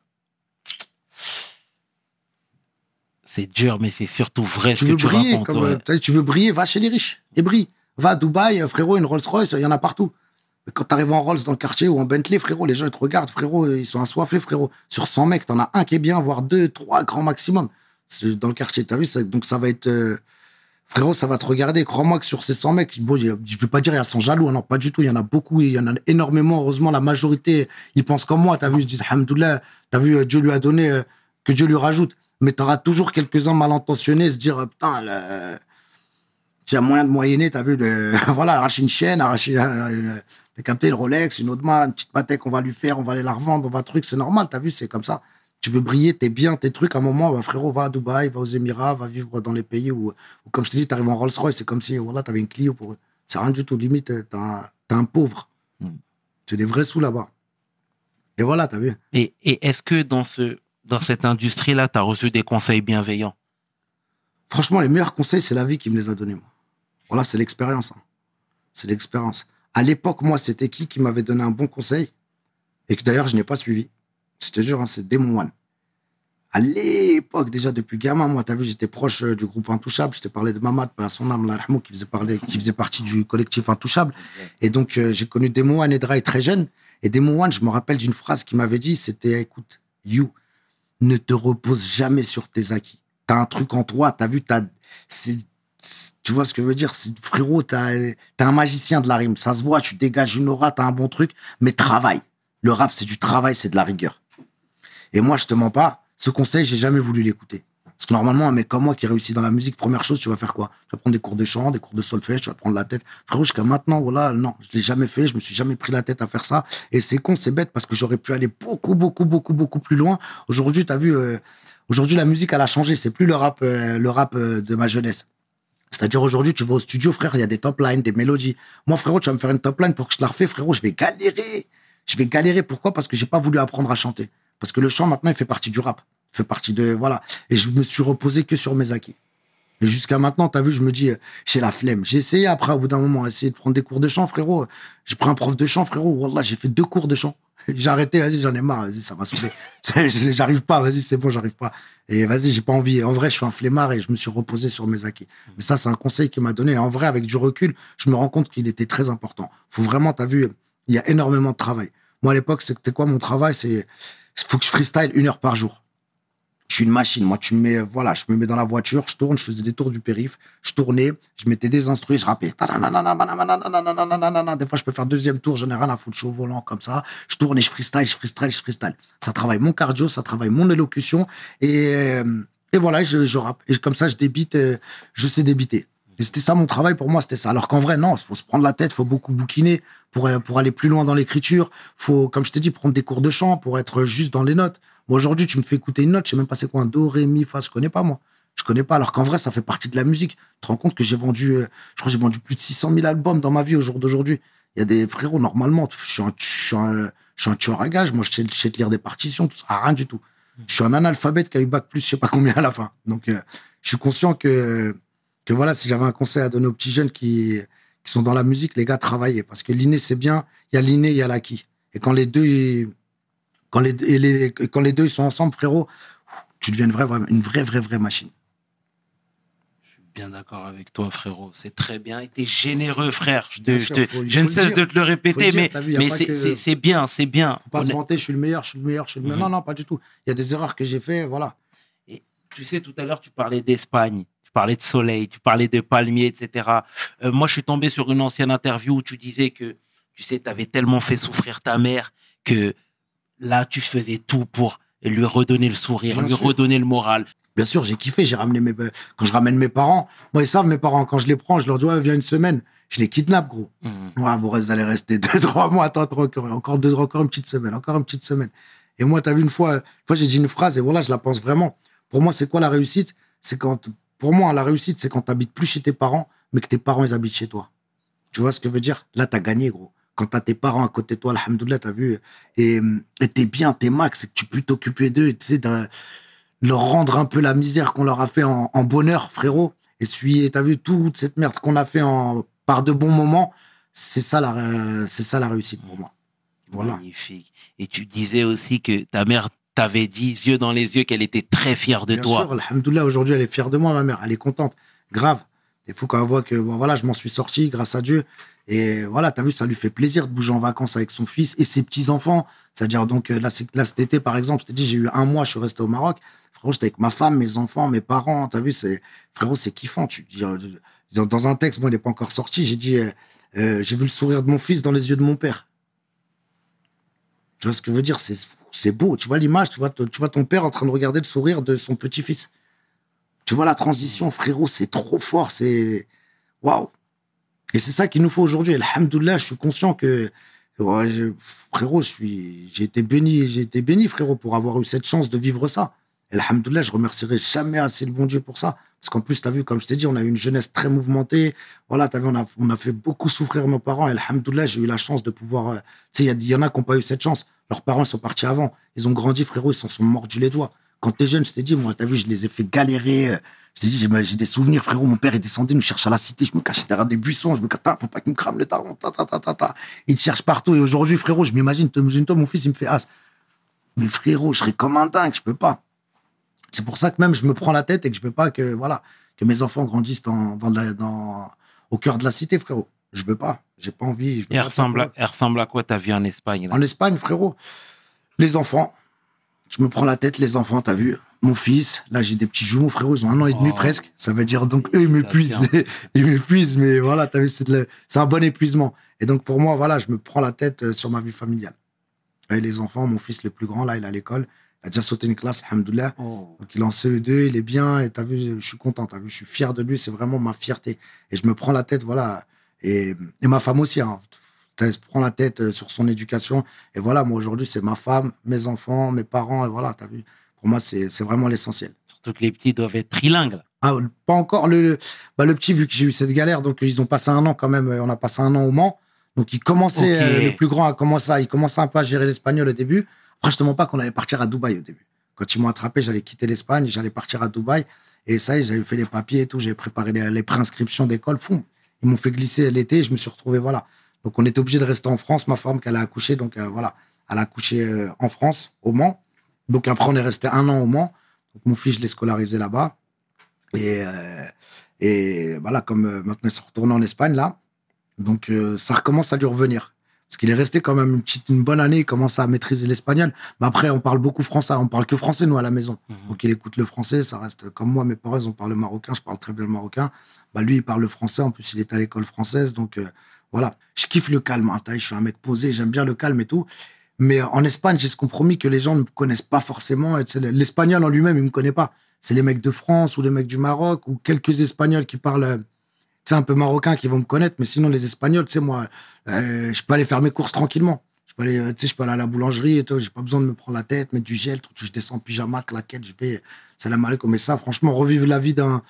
C'est dur, mais c'est surtout vrai Tu ce que veux tu briller, racontes. comme, ouais. euh, tu tu veux briller, va chez les riches et brille. Va à Dubaï, euh, frérot, une Rolls Royce, il y en a partout. Mais quand t'arrives en Rolls dans le quartier ou en Bentley, frérot, les gens ils te regardent, frérot, ils sont assoiffés, frérot. Sur 100 mecs, t'en as un qui est bien, voire deux, trois, grand maximum. Dans le quartier, t'as vu, ça- donc ça va être. euh, Frérot, ça va te regarder. Crois-moi que sur ces 100 mecs, bon, je veux pas dire il y a 100 jaloux, hein, non, pas du tout. Il y en a beaucoup, il y en a énormément. Heureusement, la majorité, ils pensent comme moi. T'as vu, ils se disent, Hamdoullah, vu, Dieu lui a donné, euh, que Dieu lui rajoute. Mais t'auras toujours quelques-uns mal intentionnés se dire, putain, le- s'il y a moyen de moyenner, t'as vu, le... voilà, arracher une chaîne, arracher, euh, t'as capté le Rolex, une autre main, une petite patek qu'on va lui faire, on va aller la revendre, on va truc, c'est normal, t'as vu, c'est comme ça. Tu veux briller, t'es bien, tes trucs, à un moment, bah, frérot, va à Dubaï, va aux Émirats, va vivre dans les pays où, où, comme je te dis, t'arrives en Rolls Royce, c'est comme si, voilà, t'avais une Clio pour eux. C'est rien du tout, limite, t'as un, un pauvre. Mm. C'est des vrais sous là-bas. Et voilà, t'as vu. Et, et est-ce que dans, ce, dans cette industrie-là, tu as reçu des conseils bienveillants Franchement, les meilleurs conseils, c'est la vie qui me les a donnés, moi. Voilà, c'est l'expérience. hein. C'est l'expérience. À l'époque, moi, c'était qui qui m'avait donné un bon conseil et que d'ailleurs, je n'ai pas suivi. Je te jure, hein, c'est Demon One. À l'époque, déjà depuis gamin, moi, t'as vu, j'étais proche euh, du groupe Intouchable. Je t'ai parlé de Mamad, à son âme, là, Rahmou, qui faisait, parler, qui faisait partie du collectif Intouchable. Et donc, euh, j'ai connu Demon One et Dry très jeune. Et Demon One, je me rappelle d'une phrase qu'il m'avait dit, c'était, écoute, you, ne te repose jamais sur tes acquis. T'as un truc en toi, t'as vu, t'as, tu vois ce que je veux dire? Frérot, t'es un magicien de la rime. Ça se voit, tu dégages une aura, t'as un bon truc, mais travaille. Le rap, c'est du travail, c'est de la rigueur. Et moi, je te mens pas, ce conseil, j'ai jamais voulu l'écouter. Parce que normalement, un mec comme moi qui réussit dans la musique, première chose, tu vas faire quoi? Tu vas prendre des cours de chant, des cours de solfège, tu vas prendre la tête. Frérot, jusqu'à maintenant, voilà, non, je l'ai jamais fait, je me suis jamais pris la tête à faire ça. Et c'est con, c'est bête, parce que j'aurais pu aller beaucoup, beaucoup, beaucoup, beaucoup plus loin. Aujourd'hui, t'as vu, euh, aujourd'hui, la musique, elle a changé. C'est plus le rap, euh, le rap euh, de ma jeunesse. C'est-à-dire aujourd'hui, tu vas au studio, frère, il y a des top lines, des mélodies. Moi, frérot, tu vas me faire une top line pour que je la refais, frérot, je vais galérer. Je vais galérer. Pourquoi? Parce que j'ai pas voulu apprendre à chanter. Parce que le chant, maintenant, il fait partie du rap. Fait partie de. Voilà. Et je me suis reposé que sur mes acquis. Jusqu'à maintenant, t'as vu, je me dis, euh, j'ai la flemme. J'ai essayé après, au bout d'un moment, essayer de prendre des cours de chant, frérot. J'ai pris un prof de chant, frérot. Wallah, j'ai fait deux cours de chant. J'ai arrêté, vas-y, j'en ai marre, vas-y, ça m'a saoulé. J'arrive pas, vas-y, c'est bon, j'arrive pas. Et vas-y, j'ai pas envie. En vrai, je suis un flemmard et je me suis reposé sur mes acquis. Mais ça, c'est un conseil qu'il m'a donné. En vrai, avec du recul, je me rends compte qu'il était très important. Faut vraiment, t'as vu, il y a énormément de travail. Moi, à l'époque, c'était quoi mon travail? C'est, faut que je freestyle une heure par jour. Je suis une machine. Moi, tu me mets, voilà, je me mets dans la voiture, je tourne, je faisais des tours du périph, je tournais, je mettais des instruments, je rappais. Des fois, je peux faire deuxième tour, j'en ai rien à foutre, je suis au volant comme ça. Je tourne et je freestyle, je freestyle, je freestyle. Ça travaille mon cardio, ça travaille mon élocution et, et voilà, je, rappe. Et comme ça, je débite, je sais débiter. Et c'était ça mon travail pour moi, c'était ça. Alors qu'en vrai, non, il faut se prendre la tête, il faut beaucoup bouquiner pour, pour aller plus loin dans l'écriture. faut, comme je t'ai dit, prendre des cours de chant pour être juste dans les notes. Moi, aujourd'hui, tu me fais écouter une note, je sais même pas c'est quoi un do, ré, mi, fa, je connais pas, moi. Je connais pas, alors qu'en vrai, ça fait partie de la musique. Tu te rends compte que j'ai vendu, euh, je crois que j'ai vendu plus de 600 000 albums dans ma vie au jour d'aujourd'hui. Il y a des frérots, normalement, je suis un, je suis un, je suis un tueur à gage. Moi, je sais, je sais lire des partitions, tout ça, rien du tout. Je suis un analphabète qui a eu bac plus, je sais pas combien à la fin. Donc, euh, je suis conscient que, que voilà, si j'avais un conseil à donner aux petits jeunes qui, qui sont dans la musique, les gars, travaillez. Parce que l'inné, c'est bien. Il y a l'inné, il y a l'acquis. Et quand les deux, ils- quand les, et les- quand les deux ils sont ensemble, frérot, tu deviens une vraie, vraie- une vraie, vraie, vraie machine. suis bien d'accord avec toi, frérot. C'est très bien. Et t'es généreux, frère. Je, te- je sûr, te- faut- je faut ne cesse dire. de te le répéter, le dire, mais, vu, mais c'est bien, c'est bien. Faut pas se Honnêt- vanter, je suis le meilleur, je suis le meilleur, je suis le meilleur. Mhm. Non, non, pas du tout. Il y a des erreurs que j'ai fait, voilà. Tu sais, tout à l'heure, tu parlais d'Espagne, tu parlais de soleil, tu parlais de palmiers, etc. Euh, moi, je suis tombé sur une ancienne interview où tu disais que, tu sais, tu avais tellement fait souffrir ta mère que là, tu faisais tout pour lui redonner le sourire, Bien lui sûr. redonner le moral. Bien sûr, j'ai kiffé, j'ai ramené mes, quand je ramène mes parents, moi, ils savent, mes parents, quand je les prends, je leur dis, ouais, viens une semaine, je les kidnappe, gros. Ouais, vous restez- allez rester deux, trois mois, attends, encore, encore deux, encore une petite semaine, encore une petite semaine. Et moi, t'as vu une fois, une fois, j'ai dit une phrase, et voilà, je la pense vraiment. Pour moi, c'est quoi la réussite? C'est quand, pour moi, la réussite, c'est quand t'habites plus chez tes parents, mais que tes parents, ils habitent chez toi. Tu vois ce que je veux dire? Là, t'as gagné, gros. Quand t'as tes parents à côté de toi, alhamdoulilah, t'as vu, et, et t'es bien, t'es max, c'est que tu peux t'occuper d'eux, tu sais, de leur rendre un peu la misère qu'on leur a fait en, en bonheur, frérot. Et suis, t'as vu toute cette merde qu'on a fait en, par de bons moments, c'est ça la, c'est ça la réussite pour moi. Voilà. Magnifique. Et tu disais aussi que ta mère t'avait dit, yeux dans les yeux, qu'elle était très fière de Bien toi. sûr, alhamdoulilah, aujourd'hui, elle est fière de moi, ma mère. Elle est contente. Grave. C'est fou quand elle voit que, bon, voilà, je m'en suis sorti grâce à Dieu. Et voilà, t'as vu, ça lui fait plaisir de bouger en vacances avec son fils et ses petits-enfants. C'est-à-dire, donc, euh, là, cet été, par exemple, je t'ai dit, j'ai eu un mois, je suis resté au Maroc. Frérot, j'étais avec ma femme, mes enfants, mes parents. T'as vu, c'est, frérot, c'est kiffant. Tu, dans- un texte, moi, il n'est pas encore sorti, j'ai dit, euh, euh, j'ai vu le sourire de mon fils dans les yeux de mon père. Tu vois ce que je veux dire? C'est, beau. Tu vois l'image, tu vois, tu vois ton père en train de regarder le sourire de son petit-fils. Tu vois la transition, frérot, c'est trop fort, c'est waouh. Et c'est ça qu'il nous faut aujourd'hui. Alhamdoulilah, je suis conscient que frérot, j'ai été béni, j'ai été béni, frérot, pour avoir eu cette chance de vivre ça. Alhamdoulilah, je remercierai jamais assez le bon Dieu pour ça. Parce qu'en plus, tu as vu, comme je t'ai dit, on a eu une jeunesse très mouvementée. Voilà, tu vu, on a, on a fait beaucoup souffrir nos parents. Alhamdoulilah, j'ai eu la chance de pouvoir. euh, Tu sais, il y en a qui n'ont pas eu cette chance. Leurs parents sont partis avant. Ils ont grandi, frérot, ils s'en sont mordus les doigts. Quand t'es jeune, je t'ai dit, moi, t'as vu, je les ai fait galérer. euh, Je t'ai dit, j'ai des souvenirs, frérot. Mon père est descendu, il me cherche à la cité. Je me cachais derrière des buissons. Je me dis, Tain, faut pas qu'il me crame le taron. Ta, ta, ta, ta, ta. Il te cherche partout. Et aujourd'hui, frérot, je m'imagine, toi, mon fils, il me fait as. Mais frérot, je serais comme un dingue, je peux pas. C'est pour ça que même je me prends la tête et que je veux pas que, voilà, que mes enfants grandissent dans, dans, la- dans, au cœur de la cité, frérot. Je veux pas. J'ai pas envie. Je veux elle pas ressemble, à, elle ressemble à quoi ta vie en Espagne là? En Espagne, frérot, les enfants. Je me prends la tête, les enfants, t'as vu? Mon fils, là, j'ai des petits jumeaux, frérot, ils ont un an et demi Oh. presque. Ça veut dire, donc, eux, ils m'épuisent. ils m'épuisent, mais voilà, t'as vu, c'est le- un bon épuisement. Et donc, pour moi, voilà, je me prends la tête euh, sur ma vie familiale. Et les enfants, mon fils le plus grand, là, il est à l'école. Il a déjà sauté une classe, alhamdoulilah. Oh. Donc, il est en CE2, il est bien, et t'as vu, je suis content, t'as vu, je suis fier de lui, c'est vraiment ma fierté. Et je me prends la tête, voilà. Et, et ma femme aussi, hein. Elle se prend la tête euh, sur son éducation. Et voilà, moi, aujourd'hui, c'est ma femme, mes enfants, mes parents, et voilà, t'as vu. Pour moi, c'est vraiment l'essentiel. Surtout que les petits doivent être trilingues. Ah, pas encore le, bah, le petit, vu que j'ai eu cette galère, donc ils ont passé un an quand même, euh, on a passé un an au Mans. Donc il commençait, euh, le plus grand a commencé, à- il commençait un peu à gérer l'espagnol au début. Après, je te mens pas qu'on allait partir à Dubaï au début. Quand ils m'ont attrapé, j'allais quitter l'Espagne, j'allais partir à Dubaï. Et ça j'avais fait les papiers et tout, j'avais préparé les, les préinscriptions d'école. Fou, ils m'ont fait glisser l'été, je me suis retrouvé, voilà. Donc on était obligé de rester en France, ma femme qu'elle a accouché, donc euh, voilà, elle a accouché euh, en France, au Mans. Donc après, on est resté un an au Mans. Donc mon fils, je l'ai scolarisé là-bas. Et, euh, et voilà, comme maintenant, il se retourne en Espagne, là. Donc, ça recommence à lui revenir. Parce qu'il est resté quand même une, petite, une bonne année, il commence à maîtriser l'espagnol. Mais après, on parle beaucoup français, on parle que français, nous, à la maison. Mhm. Donc, il écoute le français, ça reste comme moi, mes parents, ils ont parlé marocain, je parle très bien le marocain. Bah, lui, il parle le français, en plus, il est à l'école française. Donc, voilà. Je kiffe le calme, hein, je suis un mec posé, j'aime bien le calme et tout. Mais en Espagne, j'ai ce compromis que les gens ne me connaissent pas forcément. L'espagnol en lui-même, il me connaît pas. C'est les mecs de France ou les mecs du Maroc ou quelques Espagnols qui parlent, euh, tu sais, un peu marocain qui vont me connaître. Mais sinon, les Espagnols, tu sais, moi, euh, je peux aller faire mes courses tranquillement. Je peux aller, euh, tu sais, je peux aller à la boulangerie et tout. J'ai pas besoin de me prendre la tête, mettre du gel. tout. Je descends en pyjama, claquette, je vais, salam alaikum. Mais ça, franchement, revivre la vie d'un,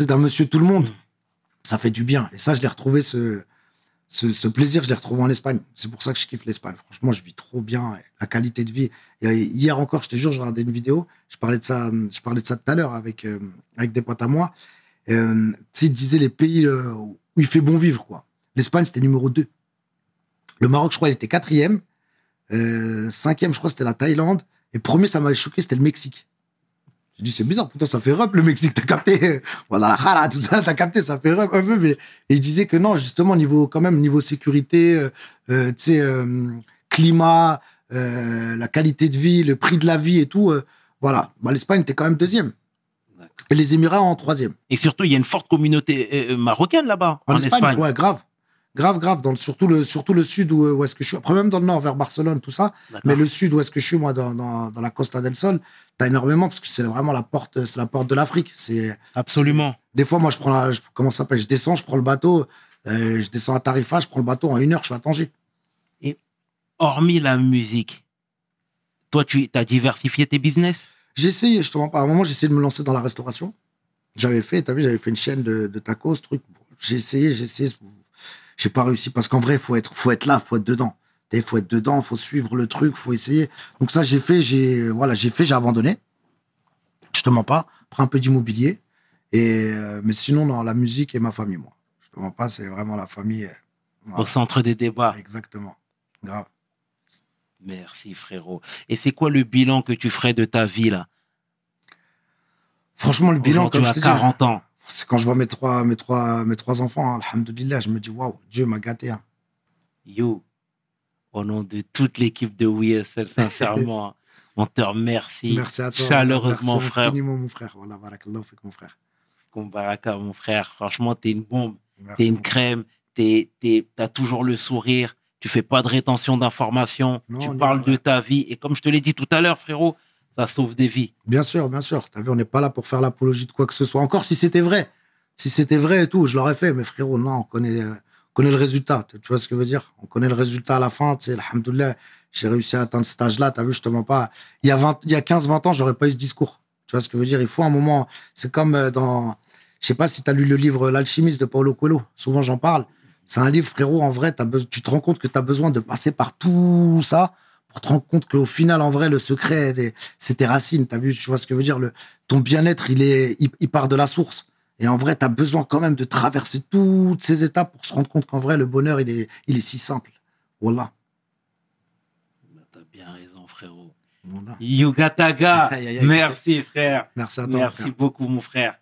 d'un monsieur tout le monde, ça fait du bien. Et ça, je l'ai retrouvé, ce, ce, plaisir, je l'ai retrouvé en Espagne. C'est pour ça que je kiffe l'Espagne. Franchement, je vis trop bien. La qualité de vie. Et hier encore, je te jure, je regardais une vidéo. Je parlais de ça, je parlais de ça tout à l'heure avec, euh, avec des potes à moi. Euh, tu sais, ils disaient les pays euh, où il fait bon vivre, quoi. L'Espagne, c'était numéro 2. Le Maroc, je crois, il était quatrième. Euh, cinquième, je crois, c'était la Thaïlande. Et premier, ça m'avait choqué, c'était le Mexique. Je dis, c'est bizarre, pourtant ça fait rap le Mexique, t'as capté. Voilà, la jara, tout ça, t'as capté, ça fait rap un peu. Mais et il disait que non, justement, niveau, quand même, niveau sécurité, euh, euh, tu sais, euh, climat, euh, la qualité de vie, le prix de la vie et tout, voilà. Bah, L'Espagne était quand même deuxième. Et les Émirats en troisième. Et surtout, il y a une forte communauté marocaine là-bas, En, en, Espagne, Espagne. ouais, grave. Grave, grave. Dans le, surtout, le, surtout le sud où, où est-ce que je suis. Après, même dans le nord, vers Barcelone, tout ça. Mais le sud, où est-ce que je suis, moi, dans, dans, dans la Costa del Sol, t'as énormément, parce que c'est vraiment la porte, c'est la porte de l'Afrique. C'est, Absolument. des fois, moi, je prends la, je, comment ça s'appelle, je descends, je prends le bateau, euh, je descends à Tarifa, je prends le bateau en une heure, je suis à Tanger. Hormis la musique, toi, tu as diversifié tes business? J'ai essayé, justement, à un moment, j'ai essayé de me lancer dans la restauration. J'avais fait, t'as vu, j'avais fait une chaîne de, de tacos, truc. J'ai essayé, j'ai essayé, j'ai pas réussi parce qu'en vrai, faut être, faut être là, faut être dedans. Il faut être dedans, faut suivre le truc, faut essayer. Donc ça, j'ai fait, j'ai, voilà, j'ai fait, j'ai abandonné. Je te mens pas. Prends un peu d'immobilier. Et, euh, mais sinon, dans la musique et ma famille, moi. Je te mens pas, c'est vraiment la famille. euh, voilà. au centre des débats. Exactement. Grave. Merci, frérot. Et c'est quoi le bilan que tu ferais de ta vie là? Franchement, le bilan, à te dis, 40 ans. Quand je vois mes trois, mes trois, mes trois enfants, hein, alhamdoulilah, je me dis, waouh, Dieu m'a gâté. hein. Yo, au nom de toute l'équipe de WSL, sincèrement, on te remercie Merci à toi. chaleureusement, Merci frère. infiniment, mon frère. Voilà, barakallahu fik, mon frère. Kumbaraka, mon frère. Franchement, t'es une bombe, t'es une crème, t'as toujours le sourire, tu fais pas de rétention d'informations, tu parles de ta vie. Et comme je te l'ai dit tout à l'heure, frérot, ça sauve des vies. Bien sûr, bien sûr. T'as vu, on n'est pas là pour faire l'apologie de quoi que ce soit. Encore si c'était vrai. Si c'était vrai et tout, je l'aurais fait. Mais frérot, non, on connaît, on connaît le résultat. Tu vois ce que je veux dire? On connaît le résultat à la fin. Tu sais, alhamdoulilah, j'ai réussi à atteindre cet âge-là. T'as vu, je pas. Il y a 20, il y a 15, 20 ans, j'aurais pas eu ce discours. Tu vois ce que je veux dire? Il faut un moment. C'est comme euh, dans. Je sais pas si tu as lu le livre L'alchimiste de Paulo Coelho. Souvent, j'en parle. C'est un livre, frérot, en vrai, tu te rends compte que tu as besoin de passer par tout ça pour te rendre compte qu'au final, en vrai, le secret, c'est- tes racines. T'as vu, tu vois ce que je veux dire? Le, Ton bien-être, il, est, il, il part de la source. Et en vrai, tu as besoin quand même de traverser toutes ces étapes pour se rendre compte qu'en vrai, le bonheur, il est, il est si simple. Voilà. T'as bien raison, frérot. Voilà. Yugataga, merci, frère. Merci à toi. Merci frère. beaucoup, mon frère.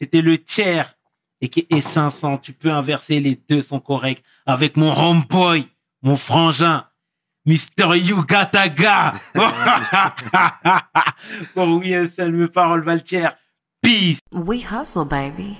C'était le tiers et qui est 500. Tu peux inverser, les deux sont corrects. Avec mon homeboy, mon frangin, Mr. Yugataga. Pour oui, un seul, mes paroles, Valtier. Peace. We hustle, baby.